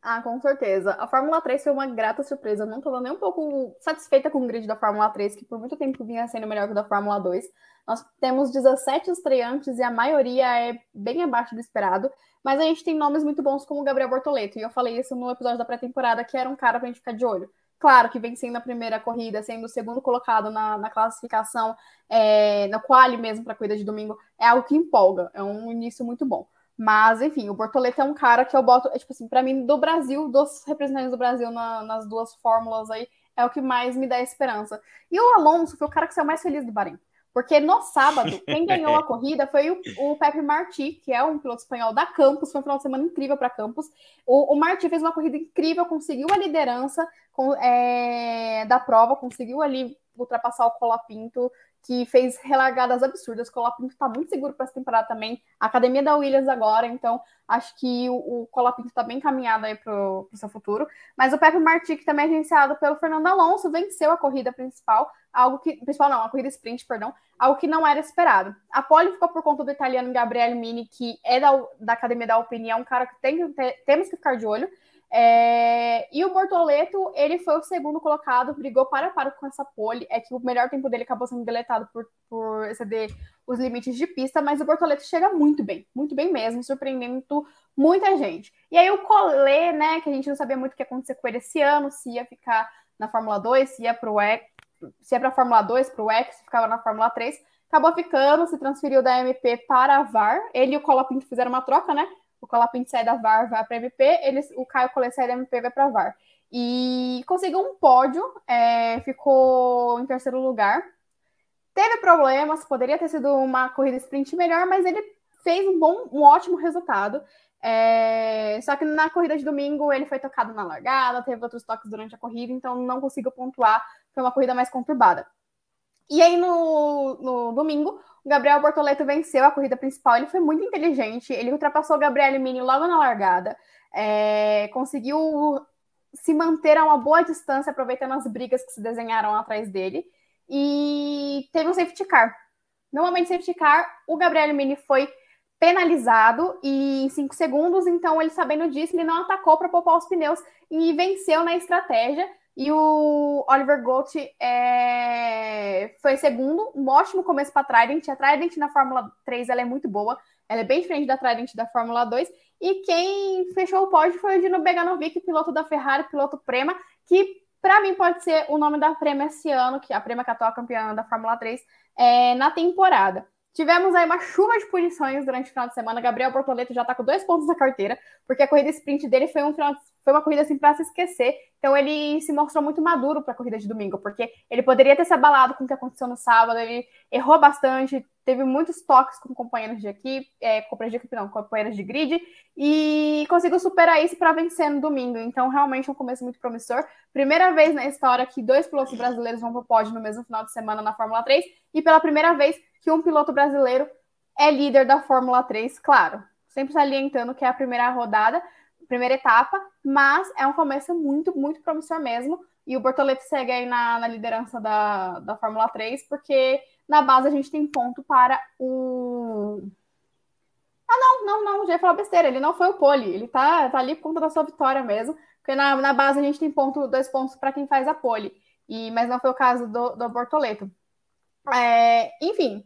S3: Ah, com certeza. A Fórmula 3 foi uma grata surpresa. Eu não estou nem um pouco satisfeita com o grid da Fórmula 3, que por muito tempo vinha sendo melhor que o da Fórmula 2. Nós temos 17 estreantes e a maioria é bem abaixo do esperado. Mas a gente tem nomes muito bons como Gabriel Bortoleto. E eu falei isso no episódio da pré-temporada, que era um cara pra gente ficar de olho. Claro que vencendo a primeira corrida, sendo o segundo colocado na, na classificação, é, na quali mesmo para a corrida de domingo, é algo que empolga. É um início muito bom. Mas, enfim, o Bortoleto é um cara que eu boto, é, tipo assim, para mim, do Brasil, dos representantes do Brasil na, nas duas fórmulas aí, é o que mais me dá esperança. E o Alonso foi o cara que saiu mais feliz do Bahrein. Porque no sábado, quem ganhou a corrida foi o, o Pepe Martí, que é um piloto espanhol da Campos. Foi um final de semana incrível para Campos. O, o Martí fez uma corrida incrível, conseguiu a liderança com, é, da prova, conseguiu ali ultrapassar o Colapinto que fez relargadas absurdas. Colapinto está muito seguro para essa temporada também. A academia da Williams agora, então acho que o, o Colapinto está bem encaminhado aí para o seu futuro. Mas o Pepe Marti, que também é agenciado pelo Fernando Alonso, venceu a corrida principal, algo que. Principal não, a corrida sprint, perdão, algo que não era esperado. A pole ficou por conta do italiano Gabriele Mini, que é da, da academia da Opinião, um cara que tem, temos que ficar de olho. É, e o Bortoleto, ele foi o segundo colocado, brigou para para com essa pole. É que o melhor tempo dele acabou sendo deletado por, por exceder os limites de pista, mas o Bortoleto chega muito bem, muito bem mesmo, surpreendendo muita gente. E aí o Collet, né, que a gente não sabia muito o que ia acontecer com ele esse ano, se ia ficar na Fórmula 2, se ia para o se ia para a Fórmula 2, para o X, se ficava na Fórmula 3, acabou ficando, se transferiu da MP para a VAR. Ele e o Colapinto fizeram uma troca, né? O Colapinto sai da VAR, vai para MP, eles, o Caio Collet sai da MP, vai para VAR. E conseguiu um pódio, é, ficou em terceiro lugar. Teve problemas, poderia ter sido uma corrida sprint melhor, mas ele fez um bom, um ótimo resultado. É, só que na corrida de domingo ele foi tocado na largada, teve outros toques durante a corrida, então não conseguiu pontuar. Foi uma corrida mais conturbada. E aí no, no domingo, Gabriel Bortoleto venceu a corrida principal. Ele foi muito inteligente. Ele ultrapassou o Gabriel Mini logo na largada. É, conseguiu se manter a uma boa distância, aproveitando as brigas que se desenharam atrás dele. E teve um safety car. Normalmente, safety car, o Gabriel Mini foi penalizado e em 5 segundos, então ele sabendo disso, ele não atacou para poupar os pneus e venceu na estratégia. E o Oliver Gold é... foi segundo, um ótimo começo para a Trident. A Trident na Fórmula 3 ela é muito boa, ela é bem diferente da Trident da Fórmula 2. E quem fechou o pódio foi o Dino Beganovic, piloto da Ferrari, piloto Prema, que para mim pode ser o nome da Prema esse ano, que é a Prema que é atual campeã da Fórmula 3 é, na temporada. Tivemos aí uma chuva de punições durante o final de semana. Gabriel Bortoleto já está com dois pontos na carteira, porque a corrida sprint dele foi, um final, foi uma corrida assim para se esquecer. Então ele se mostrou muito maduro para a corrida de domingo, porque ele poderia ter se abalado com o que aconteceu no sábado. Ele errou bastante, teve muitos toques com companheiros de equipe, é, companheiros de equipe não, companheiros de grid, e conseguiu superar isso para vencer no domingo. Então realmente um começo muito promissor. Primeira vez na história que dois pilotos brasileiros vão para o pódio no mesmo final de semana na Fórmula 3 e pela primeira vez que um piloto brasileiro é líder da Fórmula 3, claro, sempre salientando que é a primeira rodada, primeira etapa, mas é um começo muito, muito promissor mesmo. E o Bortoleto segue aí na, na liderança da, da Fórmula 3, porque na base a gente tem ponto para o. Ah, não, não, não, já ia falar besteira, ele não foi o pole, ele tá, tá ali por conta da sua vitória mesmo, porque na, na base a gente tem ponto, dois pontos para quem faz a pole, e, mas não foi o caso do, do Bortoleto. É, enfim,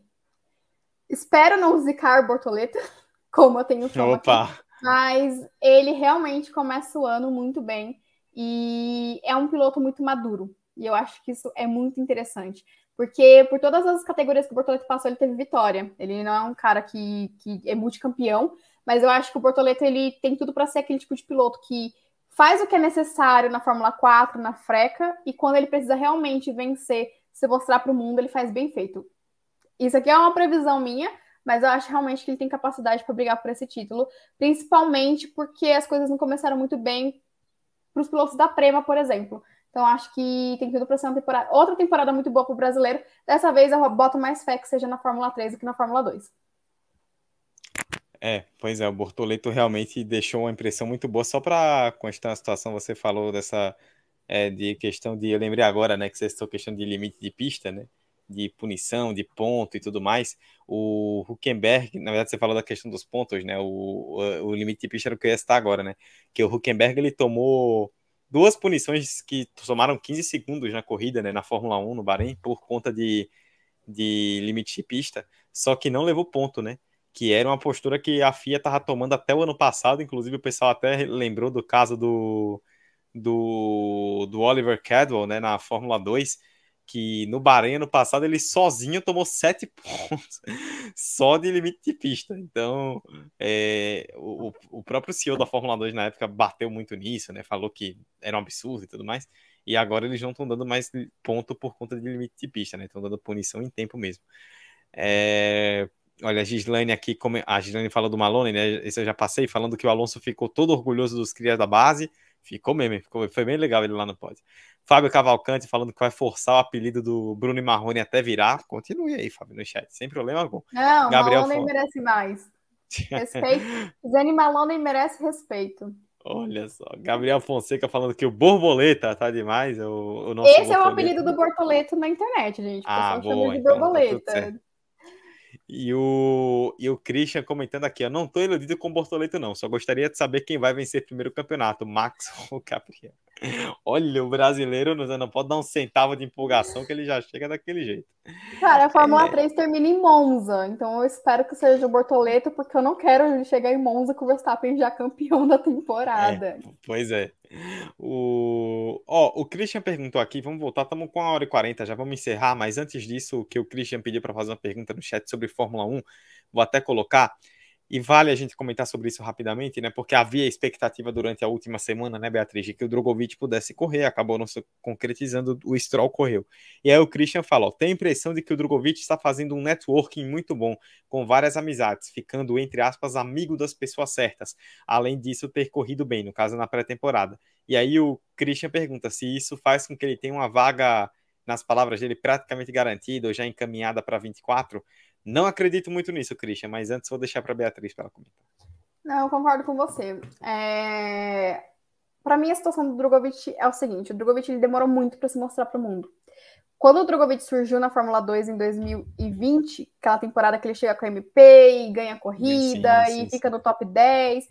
S3: Espero não zicar Bortoleta, como eu tenho fama Opa. Mas ele realmente começa o ano muito bem e é um piloto muito maduro. E eu acho que isso é muito interessante. Porque por todas as categorias que o Bortoleto passou, ele teve vitória. Ele não é um cara que, que é multicampeão, mas eu acho que o Bortoleto ele tem tudo para ser aquele tipo de piloto que faz o que é necessário na Fórmula 4, na freca, e quando ele precisa realmente vencer, se mostrar para o mundo, ele faz bem feito. Isso aqui é uma previsão minha, mas eu acho realmente que ele tem capacidade para brigar por esse título, principalmente porque as coisas não começaram muito bem para os pilotos da Prema, por exemplo. Então acho que tem tudo para ser uma temporada, outra temporada muito boa para o brasileiro. Dessa vez eu boto mais fé que seja na Fórmula 3 do que na Fórmula 2.
S2: É, pois é, o Bortoleto realmente deixou uma impressão muito boa. Só para constar a situação, você falou dessa é, de questão de. Eu lembrei agora, né, que você citou questão de limite de pista, né? De punição, de ponto e tudo mais, o Huckenberg, na verdade você falou da questão dos pontos, né? O, o, o limite de pista era o que eu ia estar agora, né? Que o Huckenberg ele tomou duas punições que somaram 15 segundos na corrida, né? Na Fórmula 1 no Bahrein, por conta de, de limite de pista, só que não levou ponto, né? Que era uma postura que a FIA estava tomando até o ano passado, inclusive o pessoal até lembrou do caso do, do, do Oliver Cadwell, né? Na Fórmula 2 que no Bahrein ano passado ele sozinho tomou sete pontos só de limite de pista. Então, é, o, o próprio CEO da Fórmula 2 na época bateu muito nisso, né? Falou que era um absurdo e tudo mais. E agora eles não estão dando mais ponto por conta de limite de pista, né? Estão dando punição em tempo mesmo. É, olha, a Gislaine aqui, a Gislaine fala do Malone, né? Esse eu já passei, falando que o Alonso ficou todo orgulhoso dos crias da base. Ficou mesmo, ficou, foi bem legal ele lá no pódio. Fábio Cavalcante falando que vai forçar o apelido do Bruno Marrone até virar. Continue aí, Fábio, no chat, sem problema algum.
S3: Não, Gabriel Malone merece mais. Respeito. Zane Malone merece respeito.
S2: Olha só, Gabriel Fonseca falando que o borboleta tá demais. O,
S3: o Esse é o apelido do borboleta na internet, gente.
S2: Ah, de então, tá borboleta. Tá e o, e o Christian comentando aqui, eu não estou iludido com o Bortoleto, não. Só gostaria de saber quem vai vencer primeiro o campeonato, Max ou Gabriel. Olha, o brasileiro não pode dar um centavo de empolgação que ele já chega daquele jeito.
S3: Cara, a Fórmula é... 3 termina em Monza, então eu espero que seja o Bortoleto, porque eu não quero chegar em Monza com o Verstappen já campeão da temporada.
S2: É, pois é. O... Ó, o Christian perguntou aqui, vamos voltar, estamos com uma hora e quarenta, já vamos encerrar, mas antes disso, o que o Christian pediu para fazer uma pergunta no chat sobre Fórmula 1, vou até colocar. E vale a gente comentar sobre isso rapidamente, né? Porque havia expectativa durante a última semana, né, Beatriz, de que o Drogovic pudesse correr, acabou não se concretizando, o Stroll correu. E aí o Christian fala: tem a impressão de que o Drogovic está fazendo um networking muito bom, com várias amizades, ficando, entre aspas, amigo das pessoas certas. Além disso, ter corrido bem, no caso na pré-temporada. E aí o Christian pergunta se isso faz com que ele tenha uma vaga, nas palavras dele, praticamente garantida ou já encaminhada para 24 não acredito muito nisso, Christian, mas antes vou deixar para a Beatriz para ela comentar.
S3: Não, eu concordo com você. É... Para mim, a situação do Drogovic é o seguinte: o Drogovic ele demorou muito para se mostrar para o mundo. Quando o Drogovic surgiu na Fórmula 2 em 2020, aquela temporada que ele chega com a MP e ganha corrida sim, sim, e fica no top 10,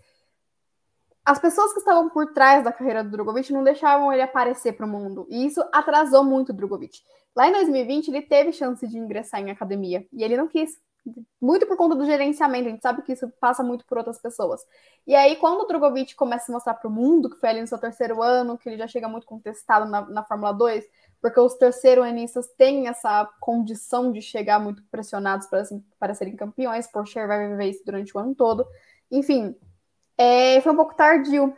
S3: as pessoas que estavam por trás da carreira do Drogovic não deixavam ele aparecer para o mundo. E isso atrasou muito o Drogovic. Lá em 2020, ele teve chance de ingressar em academia e ele não quis. Muito por conta do gerenciamento, a gente sabe que isso passa muito por outras pessoas. E aí, quando o Drogovic começa a se mostrar para o mundo, que foi ali no seu terceiro ano, que ele já chega muito contestado na, na Fórmula 2, porque os terceiro anistas têm essa condição de chegar muito pressionados para, assim, para serem campeões, Porsche vai viver isso durante o ano todo. Enfim, é, foi um pouco tardio.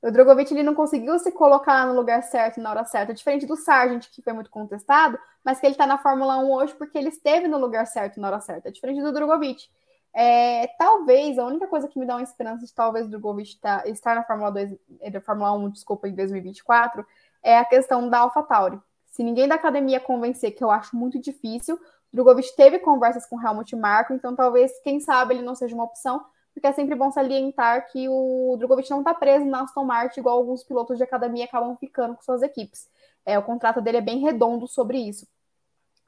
S3: O Drogovic ele não conseguiu se colocar no lugar certo na hora certa, diferente do Sargent, que foi muito contestado, mas que ele está na Fórmula 1 hoje porque ele esteve no lugar certo na hora certa, diferente do Drogovic. É, talvez, a única coisa que me dá uma esperança de talvez o Drogovic tá, estar na Fórmula 2, eh, da Fórmula 1, desculpa, em 2024, é a questão da AlphaTauri. Se ninguém da academia convencer, que eu acho muito difícil, o Drogovic teve conversas com Helmut Marko, então talvez, quem sabe, ele não seja uma opção, porque é sempre bom salientar que o Drogovic não está preso na Aston Martin, igual alguns pilotos de academia acabam ficando com suas equipes. É, o contrato dele é bem redondo sobre isso.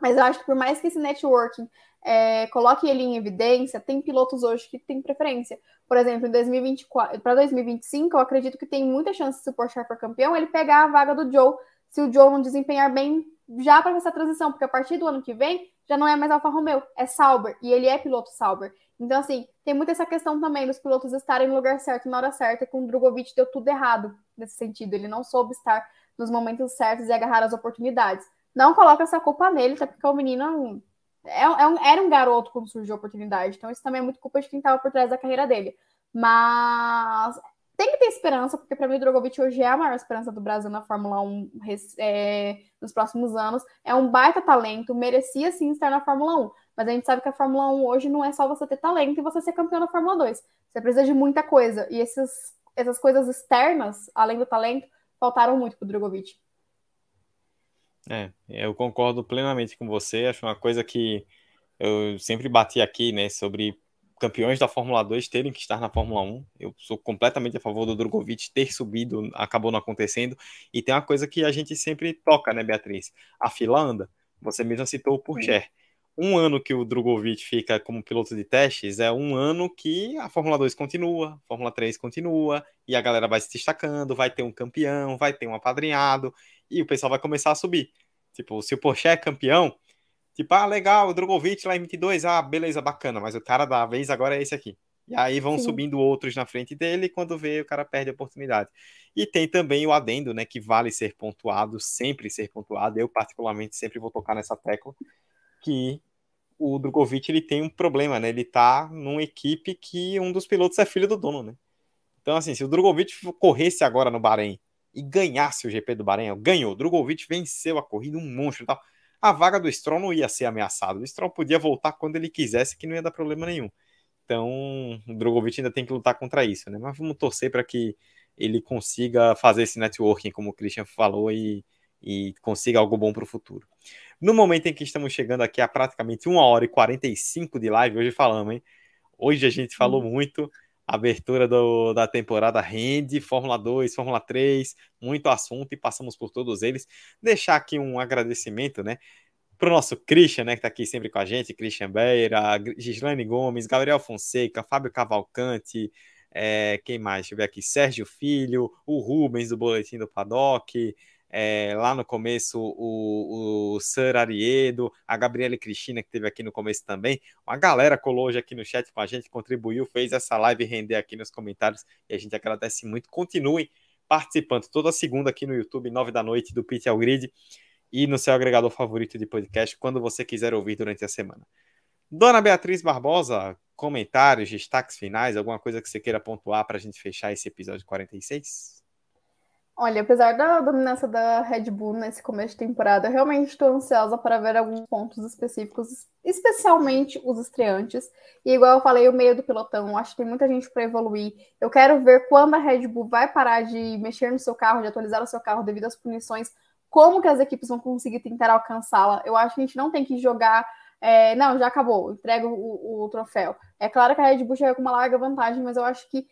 S3: Mas eu acho que por mais que esse networking é, coloque ele em evidência, tem pilotos hoje que têm preferência. Por exemplo, em 2024 para 2025, eu acredito que tem muita chance, se o Porsche for campeão, ele pegar a vaga do Joe, se o Joe não desempenhar bem já para essa transição, porque a partir do ano que vem já não é mais Alfa Romeo, é Sauber, e ele é piloto Sauber. Então, assim, tem muito essa questão também dos pilotos estarem no lugar certo na hora certa, com o Drogovic deu tudo errado nesse sentido. Ele não soube estar nos momentos certos e agarrar as oportunidades. Não coloca essa culpa nele, até porque o menino é, é um, era um garoto quando surgiu a oportunidade. Então, isso também é muito culpa de quem estava por trás da carreira dele. Mas tem que ter esperança, porque para mim o Drogovic hoje é a maior esperança do Brasil na Fórmula 1 é, nos próximos anos. É um baita talento, merecia sim estar na Fórmula 1. Mas a gente sabe que a Fórmula 1 hoje não é só você ter talento e você ser campeão da Fórmula 2. Você precisa de muita coisa. E esses, essas coisas externas, além do talento, faltaram muito para o Drogovic.
S2: É, eu concordo plenamente com você. Acho uma coisa que eu sempre bati aqui, né, sobre campeões da Fórmula 2 terem que estar na Fórmula 1. Eu sou completamente a favor do Drogovic ter subido, acabou não acontecendo. E tem uma coisa que a gente sempre toca, né, Beatriz? A fila anda. Você mesmo citou o Pourchaire. Um ano que o Drogovic fica como piloto de testes é um ano que a Fórmula 2 continua, a Fórmula 3 continua, e a galera vai se destacando, vai ter um campeão, vai ter um apadrinhado, e o pessoal vai começar a subir. Tipo, se o Porsche é campeão, tipo, ah, legal, o Drogovic lá em 22, ah, beleza, bacana, mas o cara da vez agora é esse aqui. E aí vão Sim. subindo outros na frente dele, e quando vê, o cara perde a oportunidade. E tem também o adendo, né, que vale ser pontuado, sempre ser pontuado. Eu, particularmente, sempre vou tocar nessa tecla, que o Drogovic ele tem um problema, né? Ele tá numa equipe que um dos pilotos é filho do dono, né? Então, assim, se o Drogovic corresse agora no Bahrein e ganhasse o GP do Bahrein, ganhou. O Drogovic venceu a corrida, um monstro e tal. A vaga do Stroll não ia ser ameaçada. O Stroll podia voltar quando ele quisesse, que não ia dar problema nenhum. Então, o Drogovic ainda tem que lutar contra isso, né? Mas vamos torcer para que ele consiga fazer esse networking, como o Christian falou, e, e consiga algo bom para o futuro. No momento em que estamos chegando aqui a praticamente 1 hora e 45 de live, hoje falamos, hein? Hoje a gente falou hum. muito, abertura do, da temporada rende, Fórmula 2, Fórmula 3, muito assunto e passamos por todos eles. Deixar aqui um agradecimento, né? Para o nosso Christian, né, que está aqui sempre com a gente, Christian Beira, Gislaine Gomes, Gabriel Fonseca, Fábio Cavalcante, é, quem mais? Deixa eu ver aqui, Sérgio Filho, o Rubens do Boletim do Paddock, é, lá no começo o, o Sir Ariedo, a Gabriela Cristina, que teve aqui no começo também. Uma galera colou hoje aqui no chat com a gente, contribuiu, fez essa live render aqui nos comentários e a gente agradece muito. Continuem participando toda segunda aqui no YouTube, nove da noite, do Pit ao Grid e no seu agregador favorito de podcast, quando você quiser ouvir durante a semana. Dona Beatriz Barbosa, comentários, destaques finais, alguma coisa que você queira pontuar para a gente fechar esse episódio 46?
S3: Olha, apesar da dominância da Red Bull nesse começo de temporada, eu realmente estou ansiosa para ver alguns pontos específicos, especialmente os estreantes. E igual eu falei, o meio do pelotão, acho que tem muita gente para evoluir. Eu quero ver quando a Red Bull vai parar de mexer no seu carro, de atualizar o seu carro devido às punições, como que as equipes vão conseguir tentar alcançá-la. Eu acho que a gente não tem que jogar. É, não, já acabou, entrega o, o, troféu. É claro que a Red Bull chega com uma larga vantagem, mas eu acho que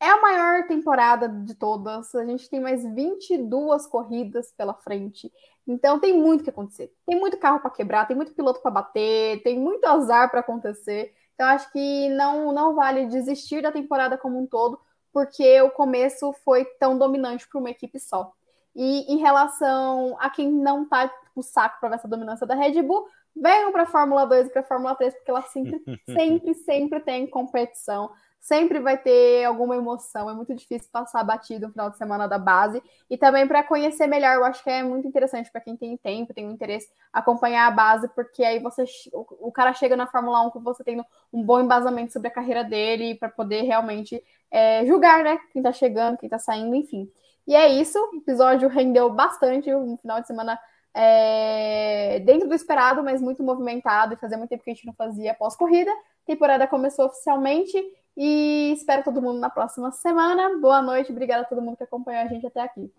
S3: é a maior temporada de todas. A gente tem mais 22 corridas pela frente. Então tem muito que acontecer. Tem muito carro para quebrar, tem muito piloto para bater, tem muito azar para acontecer. Então acho que não não vale desistir da temporada como um todo, porque o começo foi tão dominante para uma equipe só. E em relação a quem não tá o saco para ver essa dominância da Red Bull, venham para a Fórmula 2 e para a Fórmula 3, porque ela sempre, sempre, sempre tem competição sempre vai ter alguma emoção. É muito difícil passar batido no final de semana da base. E também para conhecer melhor, eu acho que é muito interessante para quem tem tempo, tem um interesse, acompanhar a base, porque aí você o, cara chega na Fórmula 1 com você tendo um bom embasamento sobre a carreira dele, para poder realmente é, julgar, né? Quem tá chegando, quem tá saindo, enfim. E é isso, o episódio rendeu bastante, um final de semana é, dentro do esperado, mas muito movimentado, e fazia muito tempo que a gente não fazia pós-corrida. Temporada começou oficialmente e espero todo mundo na próxima semana. Boa noite, obrigada a todo mundo que acompanhou a gente até aqui.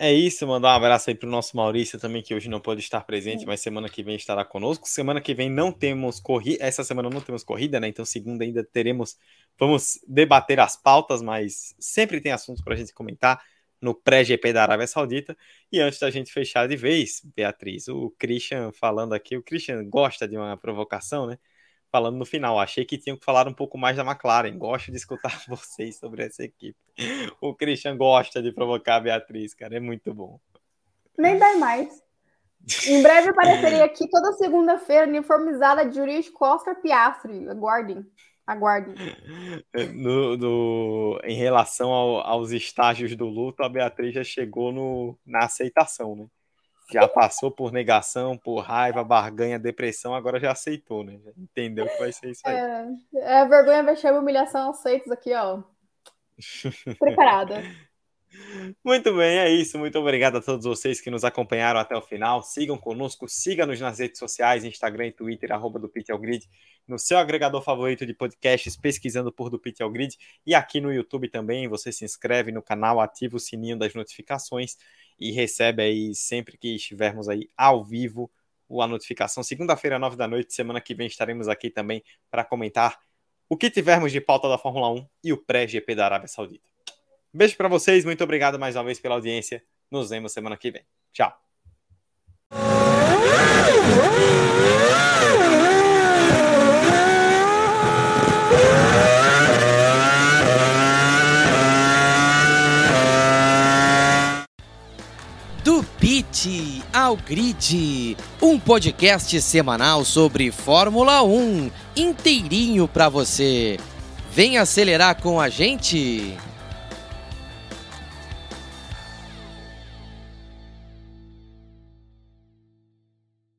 S2: É isso, mandar um abraço aí para o nosso Maurício também, que hoje não pode estar presente, Sim. mas semana que vem estará conosco. Semana que vem não temos corrida, essa semana não temos corrida, né? Então, segunda ainda teremos, vamos debater as pautas, mas sempre tem assuntos para a gente comentar no pré-GP da Arábia Saudita. E antes da gente fechar de vez, Beatriz, o Christian falando aqui, o Christian gosta de uma provocação, né? falando no final. Achei que tinham que falar um pouco mais da McLaren. Gosto de escutar vocês sobre essa equipe. O Christian gosta de provocar a Beatriz, cara. É muito bom.
S3: Nem dá mais. Em breve aparecerei aqui toda segunda-feira, uniformizada de jurídico Oscar Piastri. Aguardem. Aguardem.
S2: No, no, em relação ao, aos estágios do luto, a Beatriz já chegou no, na aceitação, né? já passou por negação, por raiva, barganha, depressão, agora já aceitou, né? Já entendeu que vai ser isso aí.
S3: É, é vergonha, vexame, humilhação aceitos aqui, ó. Preparada.
S2: Muito bem, é isso. Muito obrigado a todos vocês que nos acompanharam até o final. Sigam conosco, siga-nos nas redes sociais, Instagram e Twitter, arroba do Pit Grid, no seu agregador favorito de podcasts, pesquisando por do Pit Grid, e aqui no YouTube também. Você se inscreve no canal, ativa o sininho das notificações e recebe aí sempre que estivermos aí ao vivo a notificação. Segunda-feira, nove da noite, semana que vem estaremos aqui também para comentar o que tivermos de pauta da Fórmula 1 e o pré-GP da Arábia Saudita. Beijo para vocês, muito obrigado mais uma vez pela audiência. Nos vemos semana que vem. Tchau.
S1: Do Pit ao Grid, um podcast semanal sobre Fórmula 1, inteirinho para você. Vem acelerar com a gente?